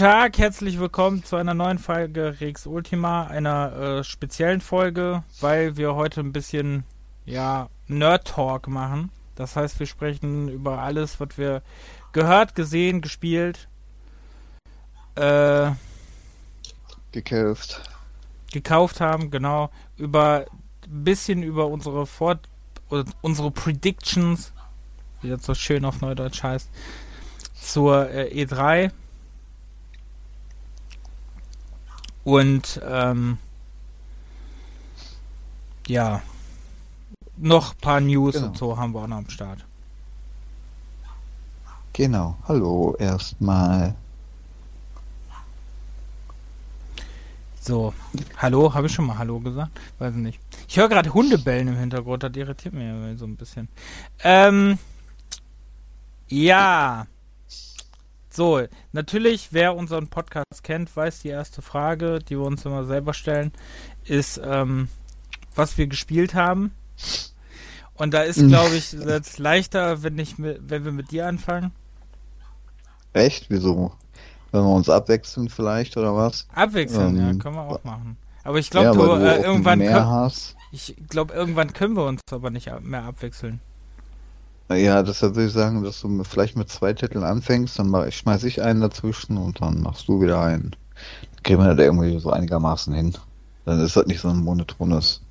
Guten Tag, herzlich willkommen zu einer neuen Folge Rex Ultima, einer äh, speziellen Folge, weil wir heute ein bisschen ja Nerd Talk machen. Das heißt, wir sprechen über alles, was wir gehört, gesehen, gespielt, äh, gekauft, gekauft haben, genau, über ein bisschen über unsere Fort unsere Predictions, wie das so schön auf Neudeutsch heißt, zur äh, E3 Und ähm, ja, noch ein paar News genau. und so haben wir auch noch am Start. Genau, hallo erstmal. So, hallo, habe ich schon mal Hallo gesagt? Weiß ich nicht. Ich höre gerade Hundebellen im Hintergrund, das irritiert mich so ein bisschen. Ähm, ja. So, natürlich, wer unseren Podcast kennt, weiß, die erste Frage, die wir uns immer selber stellen, ist, ähm, was wir gespielt haben. Und da ist, mhm. glaube ich, es leichter, wenn, ich mit, wenn wir mit dir anfangen. Echt? Wieso? Wenn wir uns abwechseln vielleicht oder was? Abwechseln, ähm, ja, können wir auch machen. Aber ich glaube, ja, du äh, irgendwann können, ich glaube, irgendwann können wir uns aber nicht mehr abwechseln. Ja, das würde ich sagen, dass du vielleicht mit zwei Titeln anfängst, dann mach, schmeiß ich einen dazwischen und dann machst du wieder einen. Dann kriegen wir das irgendwie so einigermaßen hin. Dann ist das nicht so ein monotones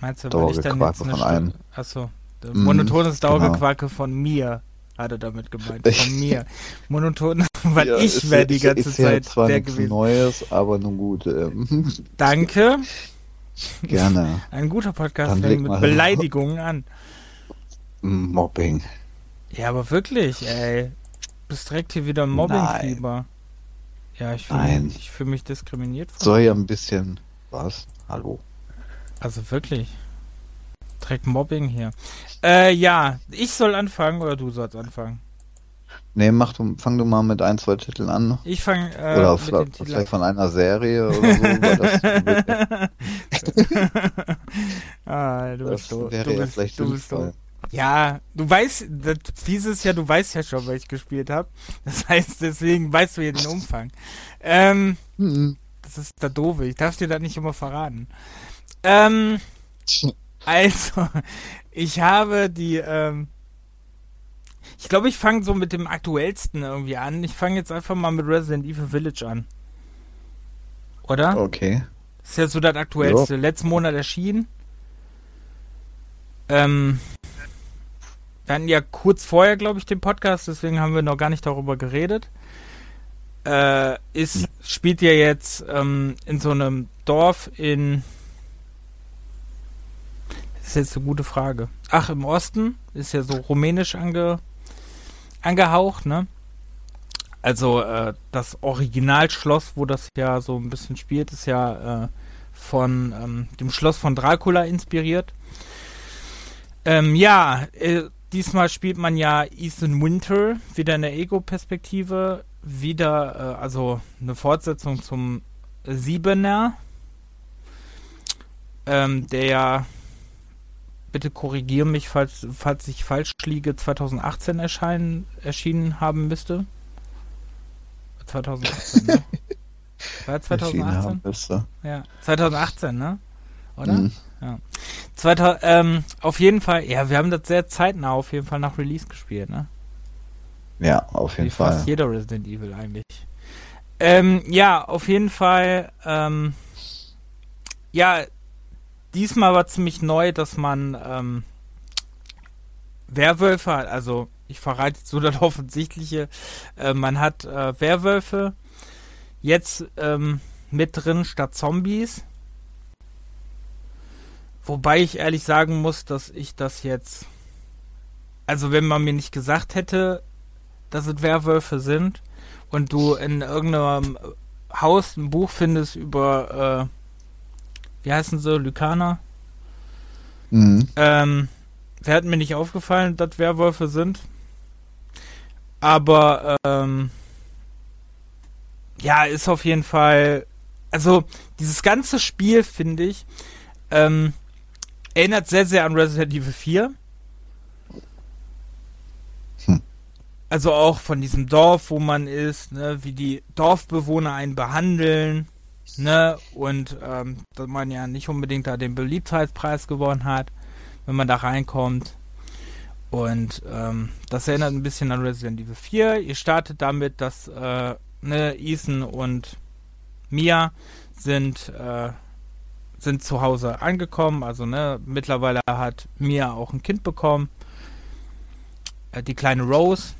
Meinst du, weil ich dann jetzt eine von einem. Achso, mhm, monotones Dauergequake genau. von mir hat er damit gemeint. Von mir. Monoton, weil ja, ich wäre die ganze ist Zeit ja zwar der gewesen. Neues, aber nun gut. Ähm. Danke. Gerne. Ein guter Podcast fängt mit Beleidigungen an. Mobbing. Ja, aber wirklich, ey. Bist direkt hier wieder Mobbing-Fieber. Ja, ich fühle mich, fühl mich diskriminiert. Von Soll ja ein bisschen. Was? Hallo? Also wirklich. Direkt Mobbing hier. Äh, ja, ich soll anfangen oder du sollst anfangen? Nee, mach du, fang du mal mit ein, zwei Titeln an. Ich fange äh, Oder mit vielleicht, vielleicht von einer Serie oder so. ah, du bist doof. Du bist, du bist doof. Ja, du weißt, das Fiese ist ja, du weißt ja schon, was ich gespielt habe. Das heißt, deswegen weißt du ja den Umfang. Ähm, mhm. Das ist der doofe. Ich darf dir das nicht immer verraten. Ähm, also, ich habe die, ähm, ich glaube, ich fange so mit dem aktuellsten irgendwie an. Ich fange jetzt einfach mal mit Resident Evil Village an. Oder? Okay. Das ist ja so das aktuellste. Jo. Letzten Monat erschienen. Ähm, wir hatten ja kurz vorher, glaube ich, den Podcast, deswegen haben wir noch gar nicht darüber geredet. Äh, ist, spielt ja jetzt ähm, in so einem Dorf in. Das ist jetzt eine gute Frage. Ach, im Osten ist ja so rumänisch ange, angehaucht, ne? Also äh, das Originalschloss, wo das ja so ein bisschen spielt, ist ja äh, von ähm, dem Schloss von Dracula inspiriert. Ähm, ja, äh, Diesmal spielt man ja Ethan Winter, wieder in der Ego-Perspektive, wieder, äh, also eine Fortsetzung zum Siebener, ähm, der ja, bitte korrigiere mich, falls, falls ich falsch liege, 2018 erscheinen, erschienen haben müsste. 2018, ne? War 2018? Ja, 2018, ne? Oder? Mhm. Ja. 2000, ähm, auf jeden Fall, ja, wir haben das sehr zeitnah auf jeden Fall nach Release gespielt, ne? Ja, auf jeden Wie Fall. Fast jeder Resident Evil eigentlich. Ähm, ja, auf jeden Fall, ähm, ja, diesmal war ziemlich neu, dass man ähm, Werwölfe hat, also ich verrate jetzt so das Offensichtliche, äh, man hat äh, Werwölfe jetzt ähm, mit drin statt Zombies Wobei ich ehrlich sagen muss, dass ich das jetzt. Also, wenn man mir nicht gesagt hätte, dass es Werwölfe sind und du in irgendeinem Haus ein Buch findest über. Äh, wie heißen sie? Lykaner? Mhm. Ähm, hat mir nicht aufgefallen, dass Werwölfe sind. Aber, ähm, ja, ist auf jeden Fall. Also, dieses ganze Spiel, finde ich, ähm, erinnert sehr, sehr an Resident Evil 4. Hm. also auch von diesem Dorf, wo man ist, ne, wie die Dorfbewohner einen behandeln, ne, und ähm, dass man ja nicht unbedingt da den Beliebtheitspreis gewonnen hat, wenn man da reinkommt. Und ähm, das erinnert ein bisschen an Resident Evil 4. Ihr startet damit, dass äh, ne, Ethan und Mia sind äh, sind zu Hause angekommen. Also ne, mittlerweile hat Mia auch ein Kind bekommen. Äh, die kleine Rose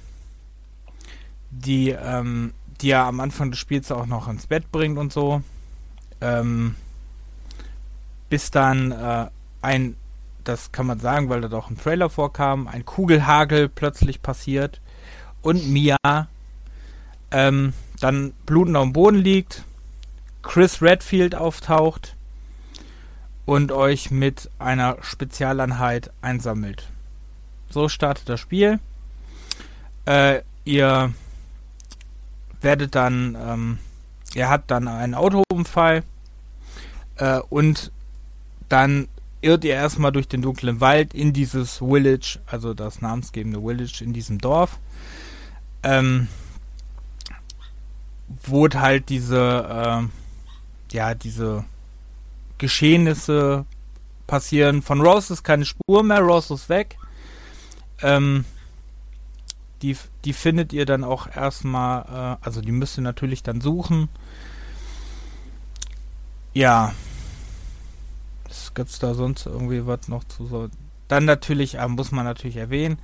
die, ähm, die er am Anfang des Spiels auch noch ins Bett bringt und so. Ähm, bis dann äh, ein, das kann man sagen, weil da doch ein Trailer vorkam, ein Kugelhagel plötzlich passiert und Mia ähm, dann blutend auf dem Boden liegt, Chris Redfield auftaucht und euch mit einer Spezialeinheit einsammelt. So startet das Spiel. Äh, ihr werdet dann, ähm, er hat dann einen Autounfall äh, und dann irrt ihr erstmal durch den dunklen Wald in dieses Village, also das namensgebende Village in diesem Dorf. Ähm, wo halt diese, äh, ja, diese Geschehnisse passieren. Von Rose ist keine Spur mehr, Rose ist weg. Ähm, die, die findet ihr dann auch erstmal, äh, also die müsst ihr natürlich dann suchen. Ja. Es gibt's da sonst irgendwie was noch zu so. Dann natürlich, äh, muss man natürlich erwähnen,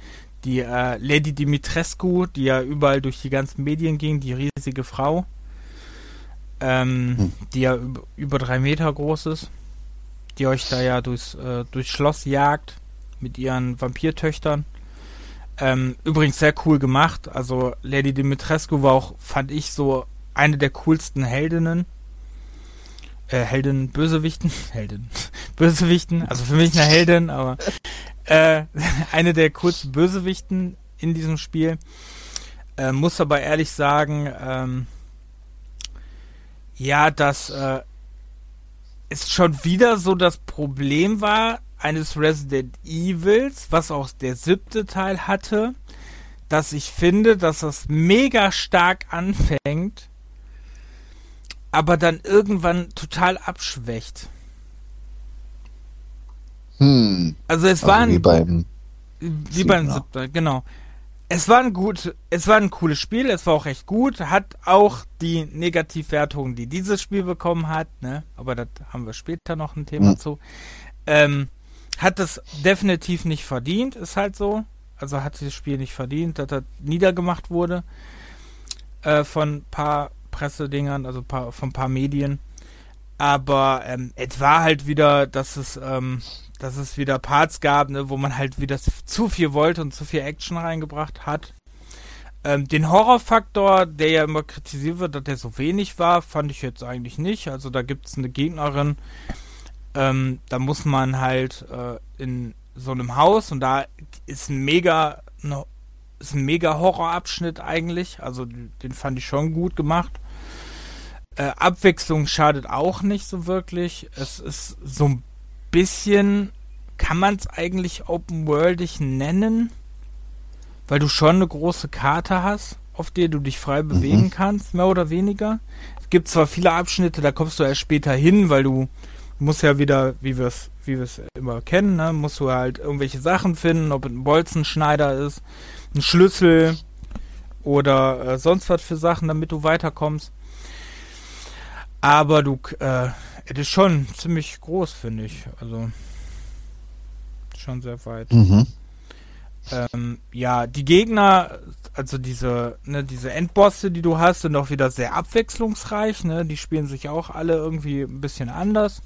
die äh, Lady Dimitrescu, die ja überall durch die ganzen Medien ging, die riesige Frau, ähm, hm. die ja über, drei Meter groß ist, die euch da ja durchs, äh, durchs Schloss jagt mit ihren Vampirtöchtern. Ähm, übrigens sehr cool gemacht. Also Lady Dimitrescu war auch, fand ich, so eine der coolsten Heldinnen. Äh, Heldin, Bösewichten, Heldin, Bösewichten, also für mich eine Heldin, aber äh, eine der coolsten Bösewichten in diesem Spiel. Äh, muss aber ehrlich sagen, ähm, ja, dass äh, es schon wieder so das Problem war, eines Resident Evils, was auch der siebte Teil hatte, dass ich finde, dass das mega stark anfängt, aber dann irgendwann total abschwächt. Hm. Also es also war ein, wie beim wie beim siebten, genau. Es war ein gut, es war ein cooles Spiel, es war auch recht gut, hat auch die Negativwertungen, die dieses Spiel bekommen hat, ne? Aber da haben wir später noch ein Thema hm. zu. Ähm, hat es definitiv nicht verdient, ist halt so. Also hat das Spiel nicht verdient, dass das niedergemacht wurde äh, von ein paar Pressedingern, also paar, von ein paar Medien. Aber ähm, es war halt wieder, dass es, ähm, dass es wieder Parts gab, ne, wo man halt wieder zu viel wollte und zu viel Action reingebracht hat. Ähm, den Horrorfaktor, der ja immer kritisiert wird, dass der so wenig war, fand ich jetzt eigentlich nicht. Also da gibt es eine Gegnerin, ähm, da muss man halt äh, in so einem Haus und da ist ein mega ne, ist ein mega Horrorabschnitt eigentlich. Also den fand ich schon gut gemacht. Äh, Abwechslung schadet auch nicht so wirklich. Es ist so ein bisschen, kann man es eigentlich open worldig nennen, weil du schon eine große Karte hast, auf der du dich frei bewegen mhm. kannst, mehr oder weniger. Es gibt zwar viele Abschnitte, da kommst du erst später hin, weil du muss ja wieder, wie wir es wie immer kennen, ne, musst du halt irgendwelche Sachen finden, ob es ein Bolzenschneider ist, ein Schlüssel oder äh, sonst was für Sachen, damit du weiterkommst. Aber du, äh, es ist schon ziemlich groß, finde ich. Also schon sehr weit. Mhm. Ähm, ja, die Gegner, also diese, ne, diese Endbosse, die du hast, sind auch wieder sehr abwechslungsreich, ne? Die spielen sich auch alle irgendwie ein bisschen anders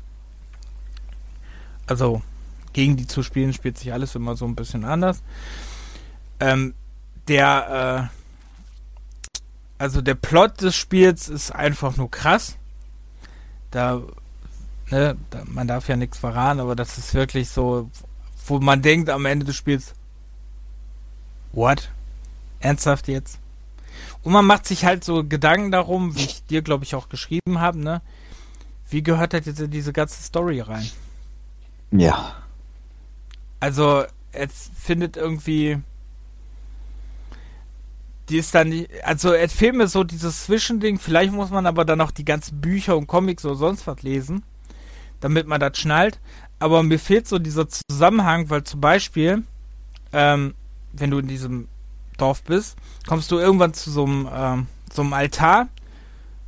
also gegen die zu spielen, spielt sich alles immer so ein bisschen anders. Ähm, der, äh, also der Plot des Spiels ist einfach nur krass. Da, ne, man darf ja nichts verraten, aber das ist wirklich so, wo man denkt am Ende des Spiels, what? Ernsthaft jetzt? Und man macht sich halt so Gedanken darum, wie ich dir, glaube ich, auch geschrieben habe, ne? Wie gehört das jetzt in diese ganze Story rein? Ja. Also, es findet irgendwie. die ist dann, nicht, also es fehlt mir so dieses Zwischending, vielleicht muss man aber dann noch die ganzen Bücher und Comics oder sonst was lesen, damit man das schnallt, aber mir fehlt so dieser Zusammenhang, weil zum Beispiel, ähm, wenn du in diesem Dorf bist, kommst du irgendwann zu so einem, ähm, so einem Altar,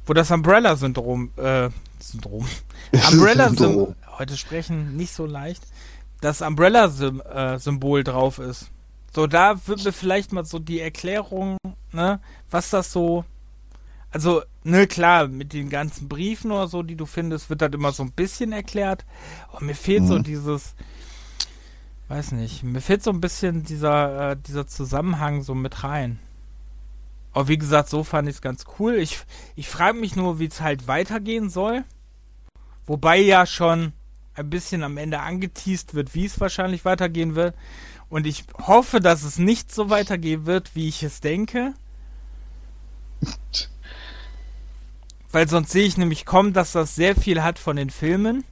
wo das Umbrella-Syndrom, äh, Syndrom, Umbrella-Symbol, heute sprechen nicht so leicht, das Umbrella-Symbol äh, drauf ist. So, da wird mir vielleicht mal so die Erklärung, ne, was das so. Also, ne, klar, mit den ganzen Briefen oder so, die du findest, wird das immer so ein bisschen erklärt. Und mir fehlt mhm. so dieses, weiß nicht, mir fehlt so ein bisschen dieser, äh, dieser Zusammenhang so mit rein. Aber wie gesagt, so fand ich es ganz cool. Ich, ich frage mich nur, wie es halt weitergehen soll. Wobei ja schon ein bisschen am Ende angeteased wird, wie es wahrscheinlich weitergehen wird. Und ich hoffe, dass es nicht so weitergehen wird, wie ich es denke. Weil sonst sehe ich nämlich kommen, dass das sehr viel hat von den Filmen,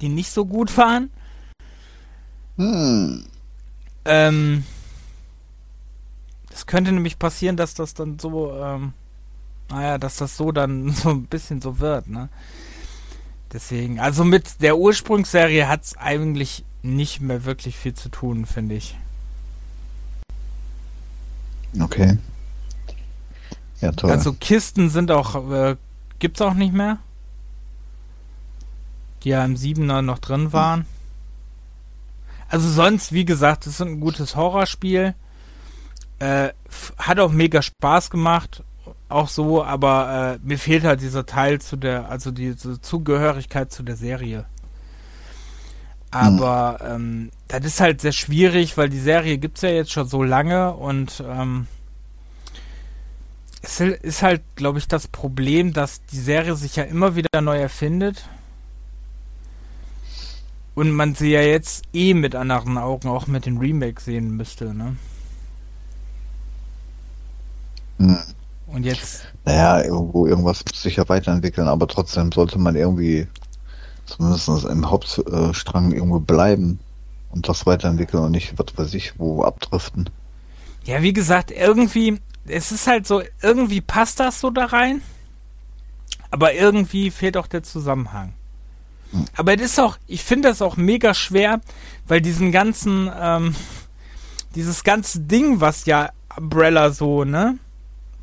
die nicht so gut waren. Hm. Ähm, es könnte nämlich passieren, dass das dann so, ähm, naja, dass das so dann so ein bisschen so wird, ne? Deswegen, also mit der Ursprungsserie hat es eigentlich nicht mehr wirklich viel zu tun, finde ich. Okay. Ja, toll. Also Kisten sind auch, äh, gibt's auch nicht mehr. Die ja im Siebener noch drin waren. Also sonst, wie gesagt, es ist ein gutes Horrorspiel. Äh, hat auch mega Spaß gemacht. Auch so, aber äh, mir fehlt halt dieser Teil zu der, also diese Zugehörigkeit zu der Serie. Aber hm. ähm, das ist halt sehr schwierig, weil die Serie gibt es ja jetzt schon so lange und ähm, es ist halt, glaube ich, das Problem, dass die Serie sich ja immer wieder neu erfindet. Und man sie ja jetzt eh mit anderen Augen auch mit den Remakes sehen müsste, ne? Hm. Und jetzt. Naja, irgendwo irgendwas sich ja weiterentwickeln, aber trotzdem sollte man irgendwie zumindest im Hauptstrang irgendwo bleiben und das weiterentwickeln und nicht, was weiß ich, wo abdriften. Ja, wie gesagt, irgendwie, es ist halt so, irgendwie passt das so da rein, aber irgendwie fehlt auch der Zusammenhang. Aber es ist auch, ich finde das auch mega schwer, weil diesen ganzen, ähm, dieses ganze Ding, was ja Umbrella so, ne,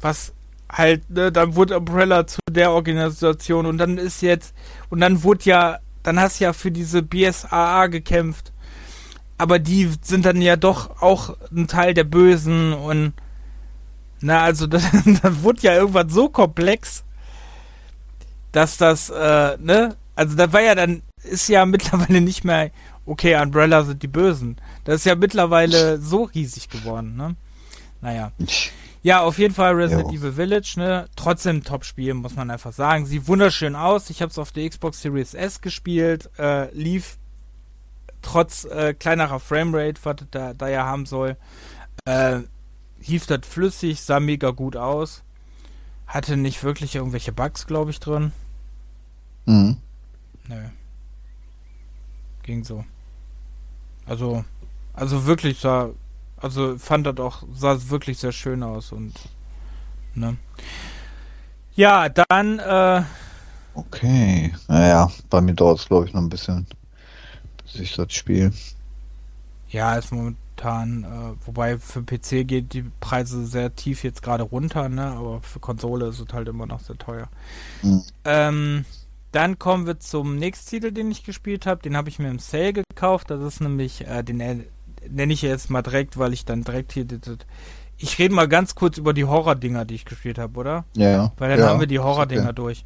was halt, ne, dann wurde Umbrella zu der Organisation und dann ist jetzt, und dann wurde ja, dann hast du ja für diese BSAA gekämpft. Aber die sind dann ja doch auch ein Teil der Bösen und na, also das, das wurde ja irgendwann so komplex, dass das, äh, ne, also da war ja dann, ist ja mittlerweile nicht mehr, okay, Umbrella sind die Bösen. Das ist ja mittlerweile so riesig geworden, ne? Naja. Ja, auf jeden Fall Resident jo. Evil Village, ne? Trotzdem Top-Spiel, muss man einfach sagen. Sieht wunderschön aus. Ich habe es auf der Xbox Series S gespielt. Äh, lief trotz äh, kleinerer Framerate, was da, da ja haben soll. Äh, lief das flüssig, sah mega gut aus. Hatte nicht wirklich irgendwelche Bugs, glaube ich, drin. Mhm. Nö. Ging so. Also, also wirklich sah also fand das auch, sah wirklich sehr schön aus und ne. Ja, dann äh, Okay. Naja, bei mir dauert es glaube ich noch ein bisschen, bis ich das spiele. Ja, ist momentan, äh, wobei für PC geht die Preise sehr tief jetzt gerade runter, ne? Aber für Konsole ist es halt immer noch sehr teuer. Mhm. Ähm, dann kommen wir zum nächsten Titel, den ich gespielt habe. Den habe ich mir im Sale gekauft. Das ist nämlich äh, den nenne ich jetzt mal direkt, weil ich dann direkt hier. Ich rede mal ganz kurz über die Horror-Dinger, die ich gespielt habe, oder? Ja. Weil dann ja, haben wir die Horror-Dinger okay. durch.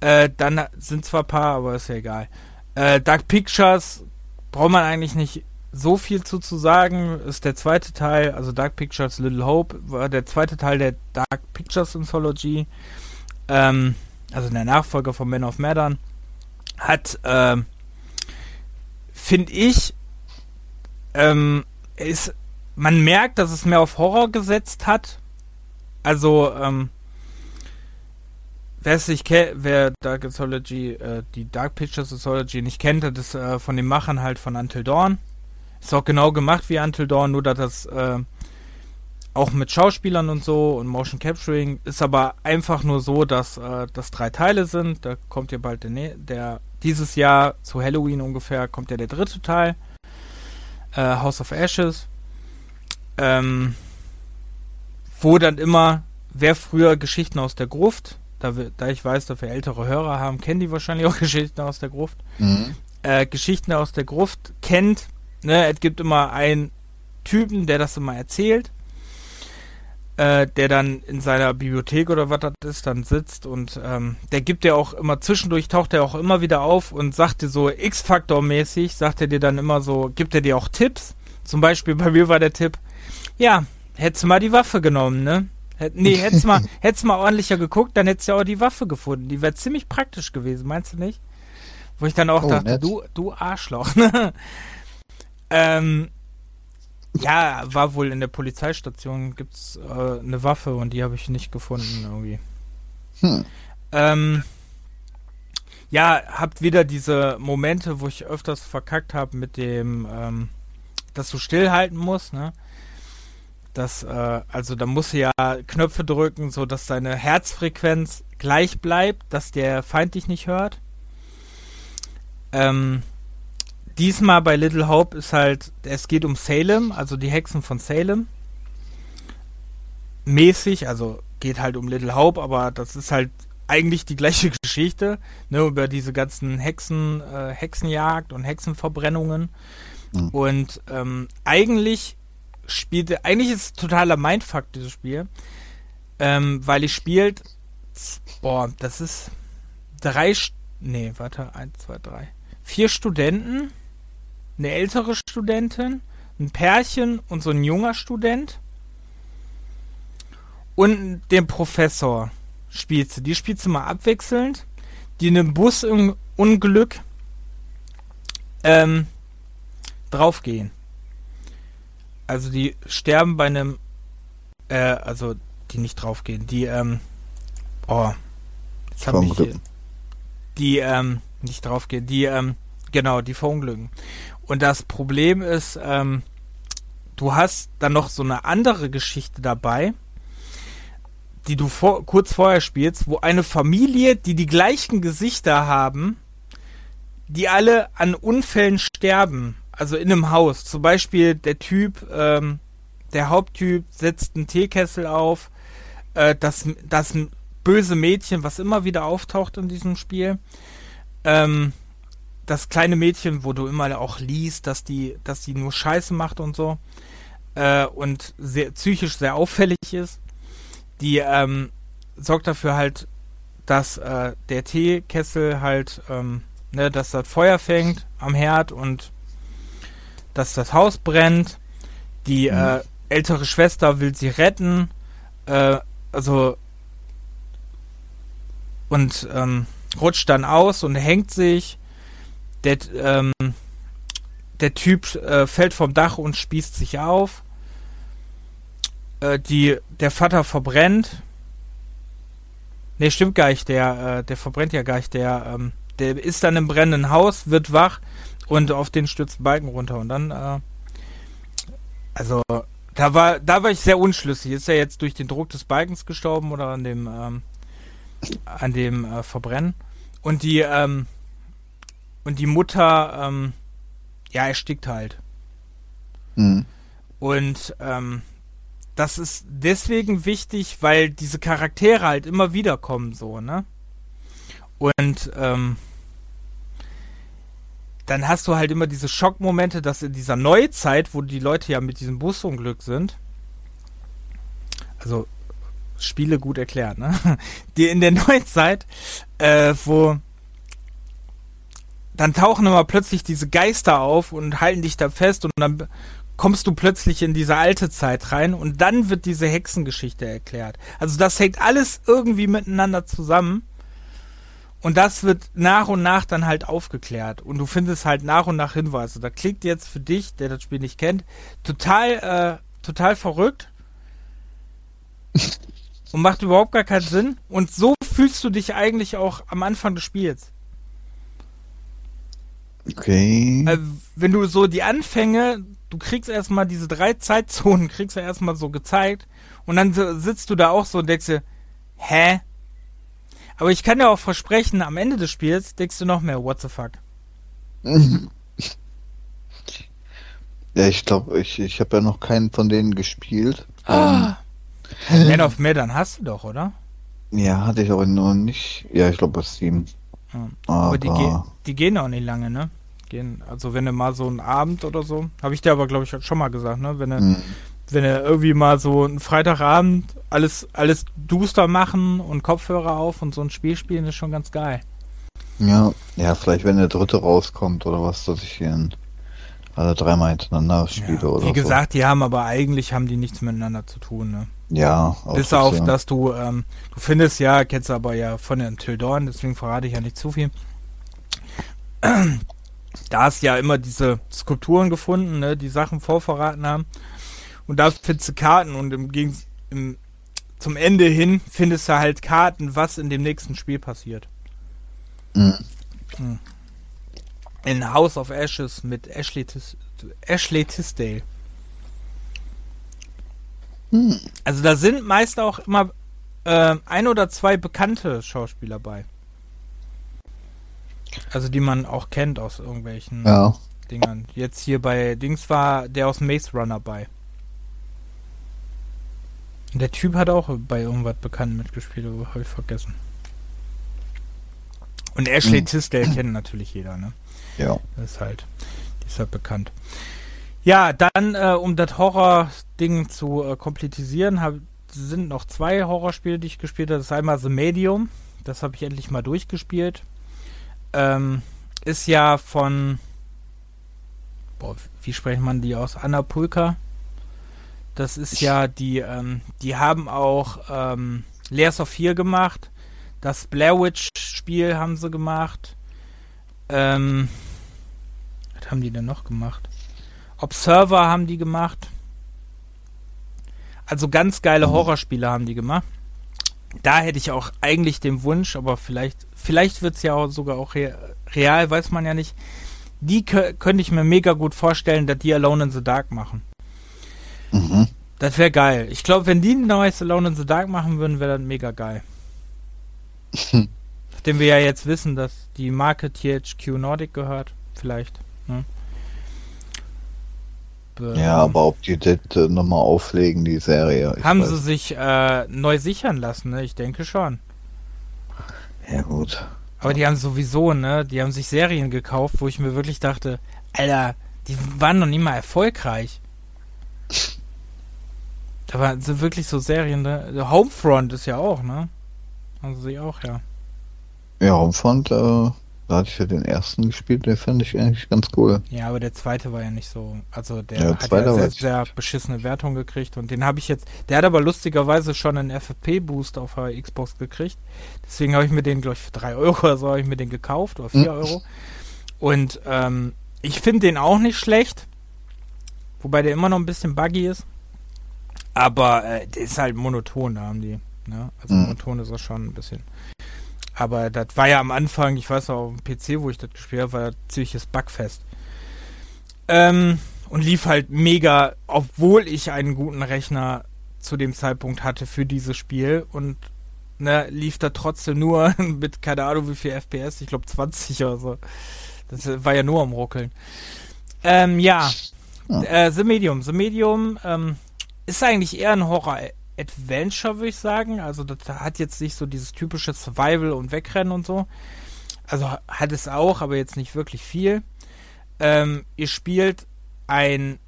Äh, dann sind zwar ein paar, aber ist ja egal. Äh, Dark Pictures braucht man eigentlich nicht so viel zu, zu sagen. Ist der zweite Teil, also Dark Pictures Little Hope, war der zweite Teil der Dark Pictures Anthology. Ähm, also der Nachfolger von Men of Medan. Hat, ähm, finde ich, ähm, ist, man merkt, dass es mehr auf Horror gesetzt hat. Also, ähm, wer es kennt, wer Dark Anthology, äh, die Dark Pictures Anthology nicht kennt, das ist äh, von den Machern halt von Until Dawn. Ist auch genau gemacht wie Until Dawn, nur dass das, äh, auch mit Schauspielern und so und Motion Capturing. Ist aber einfach nur so, dass äh, das drei Teile sind. Da kommt ja bald der, der dieses Jahr zu Halloween ungefähr kommt ja der dritte Teil. Äh, House of Ashes. Ähm, wo dann immer, wer früher Geschichten aus der Gruft, da, da ich weiß, dass wir ältere Hörer haben, kennen die wahrscheinlich auch Geschichten aus der Gruft. Mhm. Äh, Geschichten aus der Gruft kennt, ne, es gibt immer einen Typen, der das immer erzählt äh, der dann in seiner Bibliothek oder was das ist, dann sitzt und ähm, der gibt ja auch immer zwischendurch, taucht er auch immer wieder auf und sagt dir so X-Faktor-mäßig, sagt er dir dann immer so, gibt er dir auch Tipps. Zum Beispiel bei mir war der Tipp, ja, hättest du mal die Waffe genommen, ne? Nee, hättest mal, hättest mal ordentlicher geguckt, dann hättest du ja auch die Waffe gefunden. Die wäre ziemlich praktisch gewesen, meinst du nicht? Wo ich dann auch oh, dachte, nett. du, du Arschloch, ne? Ähm, ja, war wohl in der Polizeistation gibt's äh, eine Waffe und die habe ich nicht gefunden irgendwie. Hm. Ähm, ja, habt wieder diese Momente, wo ich öfters verkackt habe mit dem, ähm, dass du stillhalten musst, ne? Das, äh, also da musst du ja Knöpfe drücken, so dass deine Herzfrequenz gleich bleibt, dass der Feind dich nicht hört. Ähm, diesmal bei Little Hope ist halt, es geht um Salem, also die Hexen von Salem. Mäßig, also geht halt um Little Hope, aber das ist halt eigentlich die gleiche Geschichte, ne, über diese ganzen Hexen, äh, Hexenjagd und Hexenverbrennungen. Mhm. Und ähm, eigentlich spielte, eigentlich ist es totaler Mindfuck, dieses Spiel, ähm, weil ich spielt, boah, das ist drei, nee, warte, eins, zwei, drei, vier Studenten eine ältere Studentin, ein Pärchen und so ein junger Student. Und den Professor spielt sie. Die spielt sie mal abwechselnd. Die in einem Busunglück ähm, draufgehen. Also die sterben bei einem, äh, also die nicht draufgehen, die, ähm, oh, jetzt habe ich die, ähm, nicht draufgehen, die, ähm, genau, die verunglücken. Und das Problem ist, ähm, du hast dann noch so eine andere Geschichte dabei, die du vor, kurz vorher spielst, wo eine Familie, die die gleichen Gesichter haben, die alle an Unfällen sterben. Also in einem Haus. Zum Beispiel der Typ, ähm, der Haupttyp setzt einen Teekessel auf. Äh, das, das böse Mädchen, was immer wieder auftaucht in diesem Spiel, ähm, das kleine Mädchen, wo du immer auch liest, dass die, dass die nur Scheiße macht und so äh, und sehr psychisch sehr auffällig ist, die ähm, sorgt dafür halt, dass äh, der Teekessel halt, ähm, ne, dass das Feuer fängt am Herd und dass das Haus brennt. Die mhm. äh, ältere Schwester will sie retten, äh, also und ähm, rutscht dann aus und hängt sich der, ähm, der Typ äh, fällt vom Dach und spießt sich auf. Äh, die, der Vater verbrennt. Ne, stimmt gar nicht. Der, äh, der verbrennt ja gar nicht. Der, ähm, der ist dann im brennenden Haus, wird wach und auf den stürzt Balken runter. Und dann, äh, also, da war, da war ich sehr unschlüssig. Ist er jetzt durch den Druck des Balkens gestorben oder an dem, ähm, an dem äh, Verbrennen? Und die, ähm, und die Mutter, ähm, ja, erstickt halt. Mhm. Und ähm, das ist deswegen wichtig, weil diese Charaktere halt immer wieder kommen, so, ne? Und ähm, dann hast du halt immer diese Schockmomente, dass in dieser Neuzeit, wo die Leute ja mit diesem Busunglück sind, also Spiele gut erklärt, ne? Die in der Neuzeit, äh, wo dann tauchen immer plötzlich diese Geister auf und halten dich da fest und dann kommst du plötzlich in diese alte Zeit rein und dann wird diese Hexengeschichte erklärt. Also das hängt alles irgendwie miteinander zusammen und das wird nach und nach dann halt aufgeklärt und du findest halt nach und nach Hinweise. Da klingt jetzt für dich, der das Spiel nicht kennt, total, äh, total verrückt und macht überhaupt gar keinen Sinn und so fühlst du dich eigentlich auch am Anfang des Spiels. Okay. Äh, wenn du so die Anfänge, du kriegst erstmal diese drei Zeitzonen, kriegst du erstmal so gezeigt und dann sitzt du da auch so und denkst dir, hä? Aber ich kann dir auch versprechen, am Ende des Spiels denkst du noch mehr, what the fuck? Ja, ich glaube, ich, ich habe ja noch keinen von denen gespielt. Ah. Ähm, Man of Medan hast du doch, oder? Ja, hatte ich aber nur nicht. Ja, ich glaube bei Steam. Ja. Aber, aber die, ge die, gehen auch nicht lange, ne? Gehen, also wenn du mal so einen Abend oder so, habe ich dir aber glaube ich schon mal gesagt, ne? Wenn du, hm. wenn du irgendwie mal so einen Freitagabend alles, alles duster machen und Kopfhörer auf und so ein Spiel spielen, ist schon ganz geil. Ja, ja, vielleicht wenn der dritte rauskommt oder was, dass ich hier alle dreimal hintereinander spiele ja, oder Wie gesagt, so. die haben aber eigentlich haben die nichts miteinander zu tun, ne? Ja. Bis auf, ja. dass du, ähm, du findest ja, kennst aber ja von den Until Dawn, deswegen verrate ich ja nicht zu viel. Da hast du ja immer diese Skulpturen gefunden, ne, die Sachen vorverraten haben. Und da findest du Karten und im Gegensatz im, zum Ende hin findest du halt Karten, was in dem nächsten Spiel passiert. Mhm. Hm in House of Ashes mit Ashley, Tis Ashley Tisdale. Hm. Also da sind meist auch immer äh, ein oder zwei bekannte Schauspieler bei. Also die man auch kennt aus irgendwelchen ja. Dingern. Jetzt hier bei Dings war der aus Maze Runner bei. Der Typ hat auch bei irgendwas bekannt mitgespielt, aber habe ich vergessen. Und Ashley hm. Tisdale kennt natürlich jeder, ne? Ja. Das ist halt, die ist halt bekannt. Ja, dann, äh, um das Horror-Ding zu äh, komplettisieren, hab, sind noch zwei Horrorspiele, die ich gespielt habe. Das ist einmal The Medium. Das habe ich endlich mal durchgespielt. Ähm, ist ja von, boah, wie spricht man die aus? Anna Pulka. Das ist ja die, ähm, die haben auch ähm, Layers of Fear gemacht. Das Blair Witch Spiel haben sie gemacht. Ähm, was haben die denn noch gemacht? Observer haben die gemacht. Also ganz geile mhm. Horrorspiele haben die gemacht. Da hätte ich auch eigentlich den Wunsch, aber vielleicht, vielleicht wird es ja auch sogar auch real, weiß man ja nicht. Die könnte ich mir mega gut vorstellen, dass die Alone in the Dark machen. Mhm. Das wäre geil. Ich glaube, wenn die ein neues Alone in the Dark machen würden, wäre das mega geil. Nachdem wir ja jetzt wissen, dass die Marke THQ Nordic gehört, vielleicht. Ne? Ja, aber ob die das äh, nochmal auflegen, die Serie. Haben sie sich äh, neu sichern lassen, ne? Ich denke schon. Ja, gut. Aber die haben sowieso, ne? Die haben sich Serien gekauft, wo ich mir wirklich dachte, Alter, die waren noch nie mal erfolgreich. Da waren so wirklich so Serien, ne? Homefront ist ja auch, ne? Also sie auch, ja. Ja, Homefront, äh, da hatte ich ja den ersten gespielt, der fand ich eigentlich ganz cool. Ja, aber der zweite war ja nicht so. Also der ja, hat ja sehr, sehr beschissene Wertung gekriegt und den habe ich jetzt. Der hat aber lustigerweise schon einen FFP-Boost auf der Xbox gekriegt. Deswegen habe ich mir den, glaube ich, für 3 Euro oder so habe ich mir den gekauft oder 4 mhm. Euro. Und ähm, ich finde den auch nicht schlecht. Wobei der immer noch ein bisschen buggy ist. Aber äh, der ist halt monoton, da haben die. Ne? Also mhm. monoton ist er schon ein bisschen. Aber das war ja am Anfang, ich weiß noch, auf dem PC, wo ich das gespielt habe, war ziemliches Bugfest. Ähm, und lief halt mega, obwohl ich einen guten Rechner zu dem Zeitpunkt hatte für dieses Spiel und ne, lief da trotzdem nur mit keine Ahnung wie viel FPS, ich glaube 20 oder so. Das war ja nur am Ruckeln. Ähm, ja, ja. Äh, The Medium. The Medium ähm, ist eigentlich eher ein Horror Adventure, würde ich sagen. Also das hat jetzt nicht so dieses typische Survival und Wegrennen und so. Also hat es auch, aber jetzt nicht wirklich viel. Ähm, ihr spielt ein,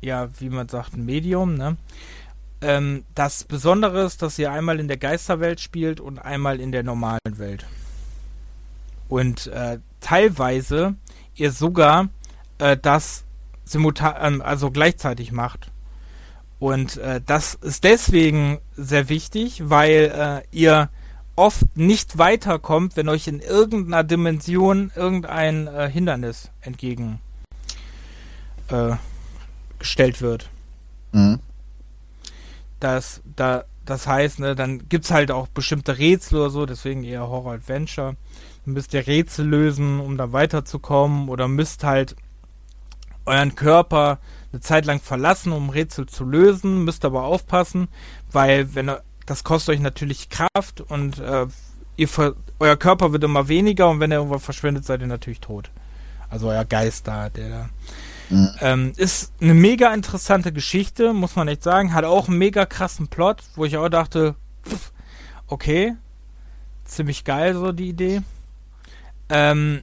ja, wie man sagt, ein Medium, ne? Ähm, das Besondere ist, dass ihr einmal in der Geisterwelt spielt und einmal in der normalen Welt. Und äh, teilweise ihr sogar äh, das simultan, äh, also gleichzeitig macht. Und äh, das ist deswegen sehr wichtig, weil äh, ihr oft nicht weiterkommt, wenn euch in irgendeiner Dimension irgendein äh, Hindernis entgegen äh, wird. Mhm. Das, da, das heißt, ne, dann gibt es halt auch bestimmte Rätsel oder so, deswegen eher Horror-Adventure. Dann müsst ihr Rätsel lösen, um da weiterzukommen, oder müsst halt euren Körper eine Zeit lang verlassen, um Rätsel zu lösen, müsst aber aufpassen, weil wenn das kostet euch natürlich Kraft und äh, ihr euer Körper wird immer weniger und wenn er irgendwann verschwindet, seid ihr natürlich tot. Also euer Geist da, der da. Mhm. Ähm, ist eine mega interessante Geschichte, muss man echt sagen. Hat auch einen mega krassen Plot, wo ich auch dachte, pff, okay, ziemlich geil so die Idee. Ähm,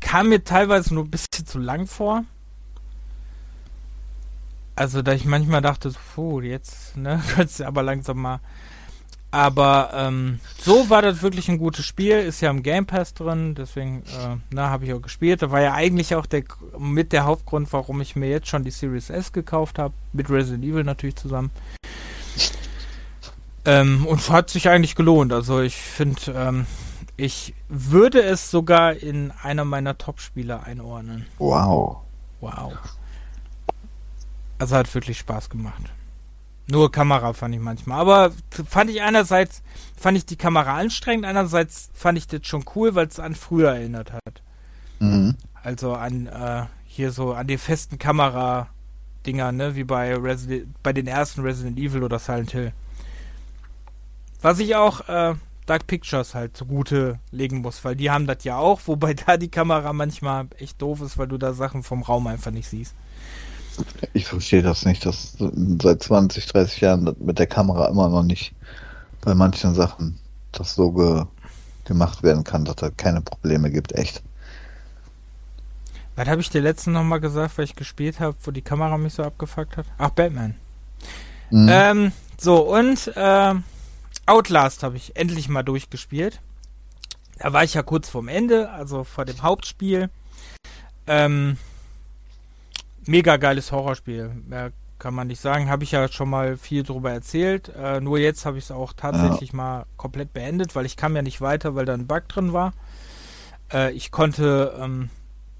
kam mir teilweise nur ein bisschen zu lang vor. Also, da ich manchmal dachte, puh, jetzt, ne, könntest du aber langsam mal. Aber ähm, so war das wirklich ein gutes Spiel, ist ja im Game Pass drin, deswegen, äh, na, habe ich auch gespielt. Da war ja eigentlich auch der mit der Hauptgrund, warum ich mir jetzt schon die Series S gekauft habe, mit Resident Evil natürlich zusammen. Ähm, und hat sich eigentlich gelohnt. Also ich finde, ähm, ich würde es sogar in einer meiner Top-Spiele einordnen. Wow. Wow. Also hat wirklich Spaß gemacht. Nur Kamera fand ich manchmal. Aber fand ich einerseits, fand ich die Kamera anstrengend, einerseits fand ich das schon cool, weil es an früher erinnert hat. Mhm. Also an äh, hier so an die festen Kamera-Dinger, ne, wie bei Resident, bei den ersten Resident Evil oder Silent Hill. Was ich auch äh, Dark Pictures halt zugute legen muss, weil die haben das ja auch, wobei da die Kamera manchmal echt doof ist, weil du da Sachen vom Raum einfach nicht siehst. Ich verstehe das nicht, dass seit 20, 30 Jahren mit der Kamera immer noch nicht bei manchen Sachen das so ge gemacht werden kann, dass da keine Probleme gibt, echt. Was habe ich dir letzten nochmal gesagt, weil ich gespielt habe, wo die Kamera mich so abgefuckt hat? Ach, Batman. Mhm. Ähm, so, und äh, Outlast habe ich endlich mal durchgespielt. Da war ich ja kurz vorm Ende, also vor dem Hauptspiel. Ähm, mega geiles Horrorspiel. Mehr kann man nicht sagen. Habe ich ja schon mal viel drüber erzählt. Äh, nur jetzt habe ich es auch tatsächlich ja. mal komplett beendet, weil ich kam ja nicht weiter, weil da ein Bug drin war. Äh, ich konnte, ähm,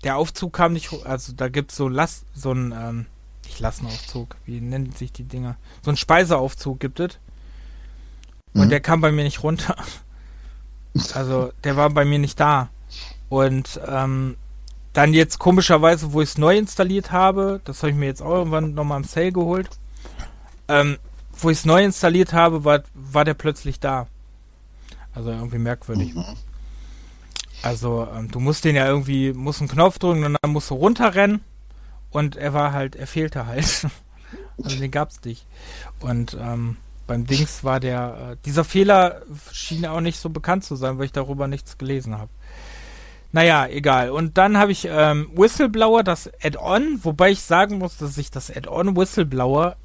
der Aufzug kam nicht, also da gibt es so Last, so ein, ähm, nicht Lastenaufzug, wie nennen sich die Dinger? So ein Speiseaufzug gibt es. Und mhm. der kam bei mir nicht runter. Also der war bei mir nicht da. Und ähm, dann jetzt komischerweise, wo ich es neu installiert habe, das habe ich mir jetzt auch irgendwann nochmal im Sale geholt, ähm, wo ich es neu installiert habe, war, war der plötzlich da. Also irgendwie merkwürdig. Mhm. Also ähm, du musst den ja irgendwie, musst einen Knopf drücken und dann musst du runterrennen und er war halt, er fehlte halt. also den gab's nicht. Und ähm, beim Dings war der, äh, dieser Fehler schien auch nicht so bekannt zu sein, weil ich darüber nichts gelesen habe. Naja, egal. Und dann habe ich ähm, Whistleblower, das Add-on, wobei ich sagen muss, dass ich das Add-on Whistleblower,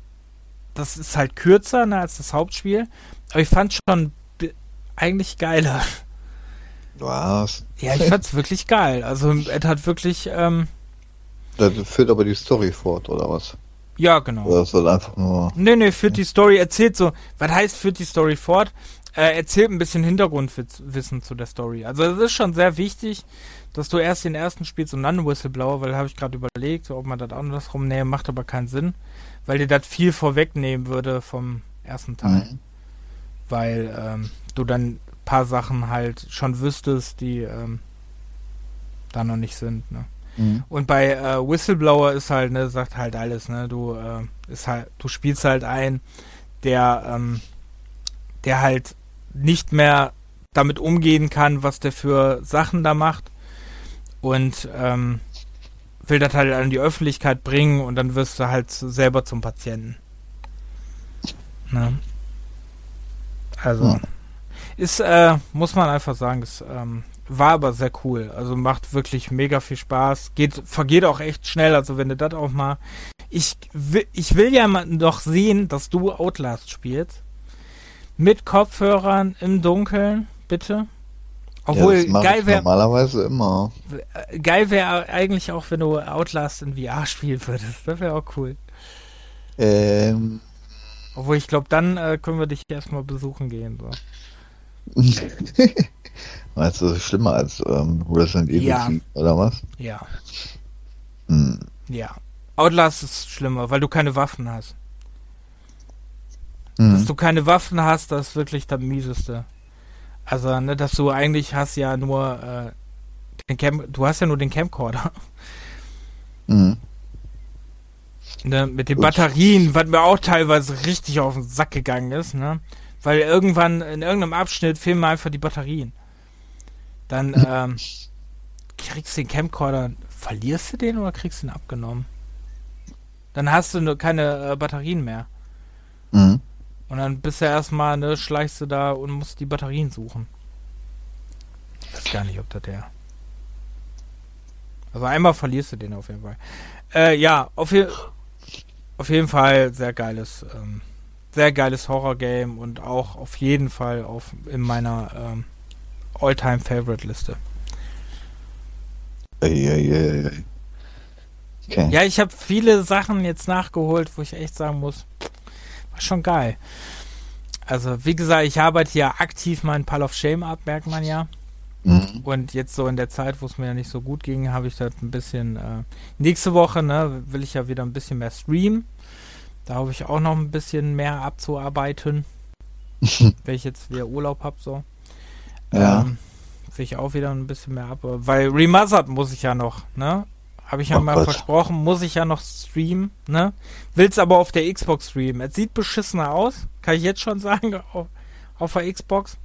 das ist halt kürzer ne, als das Hauptspiel, aber ich fand schon eigentlich geiler. Was? Ja, ich fand's wirklich geil. Also es hat wirklich. Ähm, das führt aber die Story fort, oder was? Ja, genau. Oder das wird einfach nur. Nee, nee, führt die Story, erzählt so. Was heißt führt die Story fort? Äh, erzählt ein bisschen Hintergrundwissen zu der Story. Also es ist schon sehr wichtig, dass du erst den ersten spielst und dann Whistleblower, weil habe ich gerade überlegt, ob man das andersrum nähe, macht aber keinen Sinn, weil dir das viel vorwegnehmen würde vom ersten Teil. Mhm. Weil ähm, du dann ein paar Sachen halt schon wüsstest, die ähm, da noch nicht sind. Ne? Mhm. Und bei äh, Whistleblower ist halt, ne, sagt halt alles, ne, du äh, ist halt, du spielst halt ein, der, ähm, der halt nicht mehr damit umgehen kann, was der für Sachen da macht. Und ähm, will das halt an die Öffentlichkeit bringen und dann wirst du halt selber zum Patienten. Ne? Also, hm. ist, äh, muss man einfach sagen, es ähm, war aber sehr cool. Also macht wirklich mega viel Spaß. Geht, vergeht auch echt schnell. Also wenn du das auch mal. Ich will, ich will ja mal noch sehen, dass du Outlast spielst. Mit Kopfhörern im Dunkeln, bitte. Obwohl, ja, geil wäre. Normalerweise immer. Geil wäre eigentlich auch, wenn du Outlast in VR spielen würdest. Das wäre auch cool. Ähm. Obwohl, ich glaube, dann äh, können wir dich erstmal besuchen gehen. So. Meinst du, das ist schlimmer als ähm, Resident Evil ja. oder was? Ja. Hm. Ja. Outlast ist schlimmer, weil du keine Waffen hast. Mhm. Dass du keine Waffen hast, das ist wirklich das Mieseste. Also, ne, dass du eigentlich hast ja nur äh, den Cam du hast ja nur den Camcorder. Mhm. Ne, mit den Batterien, was mir auch teilweise richtig auf den Sack gegangen ist, ne? Weil irgendwann in irgendeinem Abschnitt fehlen mir einfach die Batterien. Dann ähm, kriegst du den Camcorder, verlierst du den oder kriegst du ihn abgenommen? Dann hast du nur keine äh, Batterien mehr. Mhm. Und dann bist du erstmal, ne, schleichst du da und musst die Batterien suchen. Ich weiß gar nicht, ob das der. Also einmal verlierst du den auf jeden Fall. Äh, ja, auf, je auf jeden Fall sehr geiles, ähm, sehr geiles Horror-Game und auch auf jeden Fall auf in meiner ähm, All-Time Favorite Liste. Okay. Ja, ich habe viele Sachen jetzt nachgeholt, wo ich echt sagen muss, war schon geil. Also, wie gesagt, ich arbeite ja aktiv meinen Pile of Shame ab, merkt man ja. Mhm. Und jetzt so in der Zeit, wo es mir ja nicht so gut ging, habe ich das ein bisschen. Äh, nächste Woche, ne, will ich ja wieder ein bisschen mehr streamen. Da habe ich auch noch ein bisschen mehr abzuarbeiten. wenn ich jetzt wieder Urlaub habe, so. Ja. Ähm, will ich auch wieder ein bisschen mehr ab. Weil Remastered muss ich ja noch, ne? Habe ich ja oh mal Gott. versprochen, muss ich ja noch streamen, ne? Will's aber auf der Xbox streamen. Es sieht beschissener aus, kann ich jetzt schon sagen, auf, auf der Xbox.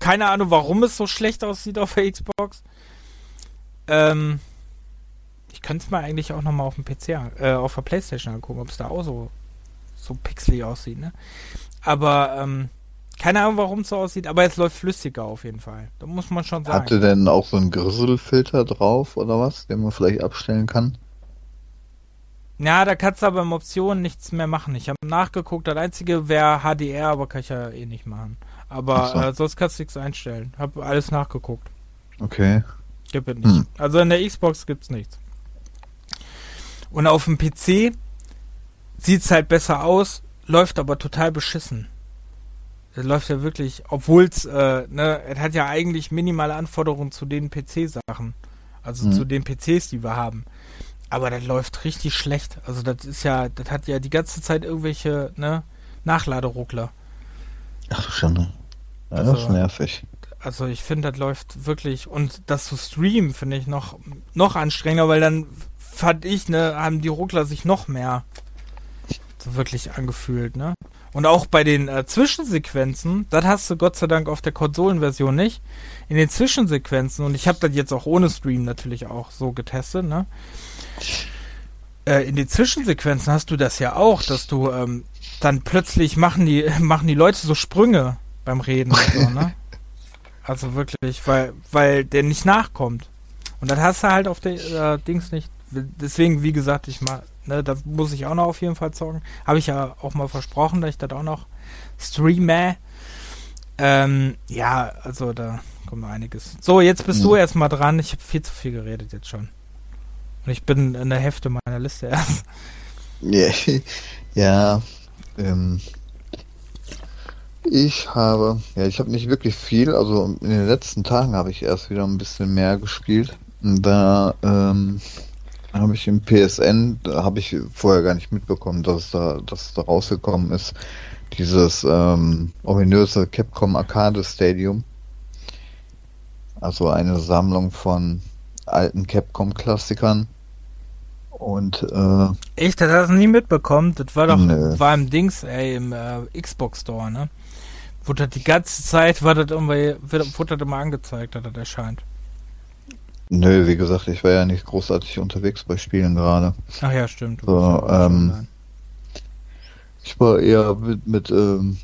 Keine Ahnung, warum es so schlecht aussieht auf der Xbox. Ähm, ich könnte es mal eigentlich auch nochmal auf dem PC, äh, auf der Playstation angucken, ob es da auch so, so pixelig aussieht, ne? Aber, ähm, keine Ahnung, warum es so aussieht, aber es läuft flüssiger auf jeden Fall. Da muss man schon sagen. Hatte denn auch so einen Grisselfilter drauf oder was, den man vielleicht abstellen kann? Ja, da kannst du aber im Optionen nichts mehr machen. Ich habe nachgeguckt, das einzige wäre HDR, aber kann ich ja eh nicht machen. Aber so. äh, sonst kannst du nichts einstellen. Hab alles nachgeguckt. Okay. Gibt es nicht. Hm. Also in der Xbox gibt's nichts. Und auf dem PC sieht's halt besser aus, läuft aber total beschissen. Das läuft ja wirklich, obwohl es, äh, ne, es hat ja eigentlich minimale Anforderungen zu den PC-Sachen. Also mhm. zu den PCs, die wir haben. Aber das läuft richtig schlecht. Also das ist ja, das hat ja die ganze Zeit irgendwelche, ne, Nachladeruckler. Ach du Schande. Ja, also, das ist nervig. Also ich finde, das läuft wirklich, und das zu streamen finde ich noch, noch anstrengender, weil dann fand ich, ne, haben die Ruckler sich noch mehr so wirklich angefühlt, ne? Und auch bei den äh, Zwischensequenzen, das hast du Gott sei Dank auf der Konsolenversion nicht. In den Zwischensequenzen, und ich habe das jetzt auch ohne Stream natürlich auch so getestet, ne? Äh, in den Zwischensequenzen hast du das ja auch, dass du ähm, dann plötzlich machen die, machen die Leute so Sprünge beim Reden und so, ne? Also wirklich, weil, weil der nicht nachkommt. Und das hast du halt auf der äh, Dings nicht. Deswegen, wie gesagt, ich mal, Ne, da muss ich auch noch auf jeden Fall zocken. Habe ich ja auch mal versprochen, dass ich das auch noch streame. Ähm, ja, also da kommt noch einiges. So, jetzt bist mhm. du erstmal dran. Ich habe viel zu viel geredet jetzt schon. Und ich bin in der Hälfte meiner Liste erst. Ja, ja ähm, ich habe, ja, ich habe nicht wirklich viel. Also in den letzten Tagen habe ich erst wieder ein bisschen mehr gespielt. Da ähm, habe ich im PSN, habe ich vorher gar nicht mitbekommen, dass da, dass da rausgekommen ist, dieses ähm, ominöse Capcom Arcade Stadium. Also eine Sammlung von alten Capcom-Klassikern. Und äh, Echt, das hast du nie mitbekommen? Das war doch nö. war im Dings, ey, im äh, Xbox Store, ne? Wurde das die ganze Zeit, war das irgendwie, wurde das immer angezeigt, dass das erscheint. Nö, wie gesagt, ich war ja nicht großartig unterwegs bei Spielen gerade. Ach ja, stimmt. So, ähm, ich war eher mit, mit ähm,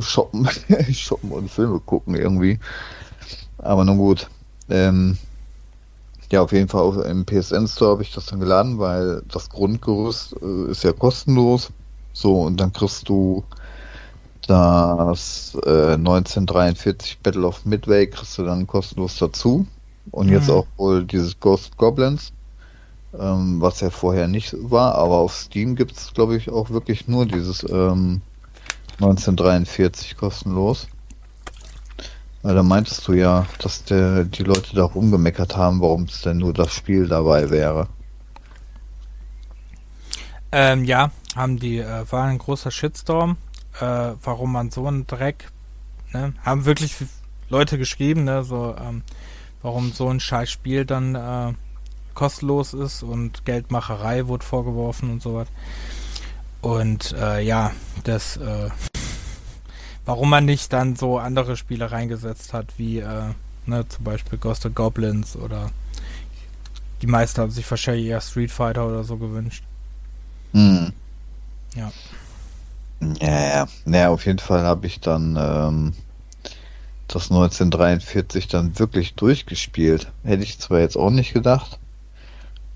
Shoppen, Shoppen und Filme gucken irgendwie. Aber nun gut. Ähm, ja, auf jeden Fall im PSN Store habe ich das dann geladen, weil das Grundgerüst äh, ist ja kostenlos. So, und dann kriegst du das äh, 1943 Battle of Midway kriegst du dann kostenlos dazu. Und mhm. jetzt auch wohl dieses Ghost Goblins, ähm, was ja vorher nicht war, aber auf Steam gibt es, glaube ich, auch wirklich nur dieses ähm, 1943 kostenlos. Weil da meintest du ja, dass der, die Leute da rumgemeckert haben, warum es denn nur das Spiel dabei wäre. Ähm, ja, haben die, äh, war ein großer Shitstorm, äh, warum man so einen Dreck, ne, haben wirklich Leute geschrieben, ne, so, ähm, warum so ein scheiß Spiel dann äh, kostenlos ist und Geldmacherei wurde vorgeworfen und sowas. Und äh, ja, das, äh, warum man nicht dann so andere Spiele reingesetzt hat, wie äh, ne, zum Beispiel Ghost of Goblins oder die meisten haben sich wahrscheinlich eher Street Fighter oder so gewünscht. Hm. Ja. Ja, ja. Naja, auf jeden Fall habe ich dann ähm, das 1943 dann wirklich durchgespielt. Hätte ich zwar jetzt auch nicht gedacht,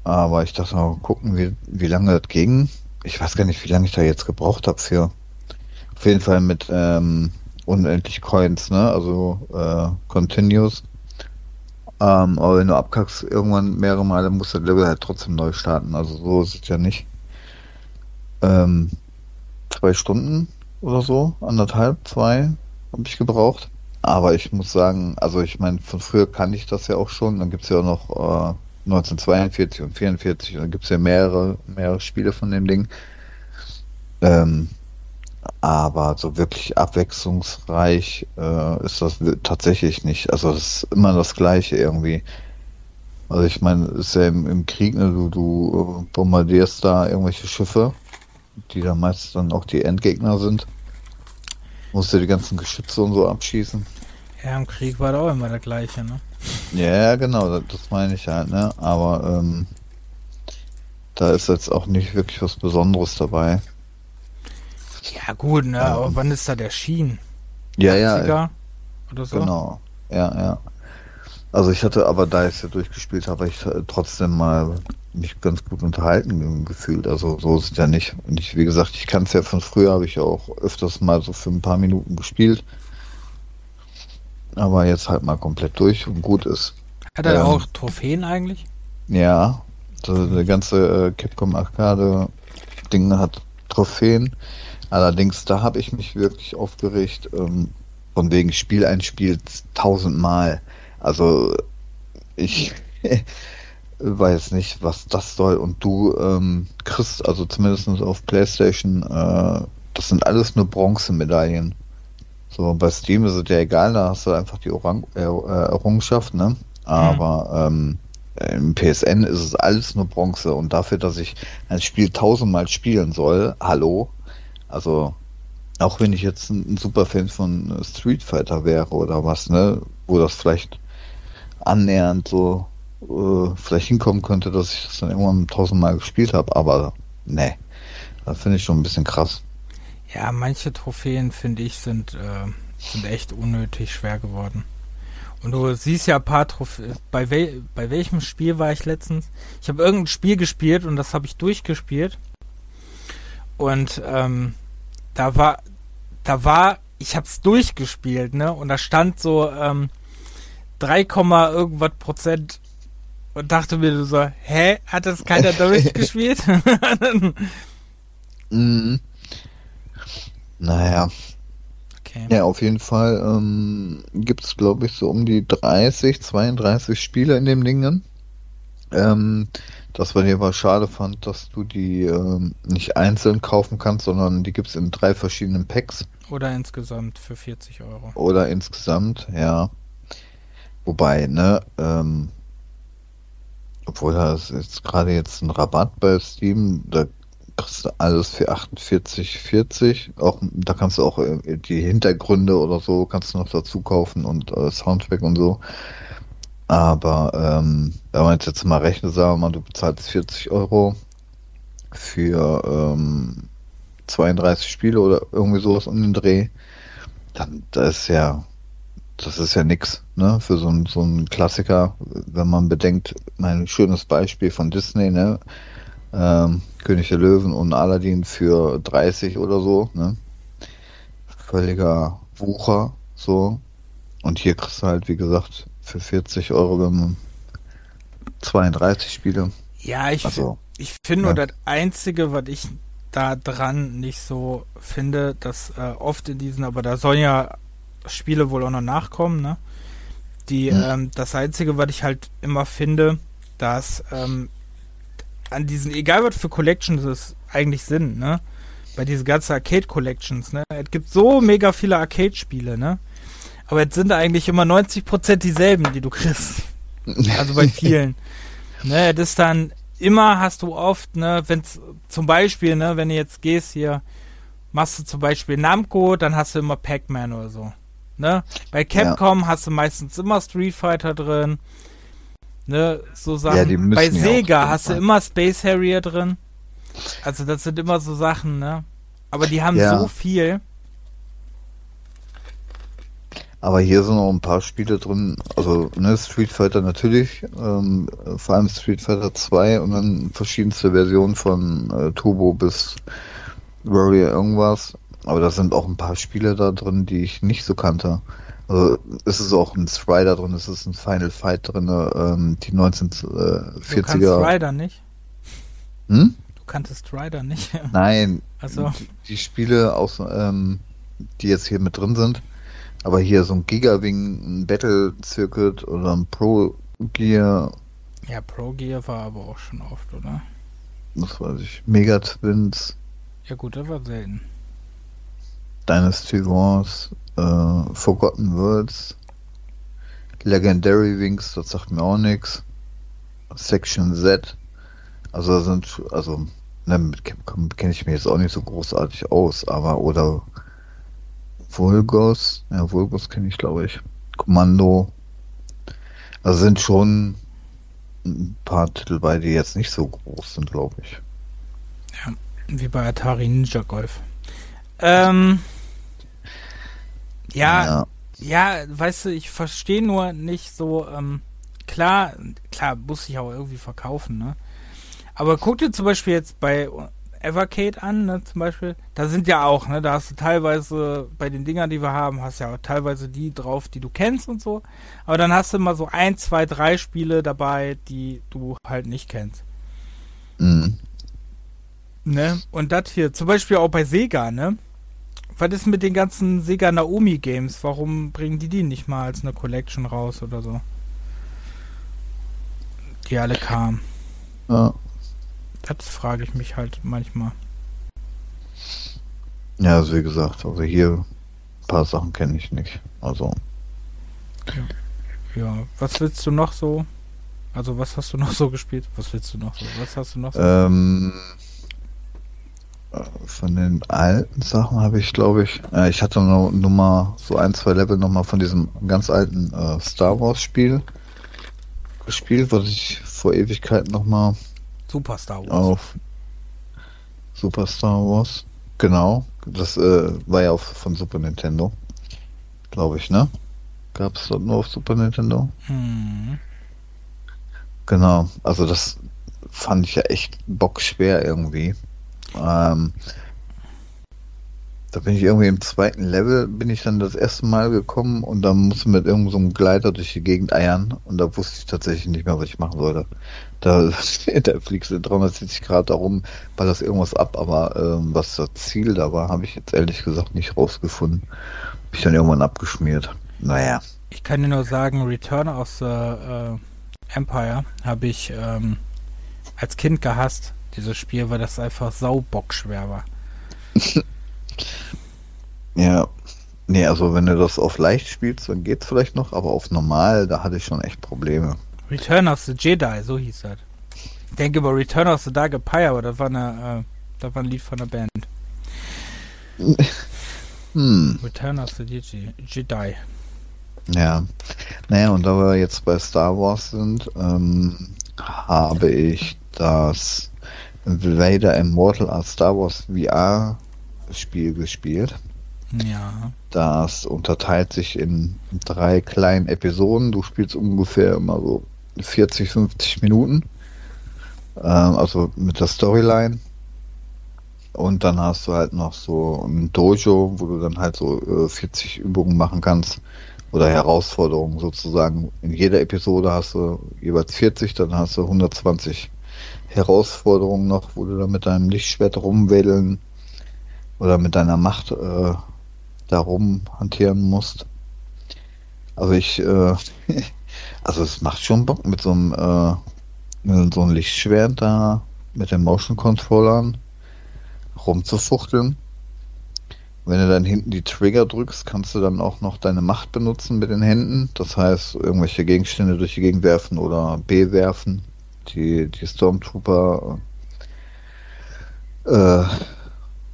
aber ich dachte mal gucken, wie, wie lange das ging. Ich weiß gar nicht, wie lange ich da jetzt gebraucht habe für. Auf jeden Fall mit ähm, unendlich Coins, ne? Also äh, Continuous. Ähm, aber wenn du abkackst irgendwann mehrere Male, musst du das Level halt trotzdem neu starten. Also so ist es ja nicht. Ähm, zwei Stunden oder so, anderthalb, zwei habe ich gebraucht. Aber ich muss sagen, also ich meine, von früher kann ich das ja auch schon. Dann gibt es ja auch noch äh, 1942 und 44 und dann gibt es ja mehrere, mehrere Spiele von dem Ding. Ähm, aber so wirklich abwechslungsreich äh, ist das tatsächlich nicht. Also es ist immer das Gleiche irgendwie. Also ich meine, ist ja im, im Krieg, ne, du, du äh, bombardierst da irgendwelche Schiffe, die dann meistens dann auch die Endgegner sind. Musst du die ganzen Geschütze und so abschießen. Ja, im Krieg war da auch immer der gleiche, ne? Ja, genau, das, das meine ich halt, ne? Aber ähm, da ist jetzt auch nicht wirklich was Besonderes dabei. Ja, gut, ne? Ähm, aber wann ist da der Schien? Ja, ja. Oder so? Genau, ja, ja. Also ich hatte aber, da ich es ja durchgespielt habe, ich trotzdem mal mich ganz gut unterhalten gefühlt. Also so ist es ja nicht. Und ich, wie gesagt, ich kann es ja von früher, habe ich auch öfters mal so für ein paar Minuten gespielt. Aber jetzt halt mal komplett durch und gut ist. Hat er ähm, auch Trophäen eigentlich? Ja, der, der ganze äh, Capcom Arcade Ding hat Trophäen. Allerdings, da habe ich mich wirklich aufgeregt, ähm, von wegen Spiel ein Spiel tausendmal. Also ich weiß nicht, was das soll. Und du ähm, kriegst, also zumindest auf PlayStation, äh, das sind alles nur Bronzemedaillen. So, bei Steam ist es ja egal, da hast du einfach die Orang äh, Errungenschaft, ne? Aber mhm. ähm, im PSN ist es alles nur Bronze und dafür, dass ich ein Spiel tausendmal spielen soll, hallo, also auch wenn ich jetzt ein, ein super Fan von Street Fighter wäre oder was, ne, wo das vielleicht annähernd so äh, vielleicht hinkommen könnte, dass ich das dann irgendwann tausendmal gespielt habe, aber ne, das finde ich schon ein bisschen krass. Ja, manche Trophäen finde ich sind äh, sind echt unnötig schwer geworden. Und du siehst ja ein paar Trophäen. Bei, wel bei welchem Spiel war ich letztens? Ich habe irgendein Spiel gespielt und das habe ich durchgespielt. Und ähm, da war, da war, ich hab's durchgespielt, ne? Und da stand so ähm, 3, irgendwas Prozent und dachte mir so, hä, hat das keiner durchgespielt? mhm. Naja. Okay. Ja, auf jeden Fall ähm, gibt es, glaube ich, so um die 30, 32 Spiele in dem Dingen. Ähm, das, was ich aber schade fand, dass du die ähm, nicht einzeln kaufen kannst, sondern die gibt es in drei verschiedenen Packs. Oder insgesamt für 40 Euro. Oder insgesamt, ja. Wobei, ne, ähm, obwohl da ist jetzt gerade jetzt ein Rabatt bei Steam, da kriegst du alles für 48,40. Auch da kannst du auch äh, die Hintergründe oder so kannst du noch dazu kaufen und äh, Soundtrack und so. Aber ähm, wenn man jetzt mal rechnet, sagen wir mal, du bezahlst 40 Euro für ähm, 32 Spiele oder irgendwie sowas um den Dreh, dann das ist ja das ist ja nix, ne, für so ein, so ein Klassiker, wenn man bedenkt, mein schönes Beispiel von Disney, ne, ähm, König der Löwen und Aladdin für 30 oder so, ne, völliger Wucher, so, und hier kriegst du halt, wie gesagt, für 40 Euro, wenn man 32 Spiele. Ja, ich, also, ich finde nur das Einzige, was ich da dran nicht so finde, dass äh, oft in diesen, aber da sollen ja Spiele wohl auch noch nachkommen, ne? Die, mhm. ähm, das Einzige, was ich halt immer finde, dass ähm, an diesen, egal was für Collections es eigentlich sind, ne? Bei diesen ganzen Arcade-Collections, ne? Es gibt so mega viele Arcade-Spiele, ne? Aber jetzt sind eigentlich immer 90% dieselben, die du kriegst. Also bei vielen. Ne, das ist dann immer hast du oft, ne, wenn zum Beispiel, ne, wenn du jetzt gehst hier, machst du zum Beispiel Namco, dann hast du immer Pac-Man oder so. Ne? Bei Capcom ja. hast du meistens immer Street Fighter drin. Ne, so Sachen. Ja, Bei Sega hast du immer Space Harrier drin. Also das sind immer so Sachen, ne? Aber die haben ja. so viel. Aber hier sind noch ein paar Spiele drin, also ne, Street Fighter natürlich, ähm, vor allem Street Fighter 2 und dann verschiedenste Versionen von äh, Turbo bis Warrior irgendwas. Aber da sind auch ein paar Spiele da drin, die ich nicht so kannte. Also es ist auch ein Strider drin, es ist ein Final Fight drin, ähm, die 1940er. Du kannst Strider nicht? Hm? Du kanntest Strider nicht? Nein. Also. Die, die Spiele aus, ähm, die jetzt hier mit drin sind, aber hier so ein Gigawing, ein Battle Circuit oder ein Pro Gear. Ja, Pro Gear war aber auch schon oft, oder? Das weiß ich. Mega Twins. Ja gut, das war selten. Dynasty Wars, äh, Forgotten Worlds, Legendary Wings, das sagt mir auch nichts. Section Z. Also sind, also, ne, mit Capcom kenne ich mich jetzt auch nicht so großartig aus, aber oder Vulgos, ja, Vulgos kenne ich glaube ich. Kommando. Also sind schon ein paar Titel bei, die jetzt nicht so groß sind, glaube ich. Ja, wie bei Atari Ninja Golf. Ähm, ja, ja, ja, weißt du, ich verstehe nur nicht so, ähm, klar, klar, muss ich auch irgendwie verkaufen, ne? Aber guck dir zum Beispiel jetzt bei Evercade an, ne, zum Beispiel, da sind ja auch, ne, da hast du teilweise bei den Dingern, die wir haben, hast ja auch teilweise die drauf, die du kennst und so. Aber dann hast du immer so ein, zwei, drei Spiele dabei, die du halt nicht kennst. Mhm. Ne? Und das hier, zum Beispiel auch bei Sega, ne? Was ist mit den ganzen Sega Naomi Games? Warum bringen die die nicht mal als eine Collection raus oder so? Die alle kamen. Ja. Das frage ich mich halt manchmal. Ja, also wie gesagt, also hier ein paar Sachen kenne ich nicht. Also. Ja. ja. Was willst du noch so? Also was hast du noch so gespielt? Was willst du noch so? Was hast du noch so? Ähm, von den alten Sachen habe ich, glaube ich, äh, ich hatte noch, nur mal so ein, zwei Level nochmal von diesem ganz alten äh, Star Wars Spiel gespielt, was ich vor Ewigkeiten nochmal Super Star Wars. Auf Super Star Wars, genau. Das äh, war ja auch von Super Nintendo, glaube ich, ne? Gab es dort nur auf Super Nintendo? Hm. Genau, also das fand ich ja echt bockschwer irgendwie. Ähm, da bin ich irgendwie im zweiten Level, bin ich dann das erste Mal gekommen und dann musste mit irgendeinem so Gleiter durch die Gegend eiern und da wusste ich tatsächlich nicht mehr, was ich machen sollte. Da, da fliegst du 360 Grad darum, weil das irgendwas ab, aber ähm, was das Ziel da war, habe ich jetzt ehrlich gesagt nicht rausgefunden. Bin ich dann irgendwann abgeschmiert. Naja. Ich kann dir nur sagen, Return of the äh, Empire habe ich ähm, als Kind gehasst dieses Spiel, weil das einfach saubockschwer war. ja. Nee, also wenn du das auf leicht spielst, dann geht's vielleicht noch, aber auf normal, da hatte ich schon echt Probleme. Return of the Jedi, so hieß das. Ich denke über Return of the Dark Empire, aber das war, eine, äh, das war ein Lied von der Band. Hm. Return of the Jedi. Ja. Naja, und da wir jetzt bei Star Wars sind, ähm, habe ich das Vader Immortal als Star Wars VR Spiel gespielt. Ja. Das unterteilt sich in drei kleinen Episoden. Du spielst ungefähr immer so 40, 50 Minuten. Ähm, also mit der Storyline. Und dann hast du halt noch so ein Dojo, wo du dann halt so äh, 40 Übungen machen kannst. Oder Herausforderungen sozusagen. In jeder Episode hast du jeweils 40, dann hast du 120 Herausforderungen noch, wo du da mit deinem Lichtschwert rumwedeln oder mit deiner Macht äh, darum hantieren musst. Also ich, äh, also es macht schon Bock mit so einem, äh, mit so einem Lichtschwert da, mit den Motion Controllern rumzufuchteln. Wenn du dann hinten die Trigger drückst, kannst du dann auch noch deine Macht benutzen mit den Händen. Das heißt, irgendwelche Gegenstände durch die Gegend werfen oder B werfen die, die Stormtrooper äh,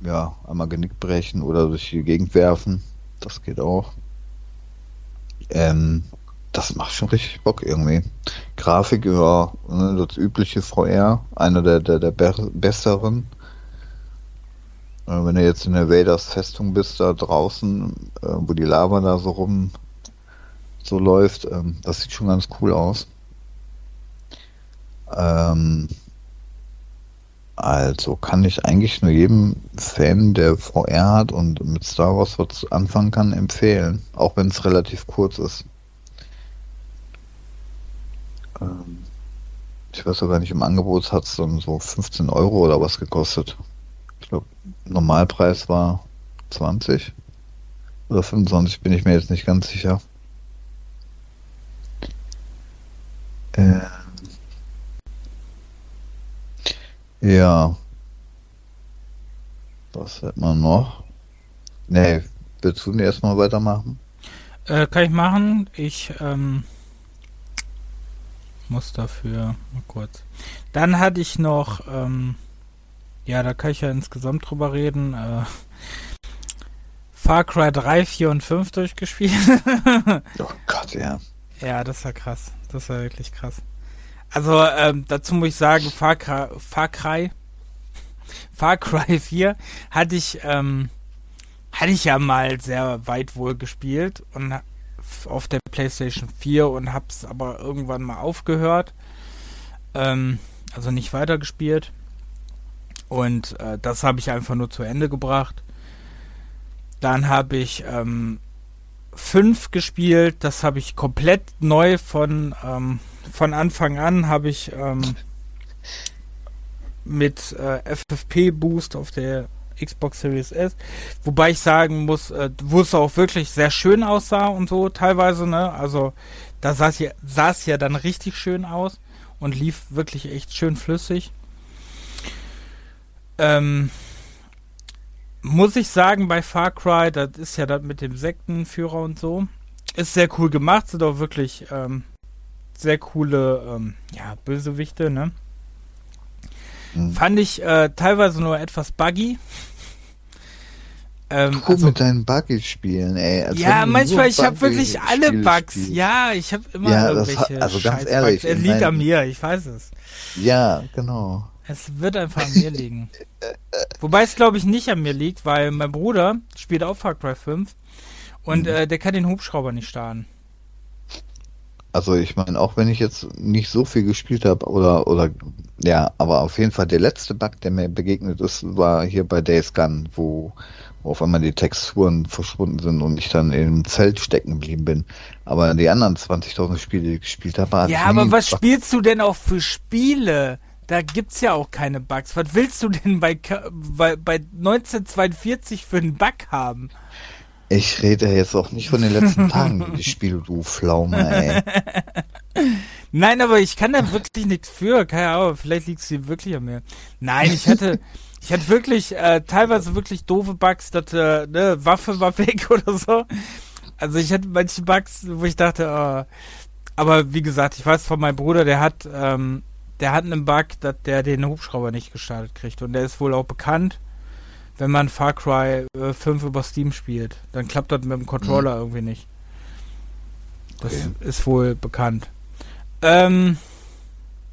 ja, einmal Genick brechen oder durch die Gegend werfen. Das geht auch. Ähm, das macht schon richtig Bock irgendwie. Grafik, ja, ne, das übliche VR, einer der, der, der besseren. Äh, wenn du jetzt in der Vaders Festung bist, da draußen, äh, wo die Lava da so rum so läuft, ähm, das sieht schon ganz cool aus. Ähm, also kann ich eigentlich nur jedem Fan, der VR hat und mit Star Wars was anfangen kann, empfehlen. Auch wenn es relativ kurz ist. Ähm, ich weiß gar nicht, im Angebot hat es dann so 15 Euro oder was gekostet. Ich glaube, Normalpreis war 20 oder 25, bin ich mir jetzt nicht ganz sicher. Äh, ja. Was hat man noch? Nee, willst du erstmal weitermachen? Äh, kann ich machen. Ich ähm, muss dafür mal kurz. Dann hatte ich noch, ähm, ja, da kann ich ja insgesamt drüber reden. Äh, Far Cry 3, 4 und 5 durchgespielt. oh Gott, ja. Ja, das war krass. Das war wirklich krass. Also ähm, dazu muss ich sagen, Far Cry, Far Cry, Far Cry 4 hatte ich, ähm, hatte ich ja mal sehr weit wohl gespielt und auf der PlayStation 4 und hab's aber irgendwann mal aufgehört. Ähm, also nicht weitergespielt. Und äh, das habe ich einfach nur zu Ende gebracht. Dann habe ich ähm, 5 gespielt. Das habe ich komplett neu von ähm, von Anfang an habe ich ähm, mit äh, FFP-Boost auf der Xbox Series S. Wobei ich sagen muss, äh, wo es auch wirklich sehr schön aussah und so teilweise, ne? Also da sah es ja, ja dann richtig schön aus und lief wirklich echt schön flüssig. Ähm, muss ich sagen, bei Far Cry, das ist ja das mit dem Sektenführer und so, ist sehr cool gemacht, sind auch wirklich ähm, sehr coole, ähm, ja, Bösewichte, ne? Mhm. Fand ich äh, teilweise nur etwas buggy. Ähm, also, mit deinen Buggy spielen, ey. Als ja, manchmal, ich habe wirklich alle Bugs. Spielst. Ja, ich habe immer ja, irgendwelche hat, Also ganz ehrlich. Es liegt an mir, ich weiß es. Ja, genau. Es wird einfach an mir liegen. Wobei es, glaube ich, nicht an mir liegt, weil mein Bruder spielt auch Far Cry 5 und mhm. äh, der kann den Hubschrauber nicht starten. Also ich meine, auch wenn ich jetzt nicht so viel gespielt habe oder oder ja, aber auf jeden Fall der letzte Bug, der mir begegnet ist, war hier bei Days Gun, wo, wo auf einmal die Texturen verschwunden sind und ich dann im Zelt stecken geblieben bin. Aber die anderen 20.000 Spiele, die ich gespielt habe, ja, aber was spielst du denn auch für Spiele? Da gibt's ja auch keine Bugs. Was willst du denn bei, bei, bei 1942 für einen Bug haben? Ich rede jetzt auch nicht von den letzten Tagen, die Spiele, du Pflaume, ey. Nein, aber ich kann da wirklich nichts für. Keine Ahnung, vielleicht liegt sie wirklich an mir. Nein, ich hatte, ich hatte wirklich, äh, teilweise wirklich doofe Bugs, dass, äh, ne, Waffe war weg oder so. Also ich hatte manche Bugs, wo ich dachte, äh, aber wie gesagt, ich weiß von meinem Bruder, der hat, ähm, der hat einen Bug, dass der den Hubschrauber nicht gestartet kriegt. Und der ist wohl auch bekannt wenn man Far Cry äh, 5 über Steam spielt. Dann klappt das mit dem Controller mhm. irgendwie nicht. Das okay. ist wohl bekannt. Ähm,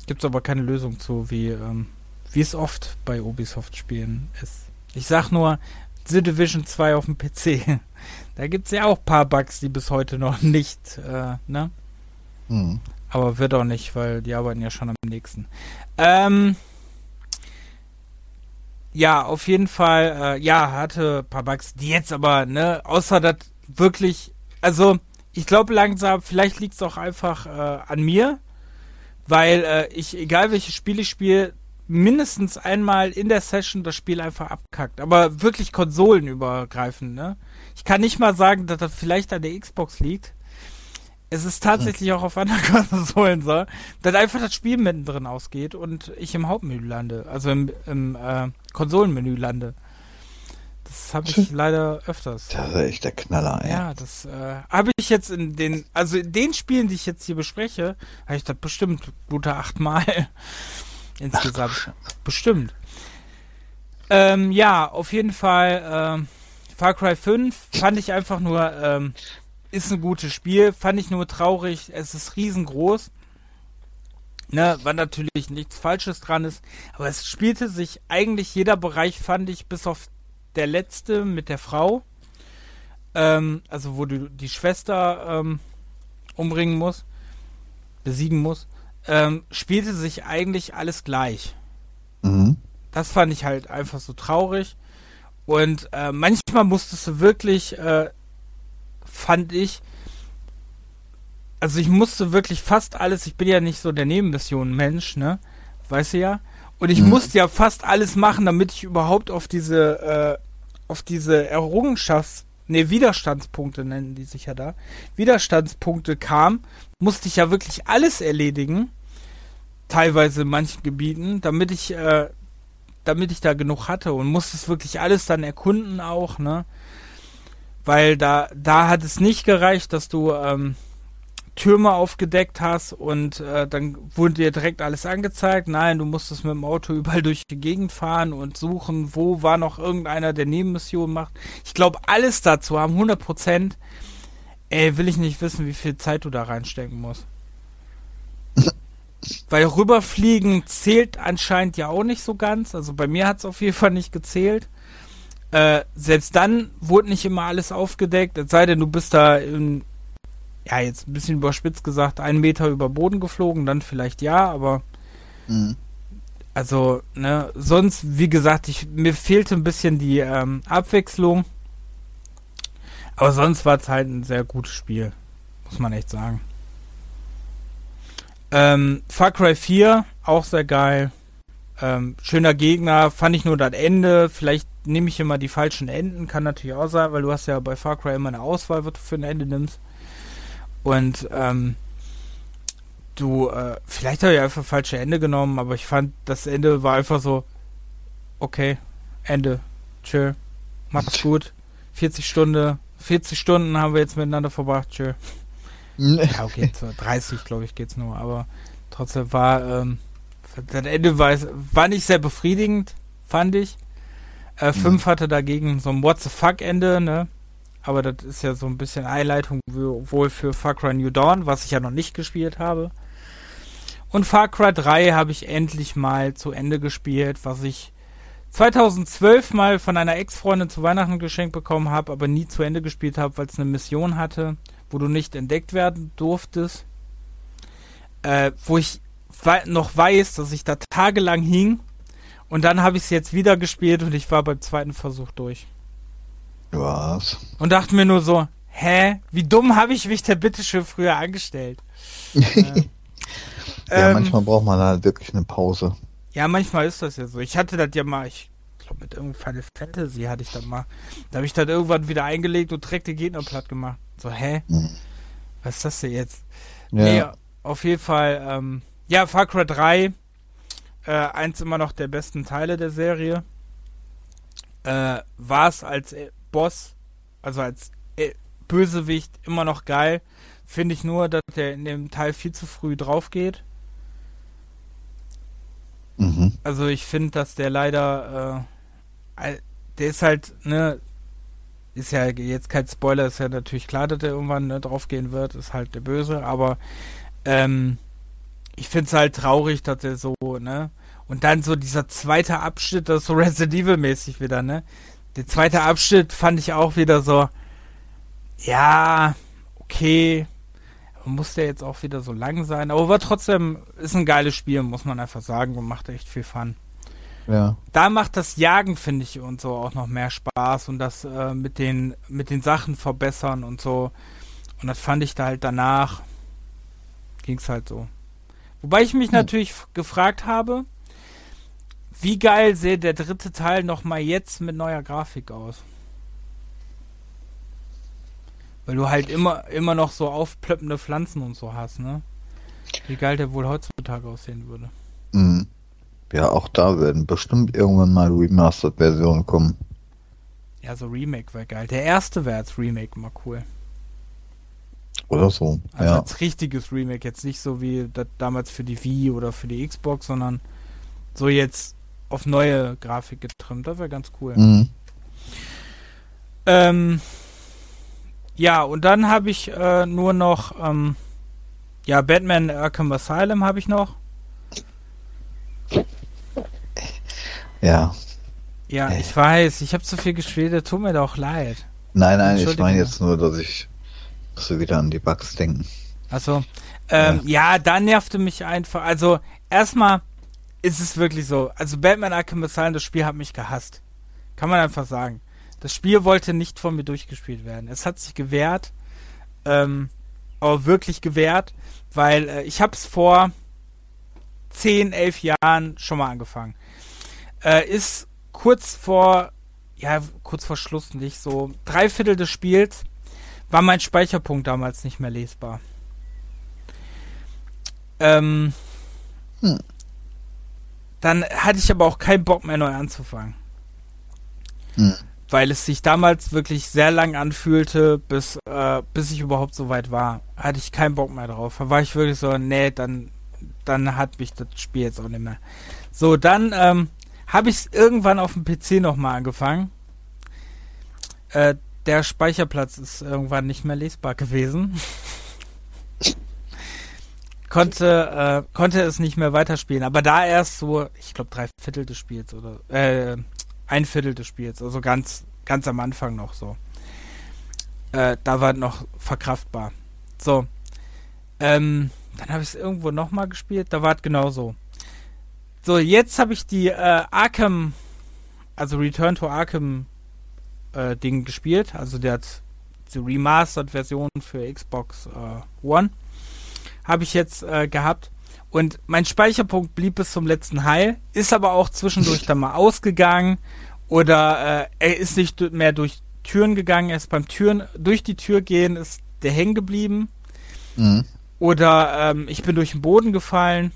Gibt es aber keine Lösung zu, wie ähm, wie es oft bei Ubisoft-Spielen ist. Ich sag nur, The Division 2 auf dem PC. da gibt es ja auch ein paar Bugs, die bis heute noch nicht, äh, ne? Mhm. Aber wird auch nicht, weil die arbeiten ja schon am nächsten. Ähm, ja, auf jeden Fall, äh, ja, hatte ein paar Bugs, die jetzt aber, ne, außer das wirklich, also ich glaube langsam, vielleicht liegt es auch einfach äh, an mir, weil äh, ich, egal welches Spiel ich spiele, mindestens einmal in der Session das Spiel einfach abkackt. Aber wirklich konsolenübergreifend, ne? Ich kann nicht mal sagen, dass das vielleicht an der Xbox liegt, es ist tatsächlich auch auf anderen Konsolen so, dass einfach das Spiel mittendrin ausgeht und ich im Hauptmenü lande, also im, im äh, Konsolenmenü lande. Das habe ich leider öfters. Das ist echt der Knaller, ey. Ja, das äh, habe ich jetzt in den, also in den Spielen, die ich jetzt hier bespreche, habe ich das bestimmt gute achtmal insgesamt. Ach, bestimmt. Ähm, ja, auf jeden Fall, ähm, Far Cry 5 fand ich einfach nur, ähm, ist ein gutes Spiel, fand ich nur traurig, es ist riesengroß. Ne, war natürlich nichts Falsches dran ist, aber es spielte sich eigentlich jeder Bereich, fand ich, bis auf der letzte mit der Frau, ähm, also wo du die Schwester ähm, umbringen muss, besiegen muss, ähm, spielte sich eigentlich alles gleich. Mhm. Das fand ich halt einfach so traurig. Und äh, manchmal musstest du wirklich, äh, fand ich, also ich musste wirklich fast alles, ich bin ja nicht so der Nebenmission-Mensch, ne? Weißt du ja? Und ich mhm. musste ja fast alles machen, damit ich überhaupt auf diese, äh, auf diese Errungenschafts-, ne, Widerstandspunkte nennen die sich ja da, Widerstandspunkte kam, musste ich ja wirklich alles erledigen, teilweise in manchen Gebieten, damit ich, äh, damit ich da genug hatte und musste es wirklich alles dann erkunden auch, ne? Weil da, da hat es nicht gereicht, dass du, ähm, Türme aufgedeckt hast und äh, dann wurde dir direkt alles angezeigt. Nein, du musstest mit dem Auto überall durch die Gegend fahren und suchen, wo war noch irgendeiner, der Nebenmissionen macht. Ich glaube, alles dazu haben 100 Prozent. Ey, will ich nicht wissen, wie viel Zeit du da reinstecken musst. Weil rüberfliegen zählt anscheinend ja auch nicht so ganz. Also bei mir hat es auf jeden Fall nicht gezählt. Äh, selbst dann wurde nicht immer alles aufgedeckt, es sei denn, du bist da in, ja, jetzt ein bisschen überspitzt gesagt, einen Meter über Boden geflogen, dann vielleicht ja, aber mhm. also, ne, sonst, wie gesagt, ich, mir fehlte ein bisschen die ähm, Abwechslung. Aber sonst war es halt ein sehr gutes Spiel, muss man echt sagen. Ähm, Far Cry 4, auch sehr geil. Ähm, schöner Gegner, fand ich nur das Ende. Vielleicht nehme ich immer die falschen Enden, kann natürlich auch sein, weil du hast ja bei Far Cry immer eine Auswahl, was du für ein Ende nimmst. Und ähm, du, äh, vielleicht habe ich einfach falsche Ende genommen, aber ich fand, das Ende war einfach so, okay, Ende, tschö, mach's gut, 40 Stunden, 40 Stunden haben wir jetzt miteinander verbracht, tschö. ja, okay, 30, glaube ich, geht's nur, aber trotzdem war, ähm, das Ende war, war nicht sehr befriedigend, fand ich. Äh, 5 mhm. hatte dagegen so ein What the fuck Ende, ne? aber das ist ja so ein bisschen Einleitung wohl für Far Cry New Dawn, was ich ja noch nicht gespielt habe. Und Far Cry 3 habe ich endlich mal zu Ende gespielt, was ich 2012 mal von einer Ex-Freundin zu Weihnachten geschenkt bekommen habe, aber nie zu Ende gespielt habe, weil es eine Mission hatte, wo du nicht entdeckt werden durftest. Äh, wo ich noch weiß, dass ich da tagelang hing und dann habe ich es jetzt wieder gespielt und ich war beim zweiten Versuch durch. Was? Und dachte mir nur so, hä, wie dumm habe ich mich da bitte schon früher angestellt? äh, ja, ähm, manchmal braucht man halt wirklich eine Pause. Ja, manchmal ist das ja so. Ich hatte das ja mal, ich glaube mit irgendeinem Final Fantasy hatte ich das mal. Da habe ich das irgendwann wieder eingelegt und direkt den Gegner platt gemacht. So, hä? Hm. Was ist das denn jetzt? Ja. Nee, auf jeden Fall, ähm, ja, Far Cry 3, äh, eins immer noch der besten Teile der Serie. Äh, war es als Boss, also als äh, Bösewicht, immer noch geil. Finde ich nur, dass der in dem Teil viel zu früh drauf geht. Mhm. Also ich finde, dass der leider, äh, der ist halt, ne, ist ja jetzt kein Spoiler, ist ja natürlich klar, dass der irgendwann ne, draufgehen wird, ist halt der Böse, aber ähm, ich finde es halt traurig, dass er so, ne, und dann so dieser zweite Abschnitt, das ist so Resident Evil mäßig wieder, ne, der zweite Abschnitt fand ich auch wieder so, ja, okay, muss der jetzt auch wieder so lang sein, aber war trotzdem, ist ein geiles Spiel, muss man einfach sagen, und macht echt viel Fun. Ja. Da macht das Jagen, finde ich, und so auch noch mehr Spaß und das äh, mit den mit den Sachen verbessern und so. Und das fand ich da halt danach ging es halt so. Wobei ich mich hm. natürlich gefragt habe, wie geil sähe der dritte Teil nochmal jetzt mit neuer Grafik aus? Weil du halt immer, immer noch so aufplöppende Pflanzen und so hast, ne? Wie geil der wohl heutzutage aussehen würde. Mhm. Ja, auch da werden bestimmt irgendwann mal Remastered-Versionen kommen. Ja, so Remake wäre geil. Der erste wäre als Remake mal cool. Oder so. Also ja. als richtiges Remake, jetzt nicht so wie das damals für die Wii oder für die Xbox, sondern so jetzt auf neue Grafik getrimmt. Das wäre ganz cool. Mhm. Ähm, ja, und dann habe ich äh, nur noch, ähm, ja, Batman Arkham Asylum habe ich noch. Ja. Ja, äh. ich weiß, ich habe zu viel gespielt, tut mir doch leid. Nein, nein, ich meine jetzt nur, dass ich so wieder an die Bugs denken. Also, ähm, ja. ja, da nervte mich einfach. Also, erstmal ist es wirklich so. Also, Batman Arkham Asylum, das Spiel hat mich gehasst. Kann man einfach sagen. Das Spiel wollte nicht von mir durchgespielt werden. Es hat sich gewehrt, ähm, aber wirklich gewehrt, weil äh, ich habe es vor 10, 11 Jahren schon mal angefangen. Äh, ist kurz vor, ja, kurz vor Schluss nicht so, drei Viertel des Spiels war mein Speicherpunkt damals nicht mehr lesbar. Ähm, hm. Dann hatte ich aber auch keinen Bock mehr neu anzufangen. Hm. Weil es sich damals wirklich sehr lang anfühlte, bis, äh, bis ich überhaupt so weit war. Hatte ich keinen Bock mehr drauf. Da war ich wirklich so, nee, dann, dann hat mich das Spiel jetzt auch nicht mehr. So, dann ähm, habe ich es irgendwann auf dem PC nochmal angefangen. Äh, der Speicherplatz ist irgendwann nicht mehr lesbar gewesen. konnte, äh, konnte es nicht mehr weiterspielen. Aber da erst so, ich glaube, drei Viertel des Spiels oder äh, ein Viertel des Spiels, also ganz, ganz am Anfang noch so. Äh, da war noch verkraftbar. So. Ähm, dann habe ich es irgendwo nochmal gespielt, da war es genauso. So, jetzt habe ich die äh, Arkham, also Return to Arkham äh, Ding gespielt. Also der hat die Remastered-Version für Xbox äh, One. Habe ich jetzt äh, gehabt. Und mein Speicherpunkt blieb bis zum letzten Heil, ist aber auch zwischendurch dann mal ausgegangen oder äh, er ist nicht mehr durch Türen gegangen, er ist beim Türen, durch die Tür gehen, ist der hängen geblieben. Mhm. Oder ähm, ich bin durch den Boden gefallen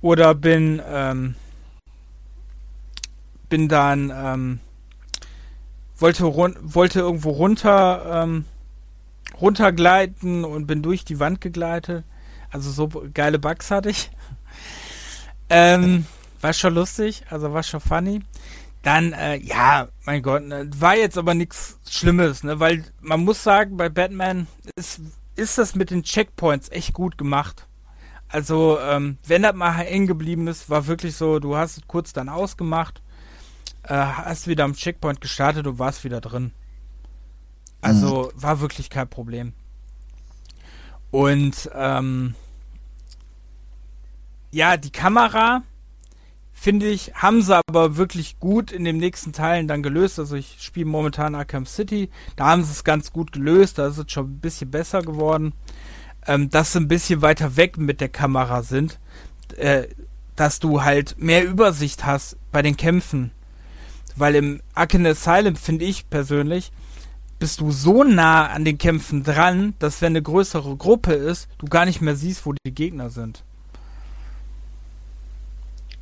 oder bin, ähm, bin dann, ähm, wollte, wollte irgendwo runter, ähm, runtergleiten und bin durch die Wand gegleitet. Also so geile Bugs hatte ich. ähm, war schon lustig, also war schon funny. Dann, äh, ja, mein Gott, ne, war jetzt aber nichts Schlimmes, ne, weil man muss sagen, bei Batman ist, ist das mit den Checkpoints echt gut gemacht. Also, ähm, wenn das mal hängen geblieben ist, war wirklich so, du hast es kurz dann ausgemacht, äh, hast wieder am Checkpoint gestartet und warst wieder drin. Also mhm. war wirklich kein Problem. Und ähm, ja, die Kamera, finde ich, haben sie aber wirklich gut in den nächsten Teilen dann gelöst. Also ich spiele momentan Arkham City, da haben sie es ganz gut gelöst, da ist es schon ein bisschen besser geworden ähm, dass sie ein bisschen weiter weg mit der Kamera sind, äh, dass du halt mehr Übersicht hast bei den Kämpfen. Weil im Arkham Asylum, finde ich persönlich, bist du so nah an den Kämpfen dran, dass wenn eine größere Gruppe ist, du gar nicht mehr siehst, wo die Gegner sind.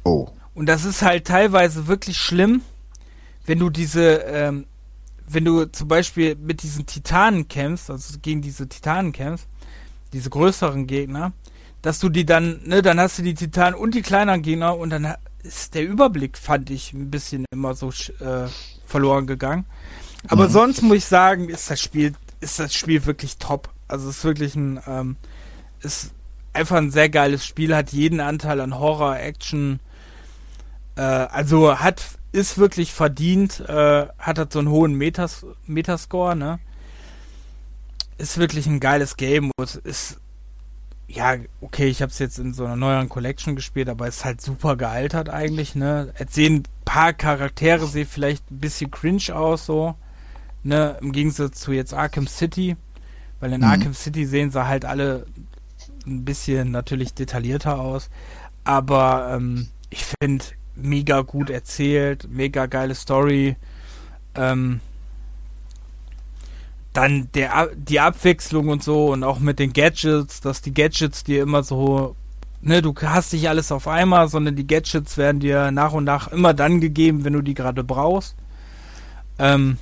Oh. Und das ist halt teilweise wirklich schlimm, wenn du diese, ähm, wenn du zum Beispiel mit diesen Titanen kämpfst, also gegen diese Titanen kämpfst, diese größeren Gegner, dass du die dann, ne, dann hast du die Titanen und die kleineren Gegner und dann ist der Überblick, fand ich, ein bisschen immer so äh, verloren gegangen. Aber mhm. sonst muss ich sagen, ist das Spiel, ist das Spiel wirklich top. Also es ist wirklich ein, ähm, ist einfach ein sehr geiles Spiel, hat jeden Anteil an Horror, Action, äh, also hat, ist wirklich verdient, äh, hat halt so einen hohen Metas Metascore, ne? ist wirklich ein geiles Game und ist ja, okay, ich habe es jetzt in so einer neueren Collection gespielt, aber es ist halt super gealtert eigentlich, ne? Jetzt sehen ein paar Charaktere sehen vielleicht ein bisschen cringe aus, so, ne? Im Gegensatz zu jetzt Arkham City, weil in mhm. Arkham City sehen sie halt alle ein bisschen natürlich detaillierter aus, aber ähm, ich finde mega gut erzählt, mega geile Story, ähm, dann der, die Abwechslung und so und auch mit den Gadgets, dass die Gadgets dir immer so, ne, du hast nicht alles auf einmal, sondern die Gadgets werden dir nach und nach immer dann gegeben, wenn du die gerade brauchst. Ähm,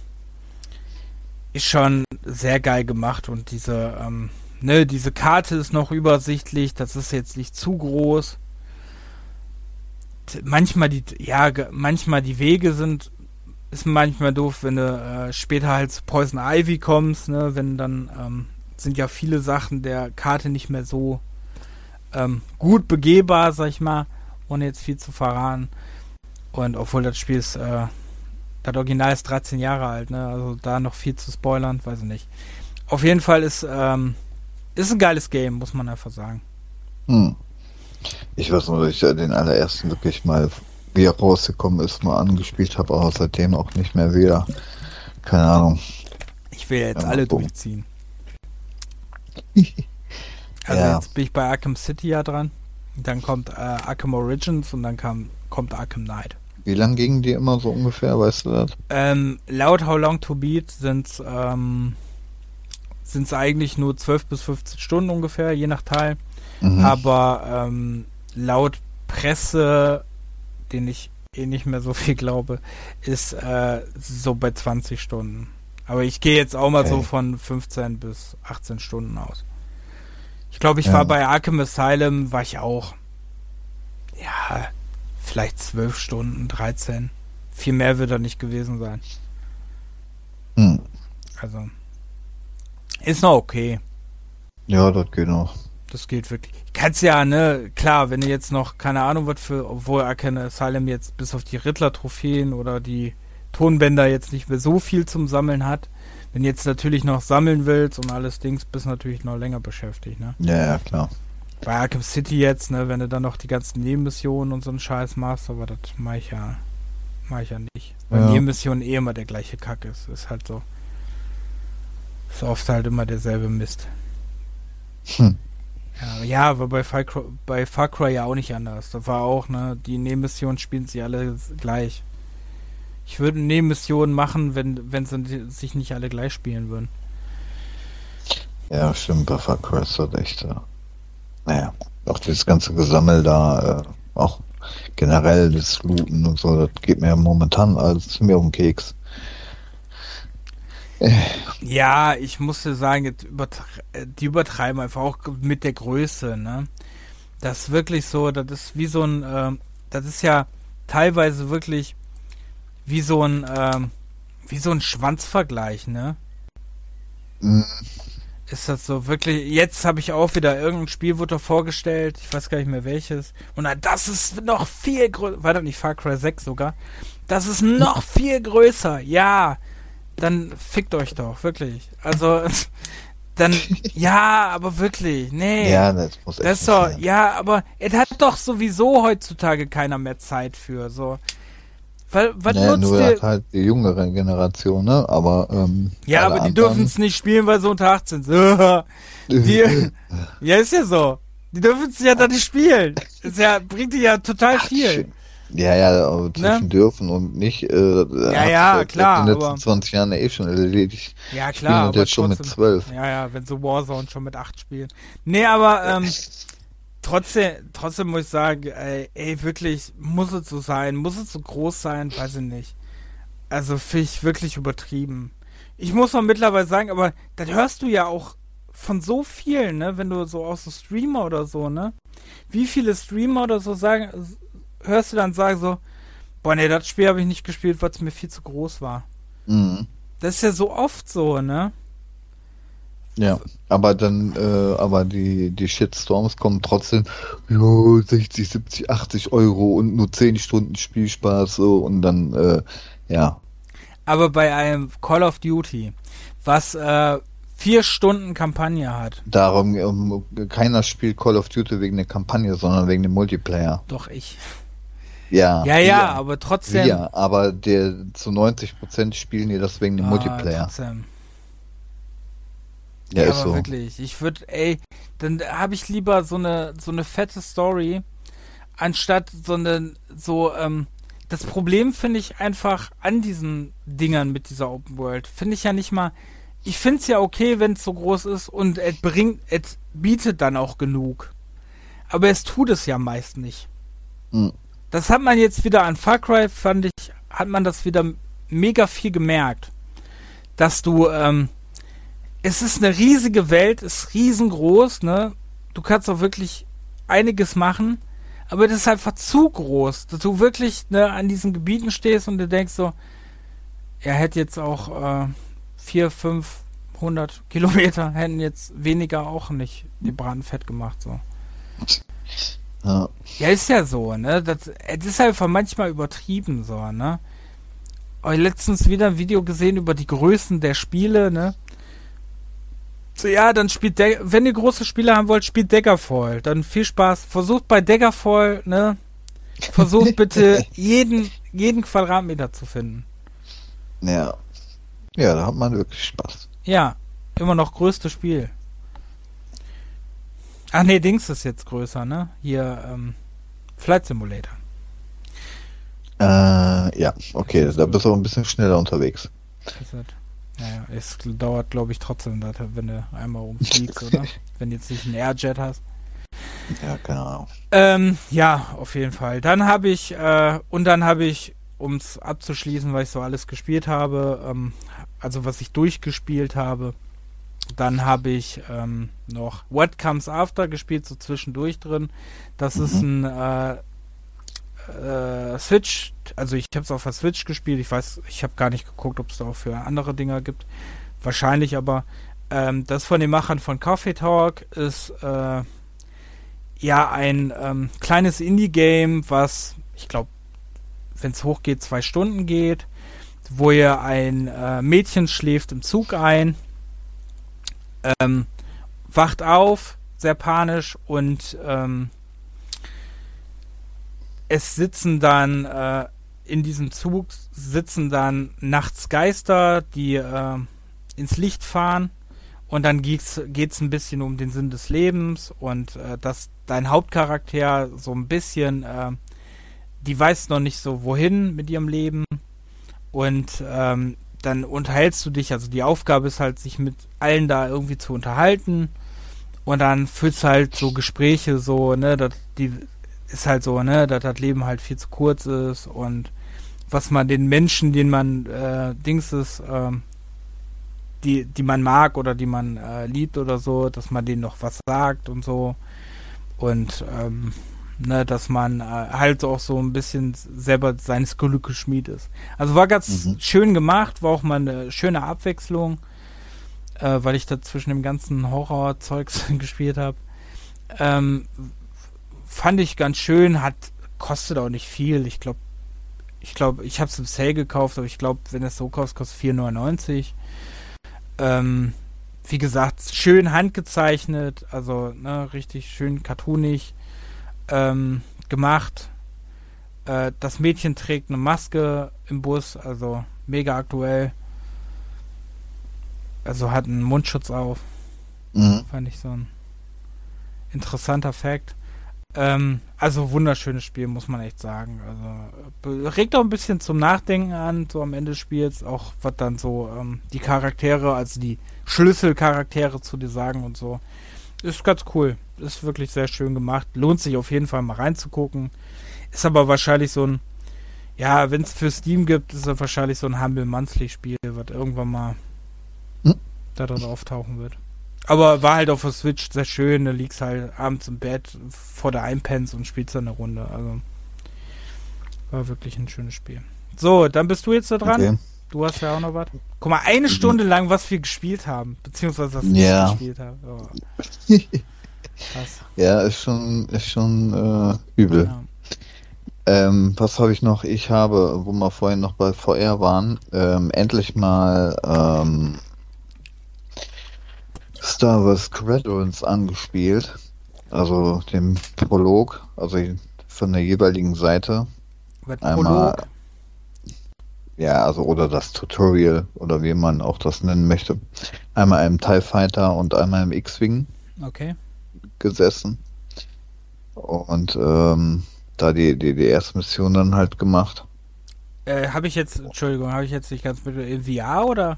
ist schon sehr geil gemacht und diese, ähm, ne, diese Karte ist noch übersichtlich, das ist jetzt nicht zu groß. Manchmal die, ja, manchmal die Wege sind, ist manchmal doof, wenn du äh, später halt zu Poison Ivy kommst, ne, wenn dann, ähm, sind ja viele Sachen der Karte nicht mehr so ähm, gut begehbar, sag ich mal, ohne jetzt viel zu verraten. Und obwohl das Spiel ist, äh, das Original ist 13 Jahre alt, ne? Also da noch viel zu spoilern, weiß ich nicht. Auf jeden Fall ist, ähm, ist ein geiles Game, muss man einfach sagen. Hm. Ich weiß nur, dass ich den allerersten wirklich mal, wie er rausgekommen ist, mal angespielt habe, aber seitdem auch nicht mehr wieder. Keine Ahnung. Ich will jetzt ja, alle durchziehen. also ja. jetzt bin ich bei Arkham City ja dran. Dann kommt äh, Arkham Origins und dann kam, kommt Arkham Knight. Wie lang gingen die immer so ungefähr, weißt du das? Ähm, laut How Long to Beat sind es ähm, eigentlich nur 12 bis 15 Stunden ungefähr, je nach Teil. Mhm. Aber ähm, laut Presse, den ich eh nicht mehr so viel glaube, ist äh, so bei 20 Stunden. Aber ich gehe jetzt auch mal okay. so von 15 bis 18 Stunden aus. Ich glaube, ich ja. war bei Arkham Asylum, war ich auch. Ja, vielleicht 12 Stunden, 13. Viel mehr wird er nicht gewesen sein. Hm. Also. Ist noch okay. Ja, das geht noch. Das geht wirklich. Kannst ja, ne, klar, wenn du jetzt noch, keine Ahnung, was für, obwohl Arkham Asylum jetzt bis auf die Riddler-Trophäen oder die Tonbänder jetzt nicht mehr so viel zum Sammeln hat. Wenn du jetzt natürlich noch sammeln willst und alles Dings, bist du natürlich noch länger beschäftigt, ne? Ja, ja, klar. Bei Arkham City jetzt, ne, wenn du dann noch die ganzen Nebenmissionen und so einen Scheiß machst, aber das mach ich ja, mach ich ja nicht. Weil ja. Nebenmissionen eh immer der gleiche Kack ist. Ist halt so. Ist oft halt immer derselbe Mist. Hm. Ja, ja, aber bei Far, Cry, bei Far Cry ja auch nicht anders. Da war auch, ne, die Nebenmissionen spielen sie alle gleich. Ich würde Nebenmissionen machen, wenn, wenn sie sich nicht alle gleich spielen würden. Ja, stimmt, bei Far Cry ist das echt. Äh, naja, auch das ganze Gesammel da, äh, auch generell das Looten und so, das geht mir momentan alles mir um Keks. Ja, ich muss dir sagen, übertre die übertreiben einfach auch mit der Größe, ne? Das ist wirklich so, das ist wie so ein, äh, das ist ja teilweise wirklich wie so ein, ähm, wie so ein Schwanzvergleich, ne? Mhm. Ist das so wirklich, jetzt habe ich auch wieder irgendein Spiel wurde vorgestellt, ich weiß gar nicht mehr welches. Und das ist noch viel größer, war das nicht Far Cry 6 sogar? Das ist noch viel größer, ja. Dann fickt euch doch, wirklich. Also, dann, ja, aber wirklich, nee. Ja, das muss echt das ist doch, ja, aber es hat doch sowieso heutzutage keiner mehr Zeit für, so. Weil, was naja, nutzt nur dir? halt die jüngere Generation, ne? Aber ähm, ja, aber die dürfen es nicht spielen, weil sie unter 18 sind. die, ja, ist ja so. Die dürfen es ja dann nicht spielen. Das ja, bringt dir ja total Ach, viel. Ja, ja, aber zwischen ne? dürfen und nicht. Äh, ja, ja, klar. In den letzten aber, 20 Jahren eh schon erledigt. Ja, klar. Und jetzt schon mit 12. Ja, ja, wenn so Warzone schon mit 8 spielen. Nee, aber ähm, trotzdem, trotzdem muss ich sagen, ey, ey, wirklich, muss es so sein, muss es so groß sein, weiß ich nicht. Also finde ich wirklich übertrieben. Ich muss mal mittlerweile sagen, aber das hörst du ja auch von so vielen, ne, wenn du so aus so Streamer oder so, ne? Wie viele Streamer oder so sagen, hörst du dann sagen so, boah, ne, das Spiel habe ich nicht gespielt, weil es mir viel zu groß war. Mhm. Das ist ja so oft so, ne? Ja, aber dann, äh, aber die, die Shitstorms kommen trotzdem, jo, 60, 70, 80 Euro und nur 10 Stunden Spielspaß so und dann, äh, ja. Aber bei einem Call of Duty, was äh, vier Stunden Kampagne hat. Darum, um, keiner spielt Call of Duty wegen der Kampagne, sondern wegen dem Multiplayer. Doch ich. Ja. Ja, ja, aber trotzdem. Ja, aber der zu 90 Prozent spielen die das wegen dem ah, Multiplayer. Trotzdem. Ja, ja ist aber so. wirklich. Ich würde, ey, dann habe ich lieber so eine so eine fette Story anstatt so eine so ähm, das Problem finde ich einfach an diesen Dingern mit dieser Open World finde ich ja nicht mal. Ich finde es ja okay, wenn es so groß ist und es bringt, es bietet dann auch genug. Aber es tut es ja meist nicht. Hm. Das hat man jetzt wieder an Far Cry, fand ich, hat man das wieder mega viel gemerkt, dass du, ähm, es ist eine riesige Welt, ist riesengroß, ne? Du kannst auch wirklich einiges machen, aber das ist einfach zu groß, dass du wirklich ne, an diesen Gebieten stehst und du denkst so, er hätte jetzt auch äh, vier, fünf, Kilometer hätten jetzt weniger auch nicht die Braten fett gemacht so. Ja. ja, ist ja so, ne? Das, das ist einfach manchmal übertrieben so, ne? Aber letztens wieder ein Video gesehen über die Größen der Spiele, ne? So, ja, dann spielt De wenn ihr große Spiele haben wollt, spielt Daggerfall. Dann viel Spaß. Versucht bei Daggerfall, ne? Versucht bitte jeden, jeden Quadratmeter zu finden. Ja. Ja, da hat man wirklich Spaß. Ja, immer noch größtes Spiel. Ach nee, Dings ist jetzt größer, ne? Hier, ähm, Flight Simulator. Äh, ja, okay, da bist du auch ein bisschen schneller unterwegs. Naja, es dauert, glaube ich, trotzdem, wenn du einmal umfliegst, oder? Wenn du jetzt nicht einen Airjet hast. Ja, genau. Ähm, ja, auf jeden Fall. Dann habe ich, äh, und dann habe ich, um es abzuschließen, weil ich so alles gespielt habe, ähm, also was ich durchgespielt habe, dann habe ich ähm, noch What Comes After gespielt, so zwischendurch drin. Das mhm. ist ein äh, äh, Switch, also ich habe es auf der Switch gespielt. Ich weiß, ich habe gar nicht geguckt, ob es da auch für andere Dinger gibt. Wahrscheinlich aber. Ähm, das von den Machern von Coffee Talk ist äh, ja ein ähm, kleines Indie-Game, was ich glaube, wenn es hochgeht, zwei Stunden geht, wo ihr ein äh, Mädchen schläft im Zug ein, ähm, wacht auf, sehr panisch und ähm, es sitzen dann äh, in diesem Zug sitzen dann nachts Geister, die äh, ins Licht fahren. Und dann geht's geht's ein bisschen um den Sinn des Lebens und äh, dass dein Hauptcharakter so ein bisschen äh, die weiß noch nicht so wohin mit ihrem Leben. Und ähm, dann unterhältst du dich, also die Aufgabe ist halt, sich mit allen da irgendwie zu unterhalten. Und dann führst du halt so Gespräche so, ne, dass die ist halt so, ne, dass das Leben halt viel zu kurz ist und was man den Menschen, den man äh, Dings ist, äh, die, die man mag oder die man äh, liebt oder so, dass man denen noch was sagt und so. Und ähm, ne, dass man äh, halt auch so ein bisschen selber seines Glückes Schmied ist. Also war ganz mhm. schön gemacht, war auch mal eine schöne Abwechslung, äh, weil ich da zwischen dem ganzen Horrorzeugs gespielt habe. Ähm, fand ich ganz schön, hat kostet auch nicht viel. Ich glaube, ich glaube, ich habe es im Sale gekauft, aber ich glaube, wenn es so kostet, kostet 4,99. Ähm, wie gesagt, schön handgezeichnet, also ne, richtig schön cartoonig ähm, gemacht. Äh, das Mädchen trägt eine Maske im Bus, also mega aktuell. Also hat einen Mundschutz auf. Mhm. Fand ich so ein interessanter Fakt. Ähm, also wunderschönes Spiel, muss man echt sagen. Also regt auch ein bisschen zum Nachdenken an, so am Ende des Spiels, auch was dann so ähm, die Charaktere, also die Schlüsselcharaktere zu dir sagen und so. Ist ganz cool. Ist wirklich sehr schön gemacht. Lohnt sich auf jeden Fall mal reinzugucken. Ist aber wahrscheinlich so ein, ja, wenn es für Steam gibt, ist es wahrscheinlich so ein Humble Monthly Spiel, was irgendwann mal hm? da drin auftauchen wird. Aber war halt auf der Switch sehr schön. Da liegst halt abends im Bett vor der Einpens und spielst dann eine Runde. Also war wirklich ein schönes Spiel. So, dann bist du jetzt da dran. Okay. Du hast ja auch noch was. Guck mal, eine Stunde lang, was wir gespielt haben, beziehungsweise was ja. wir gespielt haben. Oh. Krass. Ja, ist schon, ist schon äh, übel. Ja. Ähm, was habe ich noch? Ich habe, wo wir vorhin noch bei VR waren, ähm, endlich mal ähm, Star Wars Squadrons angespielt. Also den Prolog, also von der jeweiligen Seite. Was, Einmal, Prolog? ja, also oder das Tutorial oder wie man auch das nennen möchte. Einmal im TIE Fighter und einmal im X-Wing. Okay. Gesessen. Und ähm, da die, die, die erste Mission dann halt gemacht. Äh, habe ich jetzt, Entschuldigung, habe ich jetzt nicht ganz mit in VR oder?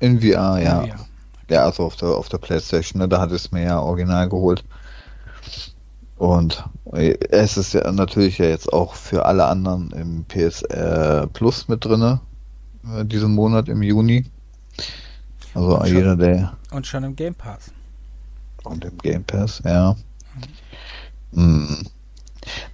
In VR, ja. In VR. Ja, also auf der, auf der Playstation, ne, da hat es mir ja original geholt. Und es ist ja natürlich ja jetzt auch für alle anderen im PS äh, Plus mit drinne. äh, diesen Monat im Juni. Also und jeder, der. Und schon im Game Pass. Und im Game Pass, ja. Mhm. Hm.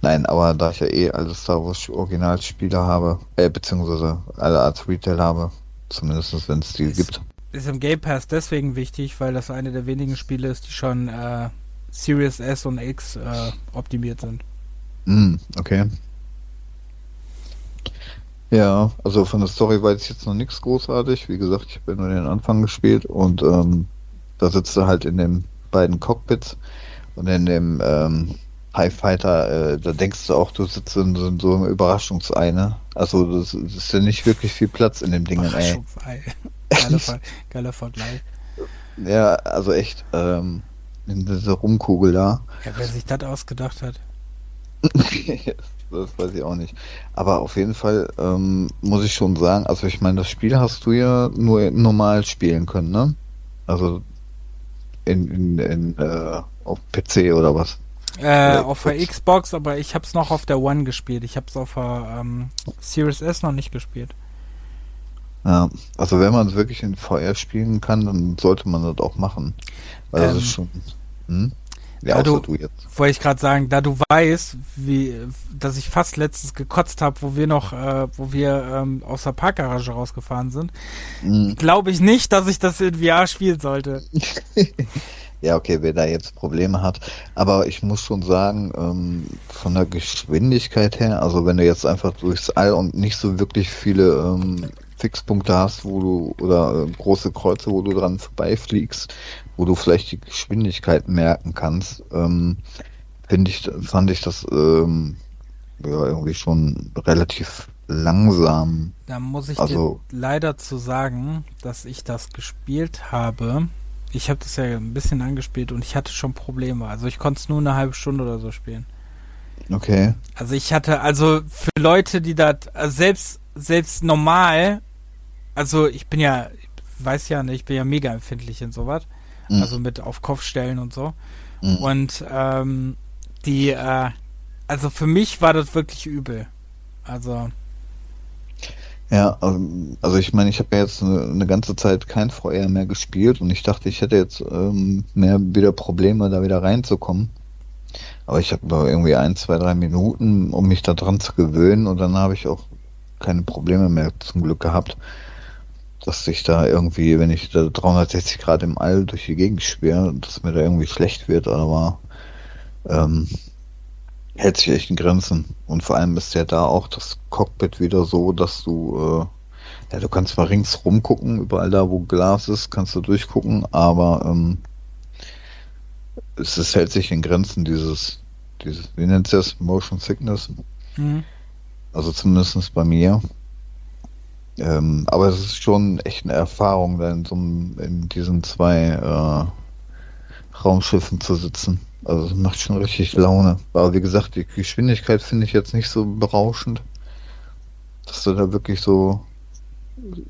Nein, aber da ich ja eh alle Star Wars Originalspiele habe, äh, beziehungsweise alle Art Retail habe, zumindest wenn es die gibt. Ist im Game Pass deswegen wichtig, weil das eine der wenigen Spiele ist, die schon äh, Series S und X äh, optimiert sind. Mm, okay. Ja, also von der Story weiß ich jetzt noch nichts großartig. Wie gesagt, ich habe ja nur den Anfang gespielt und ähm, da sitzt du halt in den beiden Cockpits und in dem ähm, High Fighter, äh, da denkst du auch, du sitzt in so, in so einem Überraschungsei, ne? Also das, das, ist ja nicht wirklich viel Platz in dem Ding, ey. Geiler, geiler Vergleich. Ja, also echt, ähm, in dieser Rumkugel da. Ja, wer sich das ausgedacht hat. das weiß ich auch nicht. Aber auf jeden Fall ähm, muss ich schon sagen, also ich meine, das Spiel hast du ja nur normal spielen können, ne? Also in, in, in äh, auf PC oder was? Äh, auf der Xbox, aber ich hab's noch auf der One gespielt. Ich hab's auf der ähm, Series S noch nicht gespielt. Ja, also wenn man es wirklich in VR spielen kann, dann sollte man das auch machen. Weil ähm, das ist schon. Hm? Ja, du, du jetzt. Wollte ich gerade sagen, da du weißt, wie, dass ich fast letztens gekotzt habe, wo wir noch, äh, wo wir ähm, aus der Parkgarage rausgefahren sind, mhm. glaube ich nicht, dass ich das in VR spielen sollte. ja, okay, wer da jetzt Probleme hat. Aber ich muss schon sagen, ähm, von der Geschwindigkeit her, also wenn du jetzt einfach durchs All und nicht so wirklich viele ähm, Fixpunkte hast, wo du, oder äh, große Kreuze, wo du dran vorbeifliegst, wo du vielleicht die Geschwindigkeit merken kannst, ähm, finde ich, fand ich das ähm, ja, irgendwie schon relativ langsam. Da muss ich also, dir leider zu sagen, dass ich das gespielt habe. Ich habe das ja ein bisschen angespielt und ich hatte schon Probleme. Also ich konnte es nur eine halbe Stunde oder so spielen. Okay. Also ich hatte, also für Leute, die da, also selbst, selbst normal also ich bin ja, weiß ja nicht, ich bin ja mega empfindlich in sowas. Mhm. Also mit auf Kopf stellen und so. Mhm. Und ähm, die, äh, also für mich war das wirklich übel. Also. Ja, ähm, also ich meine, ich habe ja jetzt eine, eine, ganze Zeit kein VR mehr gespielt und ich dachte, ich hätte jetzt ähm, mehr wieder Probleme, da wieder reinzukommen. Aber ich habe irgendwie ein, zwei, drei Minuten, um mich da dran zu gewöhnen und dann habe ich auch keine Probleme mehr zum Glück gehabt dass ich da irgendwie, wenn ich da 360 Grad im All durch die Gegend schwere, dass mir da irgendwie schlecht wird, aber ähm, hält sich echt in Grenzen. Und vor allem ist ja da auch das Cockpit wieder so, dass du, äh, ja, du kannst mal ringsrum gucken, überall da, wo Glas ist, kannst du durchgucken, aber ähm, es, es hält sich in Grenzen, dieses, dieses, wie nennt es das, Motion Sickness. Mhm. Also zumindest bei mir. Ähm, aber es ist schon echt eine Erfahrung, da in, so einem, in diesen zwei äh, Raumschiffen zu sitzen. Also es macht schon richtig Laune. Aber wie gesagt, die Geschwindigkeit finde ich jetzt nicht so berauschend, dass du da wirklich so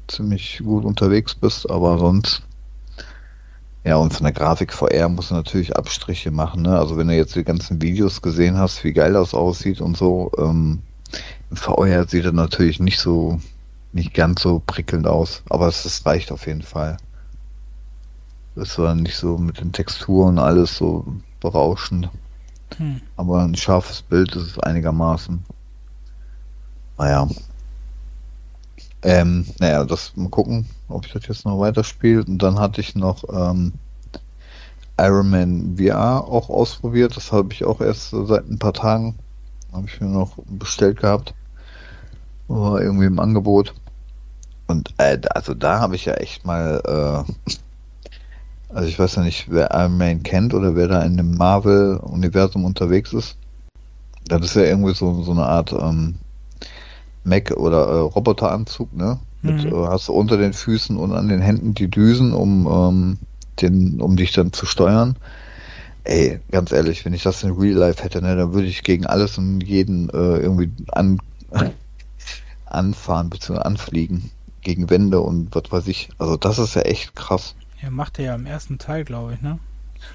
ziemlich gut unterwegs bist, aber sonst. Ja, und von der Grafik VR musst du natürlich Abstriche machen. Ne? Also wenn du jetzt die ganzen Videos gesehen hast, wie geil das aussieht und so, ähm, VR sieht er natürlich nicht so nicht ganz so prickelnd aus, aber es, es reicht auf jeden Fall. Es war nicht so mit den Texturen alles so berauschend. Hm. Aber ein scharfes Bild ist es einigermaßen. Naja. Ähm, naja, das mal gucken, ob ich das jetzt noch weiterspiele. Und dann hatte ich noch ähm, Iron Man VR auch ausprobiert. Das habe ich auch erst seit ein paar Tagen. Habe ich mir noch bestellt gehabt. War irgendwie im Angebot. Und äh, also da habe ich ja echt mal, äh, also ich weiß ja nicht, wer Iron Man kennt oder wer da in dem Marvel-Universum unterwegs ist. Das ist ja irgendwie so, so eine Art ähm, Mac- oder äh, Roboteranzug, ne? Mit, mhm. äh, hast du unter den Füßen und an den Händen die Düsen, um, ähm, den, um dich dann zu steuern. Ey, ganz ehrlich, wenn ich das in Real Life hätte, ne, dann würde ich gegen alles und jeden äh, irgendwie an, anfahren bzw. anfliegen gegen Wände und was weiß ich. Also das ist ja echt krass. Ja, macht er ja im ersten Teil, glaube ich, ne?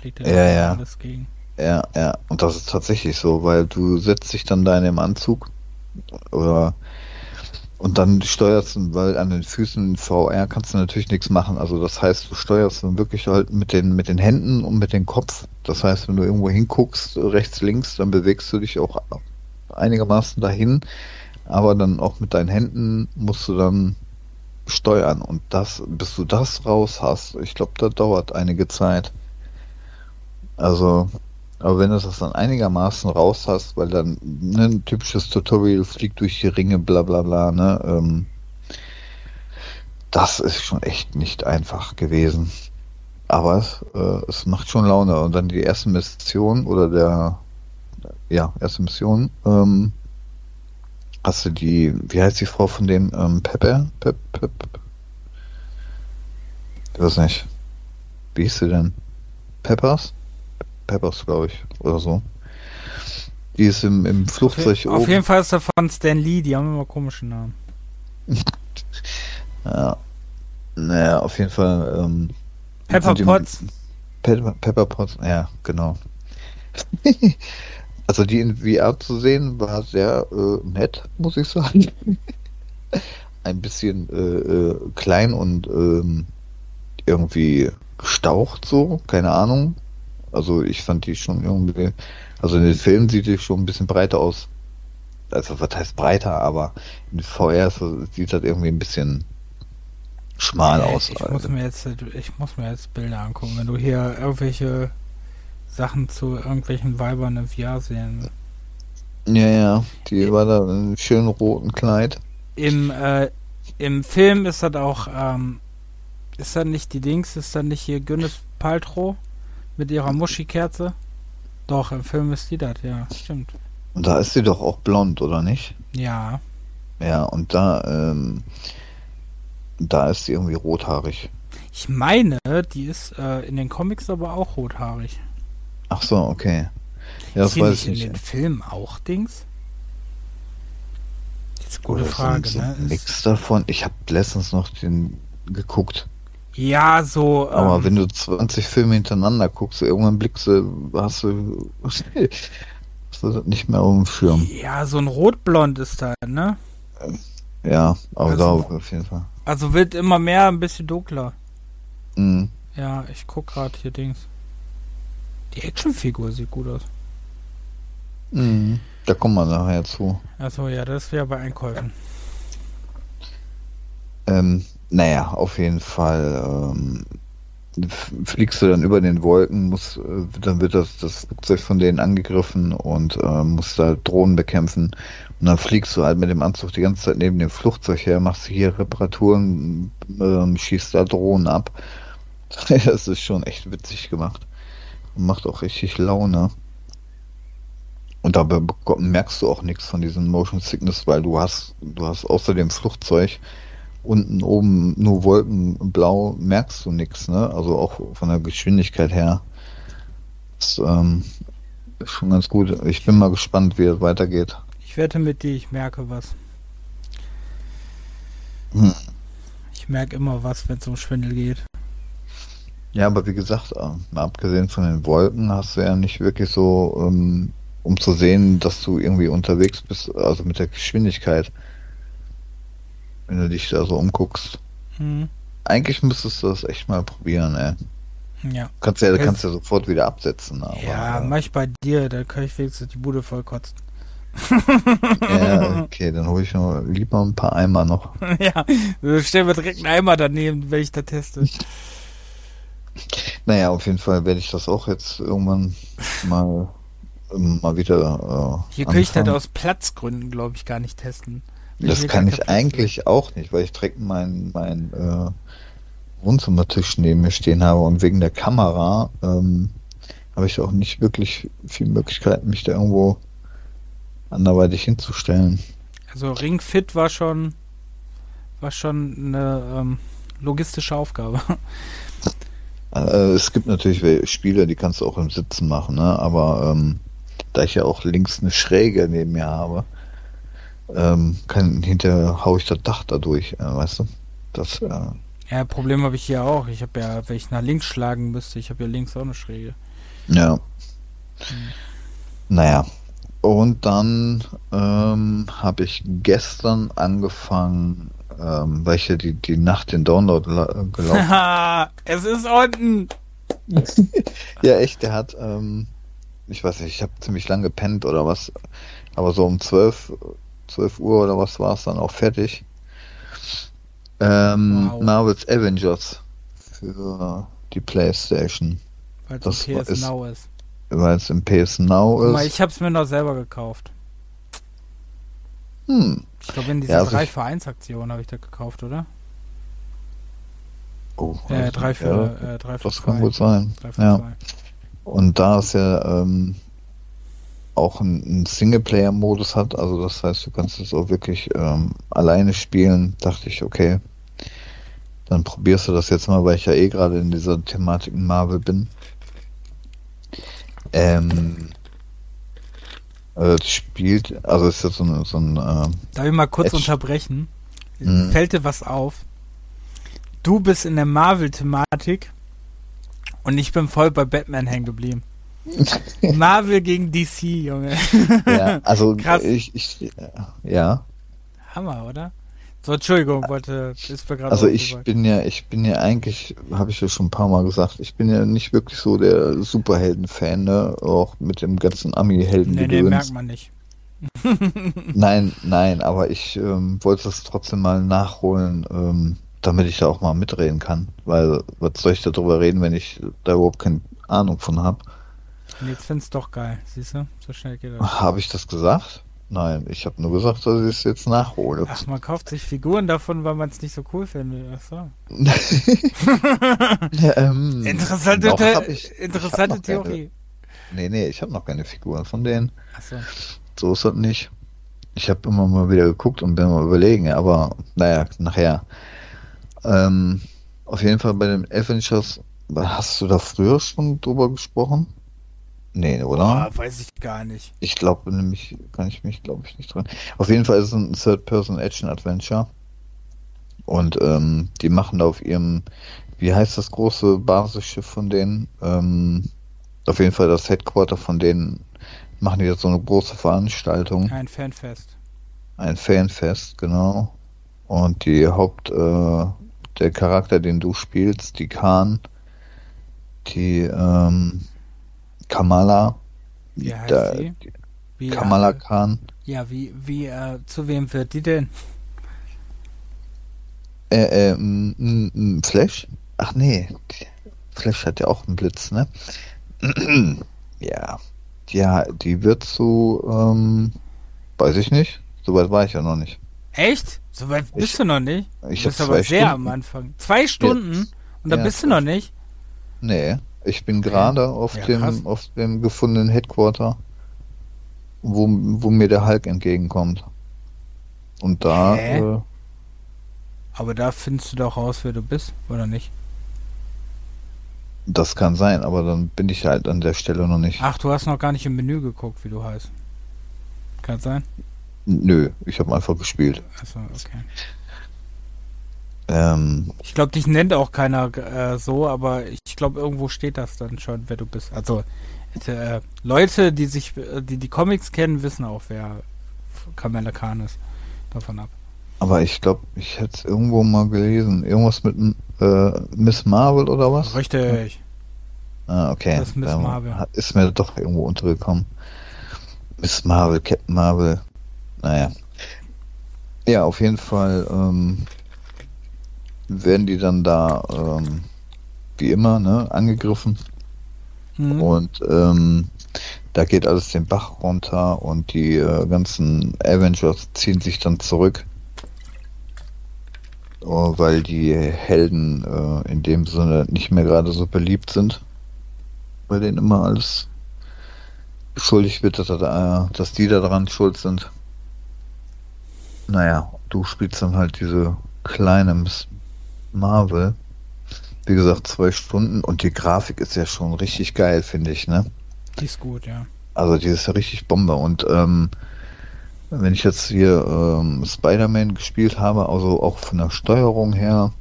Fliegt er ja, ja. alles gegen. Ja, ja. Und das ist tatsächlich so, weil du setzt dich dann da in dem Anzug oder Und dann steuerst du, weil an den Füßen in VR kannst du natürlich nichts machen. Also das heißt, du steuerst dann wirklich halt mit den, mit den Händen und mit dem Kopf. Das heißt, wenn du irgendwo hinguckst, rechts, links, dann bewegst du dich auch einigermaßen dahin. Aber dann auch mit deinen Händen musst du dann steuern. Und das, bis du das raus hast, ich glaube, da dauert einige Zeit. Also aber wenn du das dann einigermaßen raus hast, weil dann ne, ein typisches Tutorial fliegt durch die Ringe, bla bla bla, ne, ähm, das ist schon echt nicht einfach gewesen. Aber es, äh, es macht schon Laune. Und dann die erste Mission oder der, ja, erste Mission, ähm, hast du die, wie heißt die Frau von dem, ähm, Pepper? Pep, Pep, Ich weiß nicht. Wie hieß sie denn? Peppers? Peppers, glaube ich, oder so. Die ist im, im Flugzeug auf, oben. Jeden Fall ist er von Stan Lee, die haben immer komische Namen. ja. Naja, auf jeden Fall. Ähm, Pepper Potts. Pepper, Pepper Potts, ja, genau. also die in VR zu sehen war sehr äh, nett, muss ich sagen. Ein bisschen äh, äh, klein und ähm, irgendwie gestaucht so, keine Ahnung. Also ich fand die schon irgendwie, also in den Filmen sieht die schon ein bisschen breiter aus. Also was heißt breiter, aber in VR sieht das irgendwie ein bisschen schmal aus. Ich muss mir jetzt, ich muss mir jetzt Bilder angucken, wenn du hier irgendwelche Sachen zu irgendwelchen Weibern im VR sehen. Ja, ja, die war da in einem schönen roten Kleid. Im, äh, im Film ist das auch, ähm, ist das nicht die Dings, ist das nicht hier Gwyneth Paltrow? Mit ihrer Muschi-Kerze? Doch, im Film ist die das, ja, stimmt. Und da ist sie doch auch blond, oder nicht? Ja. Ja, und da, ähm, da ist sie irgendwie rothaarig. Ich meine, die ist äh, in den Comics aber auch rothaarig. Ach so, okay. Ja, das ist weiß ich nicht. in den Filmen auch Dings? Das ist eine gute Frage, sind, ne? Nix davon. Ich habe letztens noch den geguckt. Ja, so. Aber ähm, wenn du 20 Filme hintereinander guckst, irgendwann blickst du, hast du, hast du das nicht mehr auf dem Schirm. Ja, so ein Rotblond ist da, ne? Ja, aber also, da auf jeden Fall. Also wird immer mehr ein bisschen dunkler. Mhm. Ja, ich guck gerade hier Dings. Die Actionfigur sieht gut aus. Mhm. Da kommen wir nachher zu. Achso, ja, das wäre bei Einkäufen. Ähm, naja, auf jeden Fall ähm, fliegst du dann über den Wolken, muss, äh, dann wird das, das Flugzeug von denen angegriffen und äh, musst da Drohnen bekämpfen. Und dann fliegst du halt mit dem Anzug die ganze Zeit neben dem Flugzeug her, machst hier Reparaturen, äh, schießt da Drohnen ab. Das ist schon echt witzig gemacht. Und macht auch richtig Laune. Und dabei merkst du auch nichts von diesem Motion Sickness, weil du hast, du hast außer dem Flugzeug unten oben nur Wolkenblau merkst du nichts, ne? Also auch von der Geschwindigkeit her. Das ähm, ist schon ganz gut. Ich bin mal gespannt, wie es weitergeht. Ich wette mit dir, ich merke was. Hm. Ich merke immer was, wenn es um Schwindel geht. Ja, aber wie gesagt, äh, mal abgesehen von den Wolken hast du ja nicht wirklich so, ähm, um zu sehen, dass du irgendwie unterwegs bist, also mit der Geschwindigkeit wenn du dich da so umguckst. Mhm. Eigentlich müsstest du das echt mal probieren, ey. Ja. Kannst ja, kannst ja sofort wieder absetzen. Aber, ja, mach ich bei dir, da kann ich wenigstens die Bude voll kotzen. ja, okay, dann hole ich noch lieber ein paar Eimer noch. ja, stellen wir direkt einen Eimer daneben, wenn ich da teste. Naja, auf jeden Fall werde ich das auch jetzt irgendwann mal, mal wieder. Äh, Hier könnte ich das aus Platzgründen, glaube ich, gar nicht testen. Das kann ich eigentlich auch nicht, weil ich direkt meinen mein, äh, Wohnzimmertisch neben mir stehen habe und wegen der Kamera ähm, habe ich auch nicht wirklich viel Möglichkeiten, mich da irgendwo anderweitig hinzustellen. Also Ring Fit war schon war schon eine ähm, logistische Aufgabe. Äh, es gibt natürlich Spiele, die kannst du auch im Sitzen machen, ne? aber ähm, da ich ja auch links eine Schräge neben mir habe, ähm, kann, hinterher haue ich das Dach dadurch, äh, weißt du? Das, äh, ja, Problem habe ich hier auch. Ich habe ja, wenn ich nach links schlagen müsste, ich habe ja links auch eine Schräge. Ja. Hm. Naja, Und dann ähm, habe ich gestern angefangen, ähm, weil ich ja die, die Nacht den Download gelaufen Es ist unten! ja, echt, der hat, ähm, ich weiß nicht, ich habe ziemlich lange gepennt oder was, aber so um 12, 12 Uhr oder was war es dann auch fertig. Ähm, wow. Marvel's Avengers für die Playstation. Weil es im PS ist, Now ist. Weil es im PS Now ist. Mal, ich habe es mir noch selber gekauft. Hm. Ich glaube, in dieser ja, also 3 für 1 Aktion habe ich das gekauft, oder? Oh, äh, 3 für, ja, äh, 3 für Das zwei. kann gut sein. ja. Zwei. Und da es ja ähm, auch einen Singleplayer-Modus hat, also das heißt, du kannst es auch wirklich ähm, alleine spielen, dachte ich, okay, dann probierst du das jetzt mal, weil ich ja eh gerade in dieser Thematik Marvel bin. Ähm, also das spielt, also ist jetzt so ein, so ein äh, Darf ich mal kurz Edge. unterbrechen? Mhm. Fällt dir was auf? Du bist in der Marvel-Thematik und ich bin voll bei Batman hängen geblieben. Marvel gegen DC, Junge. ja, also Krass. ich, ich ja. Hammer, oder? So, Entschuldigung, wollte, ist mir gerade Also ich bin ja, ich bin ja eigentlich, habe ich ja schon ein paar Mal gesagt, ich bin ja nicht wirklich so der Superhelden-Fan, ne? Auch mit dem ganzen Ami-Helden. Nee, nee, merkt man nicht. nein, nein, aber ich ähm, wollte das trotzdem mal nachholen, ähm, damit ich da auch mal mitreden kann. Weil, was soll ich darüber reden, wenn ich da überhaupt keine Ahnung von habe? Jetzt find's doch geil, siehst du? So schnell geht das. Habe ich das gesagt? Nein, ich habe nur gesagt, dass ich es jetzt nachhole. Ach, man kauft sich Figuren davon, weil man es nicht so cool findet. Ach so. ähm, interessante ich, interessante ich Theorie. Keine, nee, nee, ich habe noch keine Figuren von denen. Ach so. So ist das nicht. Ich habe immer mal wieder geguckt und bin mal überlegen, aber naja, nachher. Ähm, auf jeden Fall bei den Avengers, hast du da früher schon drüber gesprochen? Nee, oder? Oh, weiß ich gar nicht. Ich glaube nämlich, kann ich mich, glaube ich, nicht dran. Auf jeden Fall ist es ein Third-Person-Action-Adventure. Und ähm, die machen da auf ihrem, wie heißt das große Basisschiff von denen? Ähm, auf jeden Fall das Headquarter von denen machen die jetzt so eine große Veranstaltung. Ein Fanfest. Ein Fanfest, genau. Und die Haupt, äh, der Charakter, den du spielst, die Khan, die, ähm, Kamala. Wie heißt da, sie? Wie, Kamala äh, Khan. Ja, wie, wie, äh, zu wem wird die denn? Äh, äh, Flash? Ach nee, Flash hat ja auch einen Blitz, ne? ja. Ja, die wird so, ähm, weiß ich nicht. Soweit war ich ja noch nicht. Echt? Soweit bist ich, du noch nicht? Ich du bist aber sehr Stunden. am Anfang. Zwei Stunden? Ja. Und da ja, bist du noch nicht? Nee. Ich bin gerade auf ja, dem auf dem gefundenen Headquarter, wo, wo mir der Hulk entgegenkommt. Und da. Äh, Aber da findest du doch raus, wer du bist, oder nicht? Das kann sein, aber dann bin ich halt an der Stelle noch nicht. Ach, du hast noch gar nicht im Menü geguckt, wie du heißt. Kann sein? Nö, ich habe einfach gespielt. Achso, okay. Ähm, ich glaube, dich nennt auch keiner äh, so, aber ich glaube, irgendwo steht das dann schon, wer du bist. Also äh, Leute, die sich, die die Comics kennen, wissen auch, wer Kamala Khan ist. Davon ab. Aber ich glaube, ich hätte es irgendwo mal gelesen. Irgendwas mit äh, Miss Marvel oder was? Richtig. Ah, okay. Das ist Miss da Marvel. Ist mir doch irgendwo untergekommen. Miss Marvel, Captain Marvel. Naja. Ja, auf jeden Fall ähm, werden die dann da ähm, wie immer ne, angegriffen. Mhm. Und ähm, da geht alles den Bach runter und die äh, ganzen Avengers ziehen sich dann zurück. Oh, weil die Helden äh, in dem Sinne nicht mehr gerade so beliebt sind. Bei denen immer alles beschuldigt wird, dass, äh, dass die da dran schuld sind. Naja, du spielst dann halt diese kleine Marvel. Wie gesagt, zwei Stunden und die Grafik ist ja schon richtig geil, finde ich, ne? Die ist gut, ja. Also die ist ja richtig Bombe und ähm, wenn ich jetzt hier ähm, Spider-Man gespielt habe, also auch von der Steuerung her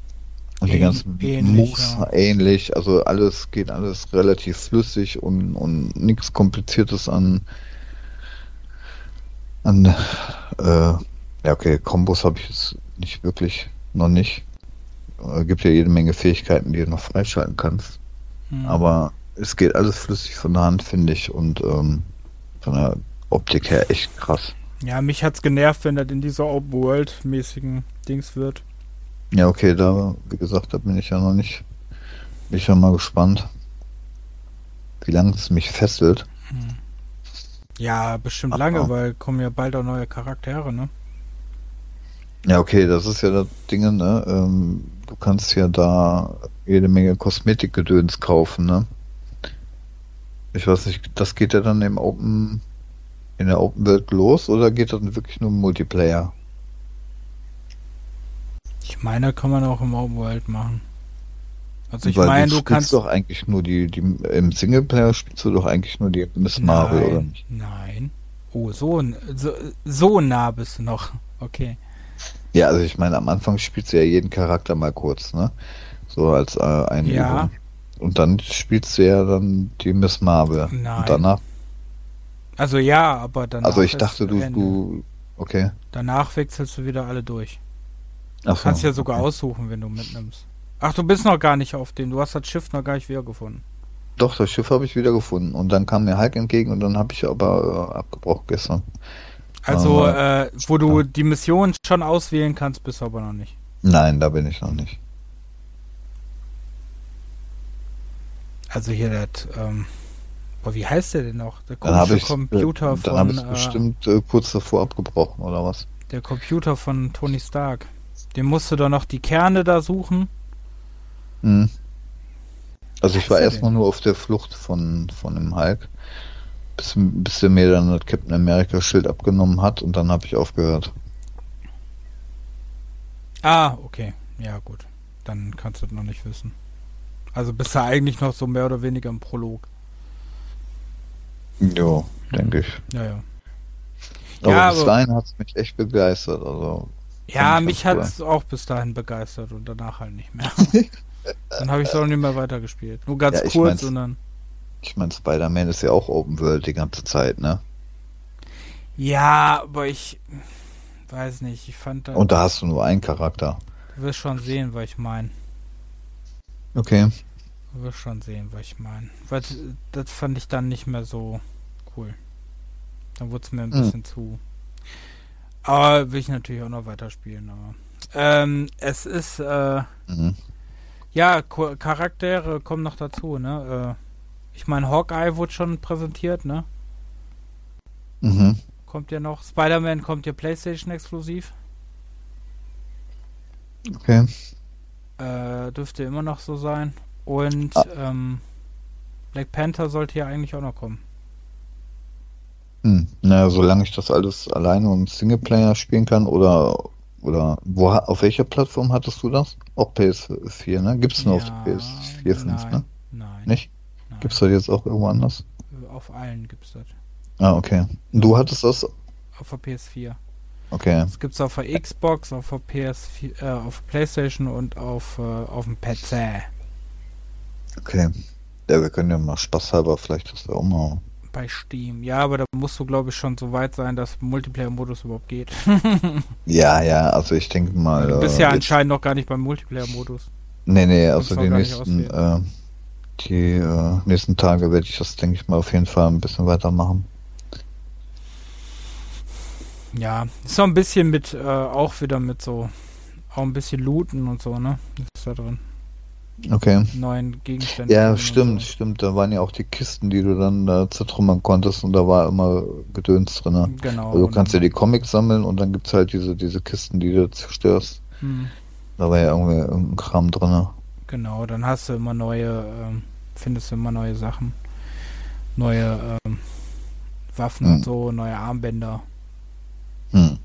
und die ganzen Moves ja. ähnlich, also alles geht alles relativ flüssig und, und nichts Kompliziertes an An, äh, ja, okay, Kombos habe ich jetzt nicht wirklich, noch nicht. Äh, gibt ja jede Menge Fähigkeiten, die du noch freischalten kannst. Hm. Aber es geht alles flüssig von der Hand, finde ich, und ähm, von der Optik her echt krass. Ja, mich hat's genervt, wenn das in dieser Open World-mäßigen Dings wird. Ja, okay, da, wie gesagt, da bin ich ja noch nicht. Bin ich ja mal gespannt, wie lange es mich fesselt. Hm. Ja, bestimmt Ach, lange, weil kommen ja bald auch neue Charaktere, ne? Ja, okay, das ist ja das Ding, ne? Ähm, du kannst ja da jede Menge Kosmetikgedöns kaufen, ne? Ich weiß nicht, das geht ja dann im Open, in der Open World los oder geht das wirklich nur im Multiplayer? Ich meine, kann man auch im Open World machen. Also ich meine, du, du kannst doch eigentlich nur die, die im Singleplayer spielst du doch eigentlich nur die Miss Marvel, nein, oder nicht? Nein. Oh, so, so, so nah bist du noch. Okay. Ja, also ich meine, am Anfang spielst du ja jeden Charakter mal kurz, ne? So als äh, ein Ja. Übung. Und dann spielst du ja dann die Miss Marvel. Nein. Und danach. Also ja, aber dann. Also ich dachte, du, du. Okay. Danach wechselst du wieder alle durch. Ach so, Kannst ja sogar okay. aussuchen, wenn du mitnimmst. Ach, du bist noch gar nicht auf dem. Du hast das Schiff noch gar nicht wiedergefunden. Doch, das Schiff habe ich wiedergefunden. Und dann kam mir Hulk entgegen und dann habe ich aber äh, abgebrochen gestern. Also, äh, wo du die Mission schon auswählen kannst, bist du aber noch nicht. Nein, da bin ich noch nicht. Also hier das, ähm, boah, wie heißt der denn noch? Der komische ich, Computer äh, von. Dann habe ich äh, bestimmt äh, kurz davor abgebrochen, oder was? Der Computer von Tony Stark. Den musst du doch noch die Kerne da suchen. Hm. Also ich war erstmal nur auf der Flucht von, von dem Hulk, bis, bis er mir dann das Captain America Schild abgenommen hat und dann habe ich aufgehört. Ah, okay. Ja, gut. Dann kannst du das noch nicht wissen. Also bist du eigentlich noch so mehr oder weniger im Prolog. Jo, denke ich. Ja, ja. Aber ja, bis dahin hat es mich echt begeistert. Also, ja, mich hat es auch bis dahin begeistert und danach halt nicht mehr. dann habe ich es auch nicht mehr weitergespielt. Nur ganz ja, kurz und dann. Ich meine, Spider-Man ist ja auch Open World die ganze Zeit, ne? Ja, aber ich weiß nicht, ich fand da. Und da hast du nur einen Charakter. Du wirst schon sehen, was ich meine. Okay. Du wirst schon sehen, was ich meine. Das fand ich dann nicht mehr so cool. Dann wurde es mir ein hm. bisschen zu. Aber will ich natürlich auch noch weiterspielen. Aber ähm, es ist äh, mhm. ja Charaktere kommen noch dazu. Ne? Äh, ich meine, Hawkeye wurde schon präsentiert. Ne? Mhm. Kommt ja noch. Spider-Man kommt ja PlayStation exklusiv. Okay. Äh, dürfte immer noch so sein. Und ah. ähm, Black Panther sollte ja eigentlich auch noch kommen. Hm. Naja, solange ich das alles alleine und Singleplayer spielen kann oder oder wo auf welcher Plattform hattest du das? Auch PS4, ne? Gibt es nur ja, auf PS4, 5, nein, ne? Nein. Nicht? Gibt es das jetzt auch irgendwo anders? Auf allen gibt es das. Ah, okay. Und du hattest das? Auf der PS4. Okay. Das gibt es auf der Xbox, auf der PS4, äh, auf der Playstation und auf, äh, auf dem PC. Okay. Ja, wir können ja mal spaßhalber vielleicht das auch mal. Bei Steam. Ja, aber da musst du, glaube ich, schon so weit sein, dass Multiplayer-Modus überhaupt geht. ja, ja, also ich denke mal. Du bist ja äh, anscheinend noch gar nicht beim Multiplayer-Modus. Nee, nee, also die nächsten, äh, die äh, nächsten Tage werde ich das, denke ich mal, auf jeden Fall ein bisschen weitermachen. Ja, ist auch ein bisschen mit, äh, auch wieder mit so, auch ein bisschen Looten und so, ne? Ist da drin. Okay. Neuen Gegenstände. Ja, stimmt, so. stimmt. Da waren ja auch die Kisten, die du dann äh, zertrümmern konntest und da war immer Gedöns drin. Genau. Also du kannst ja die Comics sammeln und dann gibt es halt diese, diese Kisten, die du zerstörst. Hm. Da war ja irgendwie irgendein Kram drin. Genau, dann hast du immer neue, ähm, findest du immer neue Sachen. Neue ähm, Waffen hm. und so, neue Armbänder. Hm.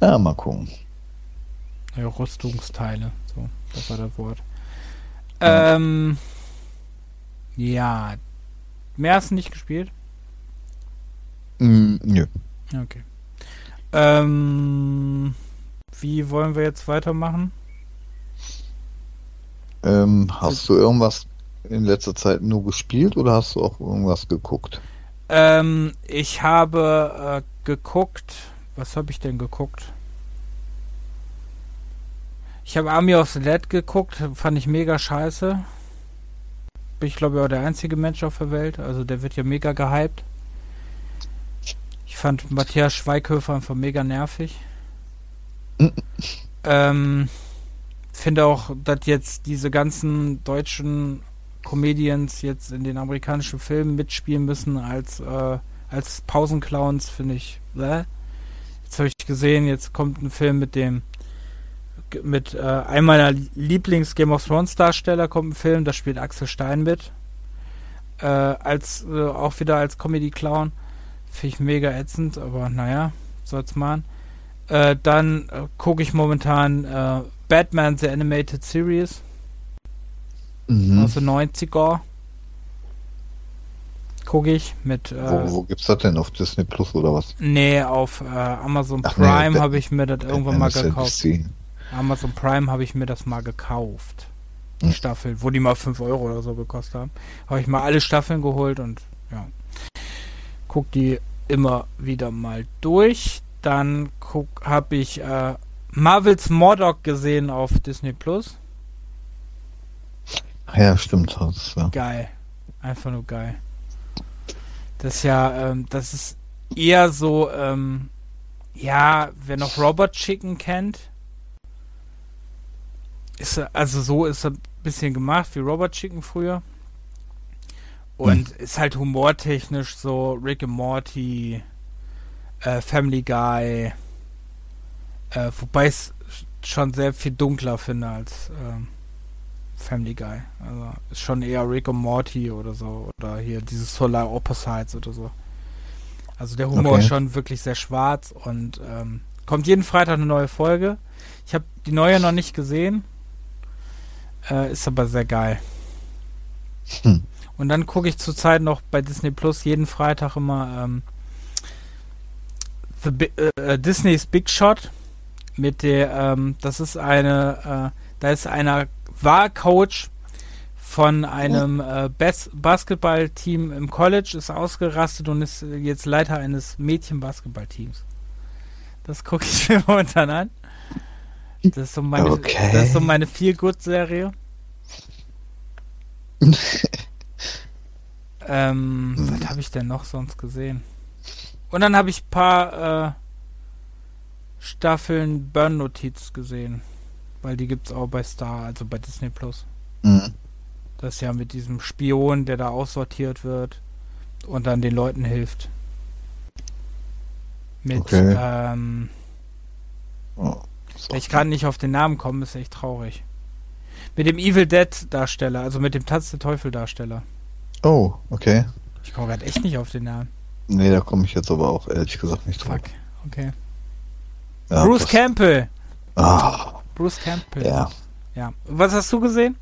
Ja, mal gucken. Ja, Rüstungsteile, so, das war das Wort. Ähm, ja. Mehr hast du nicht gespielt? Mm, nö. Okay. Ähm, wie wollen wir jetzt weitermachen? Ähm, hast du irgendwas in letzter Zeit nur gespielt oder hast du auch irgendwas geguckt? Ähm, ich habe äh, geguckt. Was habe ich denn geguckt? Ich habe Army of the Dead geguckt, fand ich mega scheiße. Bin ich glaube ich auch der einzige Mensch auf der Welt. Also der wird ja mega gehypt. Ich fand Matthias Schweighöfer einfach mega nervig. ähm, finde auch, dass jetzt diese ganzen deutschen Comedians jetzt in den amerikanischen Filmen mitspielen müssen als, äh, als Pausenclowns, finde ich. Äh? Jetzt habe ich gesehen, jetzt kommt ein Film mit dem mit äh, einem meiner Lieblings Game of Thrones Darsteller kommt ein Film, da spielt Axel Stein mit. Äh, als äh, auch wieder als Comedy Clown. Finde ich mega ätzend, aber naja, soll's mal. Äh, dann äh, gucke ich momentan äh, Batman The Animated Series mhm. aus den 90er. Gucke ich mit. Äh, wo, wo gibt's das denn? Auf Disney Plus oder was? Nee, auf äh, Amazon Ach, Prime nee, habe ich mir das irgendwann mal gekauft. Amazon Prime habe ich mir das mal gekauft. Die hm. Staffeln, wo die mal 5 Euro oder so gekostet haben. Habe ich mal alle Staffeln geholt und ja. Guck die immer wieder mal durch. Dann habe ich äh, Marvels Mordok gesehen auf Disney Plus. Ja, stimmt. Das, ja. Geil. Einfach nur geil. Das ist ja, ähm, das ist eher so, ähm, ja, wer noch Robot Chicken kennt, ist also so ist er ein bisschen gemacht wie Robot Chicken früher. Und hm. ist halt humortechnisch so Rick and Morty, äh, Family Guy, äh, wobei ich es schon sehr viel dunkler finde als ähm, Family Guy. Also ist schon eher Rick and Morty oder so. Oder hier dieses Solar Opposites oder so. Also der Humor okay. ist schon wirklich sehr schwarz und ähm, kommt jeden Freitag eine neue Folge. Ich habe die neue noch nicht gesehen. Äh, ist aber sehr geil. Hm. Und dann gucke ich zurzeit noch bei Disney Plus jeden Freitag immer ähm, The, äh, Disney's Big Shot mit der, ähm, das ist eine, äh, da ist einer Wahlcoach von einem äh, Bas Basketballteam im College, ist ausgerastet und ist jetzt Leiter eines Mädchen-Basketballteams. Das gucke ich mir momentan an. Das ist so meine, okay. das ist so meine Feel-Good-Serie. ähm, was habe ich denn noch sonst gesehen? Und dann habe ich ein paar äh, Staffeln Burn-Notiz gesehen. Weil die gibt es auch bei Star, also bei Disney Plus. Mhm. Das ist ja mit diesem Spion, der da aussortiert wird und dann den Leuten hilft. Mit, okay. ähm, oh. Ich kann nicht auf den Namen kommen, ist echt traurig. Mit dem Evil Dead Darsteller, also mit dem Tanz der Teufel Darsteller. Oh, okay. Ich komme gerade echt nicht auf den Namen. Nee, da komme ich jetzt aber auch ehrlich gesagt nicht drauf. Fuck, okay. Ja, Bruce das... Campbell. Ah. Bruce Campbell. Ja. Ja. Was hast du gesehen?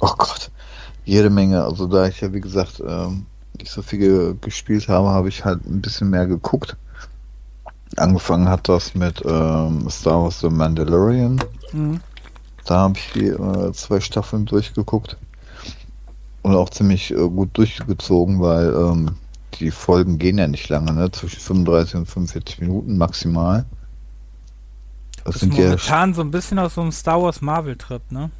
Oh Gott. Jede Menge. Also da ich ja wie gesagt ähm, nicht so viel gespielt habe, habe ich halt ein bisschen mehr geguckt. Angefangen hat das mit ähm, Star Wars The Mandalorian. Mhm. Da habe ich die, äh, zwei Staffeln durchgeguckt. Und auch ziemlich äh, gut durchgezogen, weil ähm, die Folgen gehen ja nicht lange, ne? Zwischen 35 und 45 Minuten maximal. Das, das sind momentan ja so ein bisschen aus so einem Star Wars Marvel Trip, ne?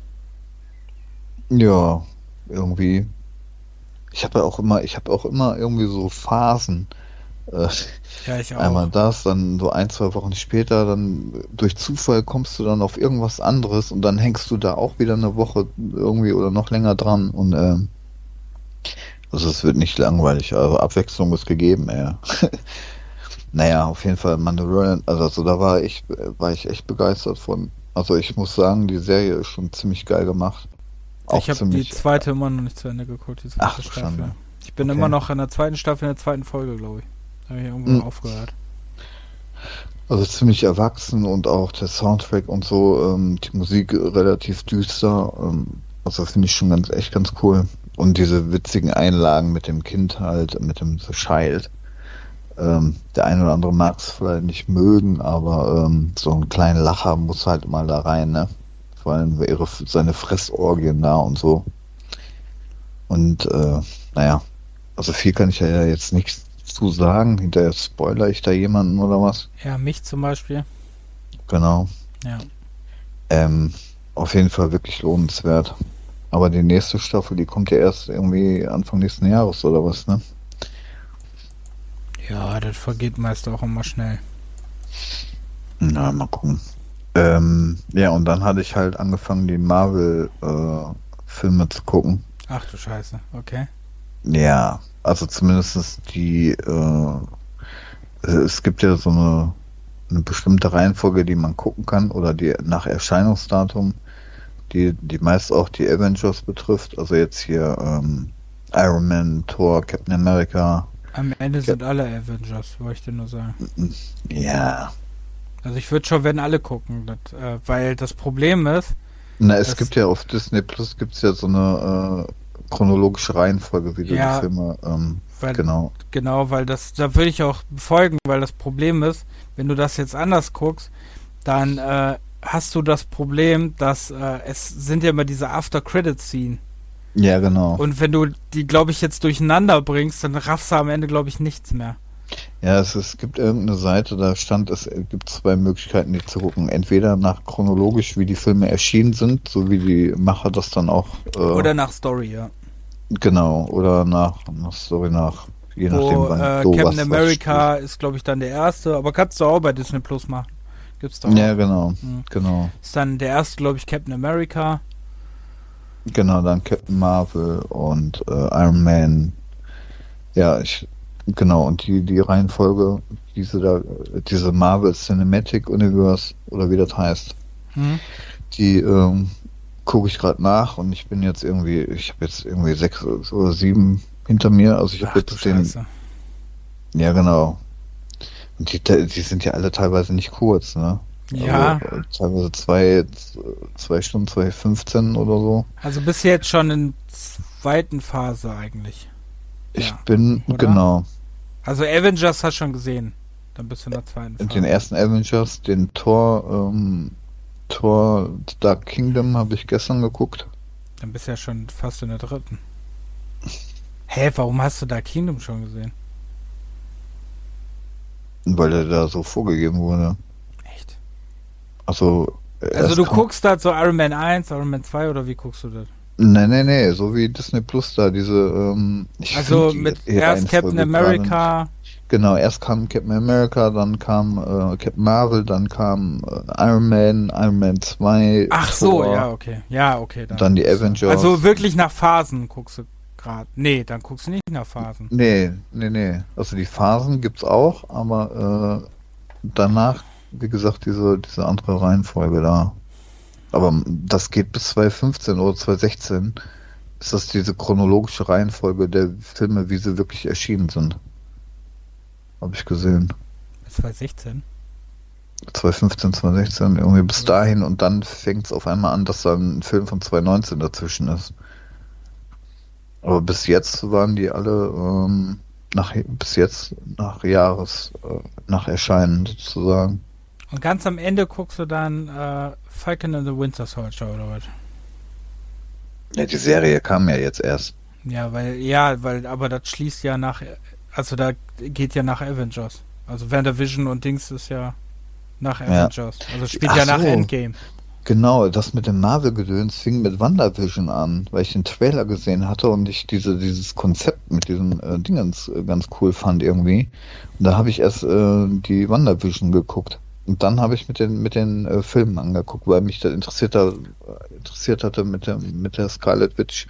Ja, irgendwie. Ich habe ja auch immer, ich habe auch immer irgendwie so Phasen. Äh, ja, ich auch. Einmal das, dann so ein, zwei Wochen später, dann durch Zufall kommst du dann auf irgendwas anderes und dann hängst du da auch wieder eine Woche irgendwie oder noch länger dran und äh, also es wird nicht langweilig, also Abwechslung ist gegeben, ja. naja, auf jeden Fall Mandalorian, also, also da war ich, war ich echt begeistert von. Also ich muss sagen, die Serie ist schon ziemlich geil gemacht. Auch ich habe die zweite immer noch nicht zu Ende geguckt, die zweite Ach, Staffel. Schande. Ich bin okay. immer noch in der zweiten Staffel, in der zweiten Folge, glaube ich. Da habe ich irgendwo mhm. aufgehört. Also ziemlich erwachsen und auch der Soundtrack und so, ähm, die Musik relativ düster. Ähm, also finde ich schon ganz echt ganz cool. Und diese witzigen Einlagen mit dem Kind halt, mit dem The Child. Ähm, der eine oder andere mag es vielleicht nicht mögen, aber ähm, so einen kleinen Lacher muss halt mal da rein, ne? Vor allem ihre, seine Fressorgien da und so. Und äh, naja, also viel kann ich ja jetzt nicht zu sagen? Hinterher spoiler ich da jemanden oder was? Ja, mich zum Beispiel. Genau. Ja. Ähm, auf jeden Fall wirklich lohnenswert. Aber die nächste Staffel, die kommt ja erst irgendwie Anfang nächsten Jahres oder was, ne? Ja, das vergeht meist auch immer schnell. Na, mal gucken. Ähm, ja, und dann hatte ich halt angefangen, die Marvel-Filme äh, zu gucken. Ach du Scheiße, okay. Ja, also zumindest die, äh, es gibt ja so eine, eine bestimmte Reihenfolge, die man gucken kann, oder die nach Erscheinungsdatum, die, die meist auch die Avengers betrifft. Also jetzt hier ähm, Iron Man, Thor, Captain America. Am Ende sind alle Avengers, wollte ich dir nur sagen. Ja, also ich würde schon, wenn alle gucken, das, äh, weil das Problem ist. Na, es gibt ja auf Disney Plus gibt's ja so eine äh, chronologische Reihenfolge, wie du ja, die Filme. Ähm, weil, genau. Genau, weil das, da würde ich auch folgen, weil das Problem ist, wenn du das jetzt anders guckst, dann äh, hast du das Problem, dass äh, es sind ja immer diese After-Credit-Scene. Ja, genau. Und wenn du die, glaube ich, jetzt durcheinander bringst, dann raffst du am Ende, glaube ich, nichts mehr. Ja, es, es gibt irgendeine Seite, da stand, es gibt zwei Möglichkeiten, die zu gucken. Entweder nach chronologisch, wie die Filme erschienen sind, so wie die Macher das dann auch. Äh, oder nach Story, ja. Genau, oder nach, nach Story nach. Je Wo, nachdem, wann äh, so Captain America ist, glaube ich, dann der erste, aber kannst du auch bei Disney Plus machen. Gibt's doch. Ja, genau, mhm. genau. Ist dann der erste, glaube ich, Captain America. Genau, dann Captain Marvel und äh, Iron Man. Ja, ich Genau, und die, die Reihenfolge, diese da, diese Marvel Cinematic Universe, oder wie das heißt, mhm. die ähm, gucke ich gerade nach und ich bin jetzt irgendwie, ich habe jetzt irgendwie sechs oder sieben hinter mir, also ich habe jetzt den. Scheiße. Ja, genau. Und die, die sind ja alle teilweise nicht kurz, ne? Ja. Also, teilweise zwei, zwei Stunden, zwei 15 oder so. Also bis jetzt schon in zweiten Phase eigentlich. Ich ja, bin, oder? genau. Also Avengers hast du schon gesehen. Dann bist du in der zweiten Phase. Den ersten Avengers, den Tor, ähm, Tor Dark Kingdom habe ich gestern geguckt. Dann bist du ja schon fast in der dritten. Hä, warum hast du Dark Kingdom schon gesehen? Weil er da so vorgegeben wurde. Also, also du guckst da so Iron Man 1, Iron Man 2 oder wie guckst du das? Nee, nee, nee, so wie Disney Plus da, diese, ähm, Also mit erst Captain America. Genau, erst kam Captain America, dann kam äh, Captain Marvel, dann kam äh, Iron Man, Iron Man 2. Ach Thor, so, ja, okay. Ja, okay. Dann, dann die Avengers. Also wirklich nach Phasen guckst du gerade. Nee, dann guckst du nicht nach Phasen. Nee, nee, nee. Also die Phasen gibt's auch, aber äh, danach, wie gesagt, diese, diese andere Reihenfolge da. Aber das geht bis 2015 oder 2016. Ist das diese chronologische Reihenfolge der Filme, wie sie wirklich erschienen sind? Habe ich gesehen. 2016? 2015, 2016, irgendwie bis dahin und dann fängt es auf einmal an, dass dann ein Film von 2019 dazwischen ist. Aber bis jetzt waren die alle ähm, nach bis jetzt nach Jahres äh, nach Erscheinen sozusagen. Und ganz am Ende guckst du dann äh, Falcon and the Winter Soldier oder was? Ja, die Serie kam ja jetzt erst. Ja, weil, ja, weil, aber das schließt ja nach, also da geht ja nach Avengers. Also Vision und Dings ist ja nach Avengers. Ja. Also spielt Ach ja nach so. Endgame. Genau, das mit dem Marvel-Gedöns fing mit WandaVision an, weil ich den Trailer gesehen hatte und ich diese, dieses Konzept mit diesen äh, Dingens äh, ganz cool fand irgendwie. Und da habe ich erst äh, die WandaVision geguckt. Und dann habe ich mit den, mit den äh, Filmen angeguckt, weil mich das interessiert, da, interessiert hatte mit der, mit der Scarlet Witch.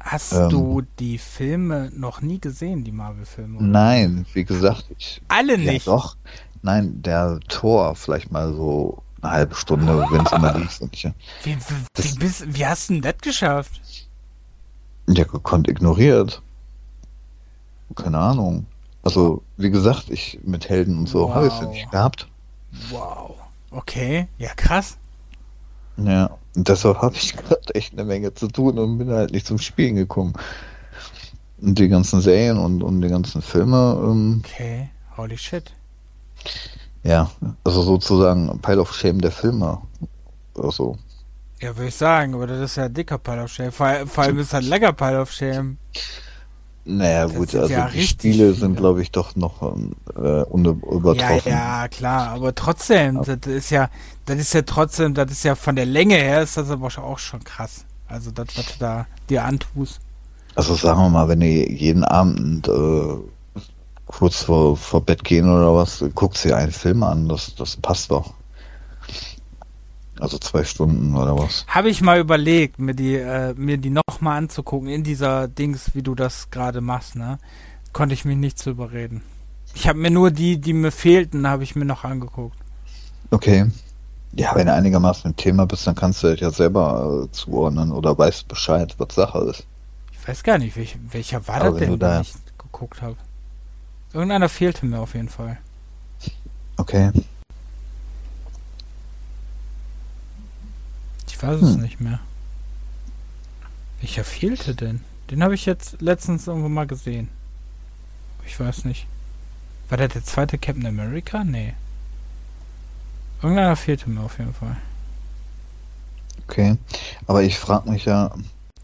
Hast ähm, du die Filme noch nie gesehen, die Marvel-Filme? Nein, wie gesagt, ich. Alle nicht? Ja, doch. Nein, der Tor vielleicht mal so eine halbe Stunde, wenn es immer lief. Wie, wie, wie, bist, wie hast du denn das geschafft? Ja, gekonnt ignoriert. Keine Ahnung. Also, wie gesagt, ich mit Helden und so wow. habe ich es ja nicht gehabt. Wow. Okay, ja krass. Ja, deshalb habe ich gerade echt eine Menge zu tun und bin halt nicht zum Spielen gekommen. Und die ganzen Serien und, und die ganzen Filme. Ähm, okay, holy shit. Ja, also sozusagen Pile of Shame der Filme. Also. Ja, würde ich sagen, aber das ist ja ein dicker Pile of Shame. Vor, vor allem ist halt ein lecker Pile of Shame. Naja, das gut, also ja die Spiele sind, glaube ich, doch noch äh, übertroffen. Ja, ja, klar, aber trotzdem, ja. das ist ja, das ist ja trotzdem, das ist ja von der Länge her, ist das aber auch schon krass. Also das, was du da dir antust. Also sagen wir mal, wenn du jeden Abend äh, kurz vor, vor Bett gehen oder was, guckst dir einen Film an, das, das passt doch. Also zwei Stunden oder was? Habe ich mal überlegt, mir die, äh, mir die nochmal anzugucken in dieser Dings, wie du das gerade machst, ne? Konnte ich mich nicht zu überreden. Ich habe mir nur die, die mir fehlten, habe ich mir noch angeguckt. Okay. Ja, wenn du einigermaßen mit Thema bist, dann kannst du das ja selber äh, zuordnen oder weißt Bescheid, was Sache ist. Ich weiß gar nicht, welch, welcher war Aber das denn, den ich geguckt habe. Irgendeiner fehlte mir auf jeden Fall. Okay. Ich weiß es hm. nicht mehr. Welcher fehlte denn? Den habe ich jetzt letztens irgendwo mal gesehen. Ich weiß nicht. War der der zweite Captain America? Nee. Irgendeiner fehlte mir auf jeden Fall. Okay. Aber ich frage mich ja,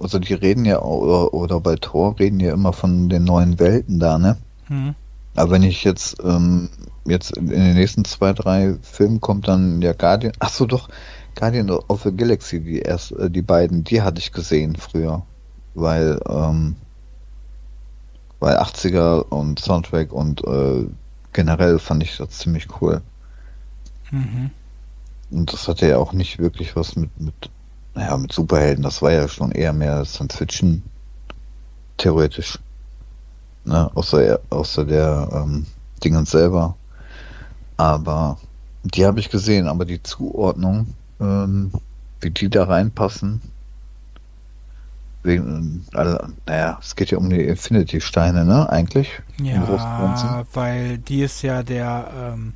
also die reden ja, oder, oder bei Thor reden ja immer von den neuen Welten da, ne? Hm. Aber wenn ich jetzt, ähm, jetzt in den nächsten zwei, drei Filmen kommt dann ja Guardian, ach so doch, Guardian of the Galaxy, die erst, äh, die beiden, die hatte ich gesehen früher. Weil, ähm, weil 80er und Soundtrack und äh, generell fand ich das ziemlich cool. Mhm. Und das hatte ja auch nicht wirklich was mit, mit, naja, mit Superhelden, das war ja schon eher mehr Science Fiction, theoretisch. Ne, außer, außer der ähm, Dingens selber. Aber die habe ich gesehen, aber die Zuordnung, ähm, wie die da reinpassen, wegen, also, naja, es geht ja um die Infinity-Steine, ne, eigentlich? Ja, weil die ist ja der, ähm,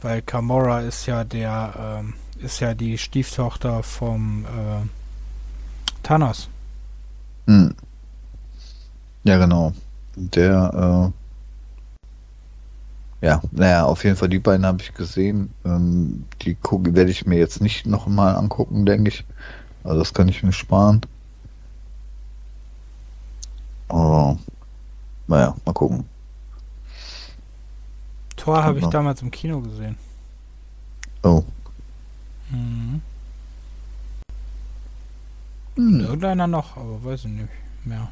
weil Kamora ist ja der, ähm, ist ja die Stieftochter vom äh, Thanos. Hm. Ja, genau. Der, äh, ja, naja, auf jeden Fall die beiden habe ich gesehen. Ähm, die werde ich mir jetzt nicht nochmal angucken, denke ich. Also das kann ich mir sparen. Oh, naja, mal gucken. Tor habe ich damals im Kino gesehen. Oh. Mhm. Hm. Irgendeiner noch, aber weiß ich nicht mehr.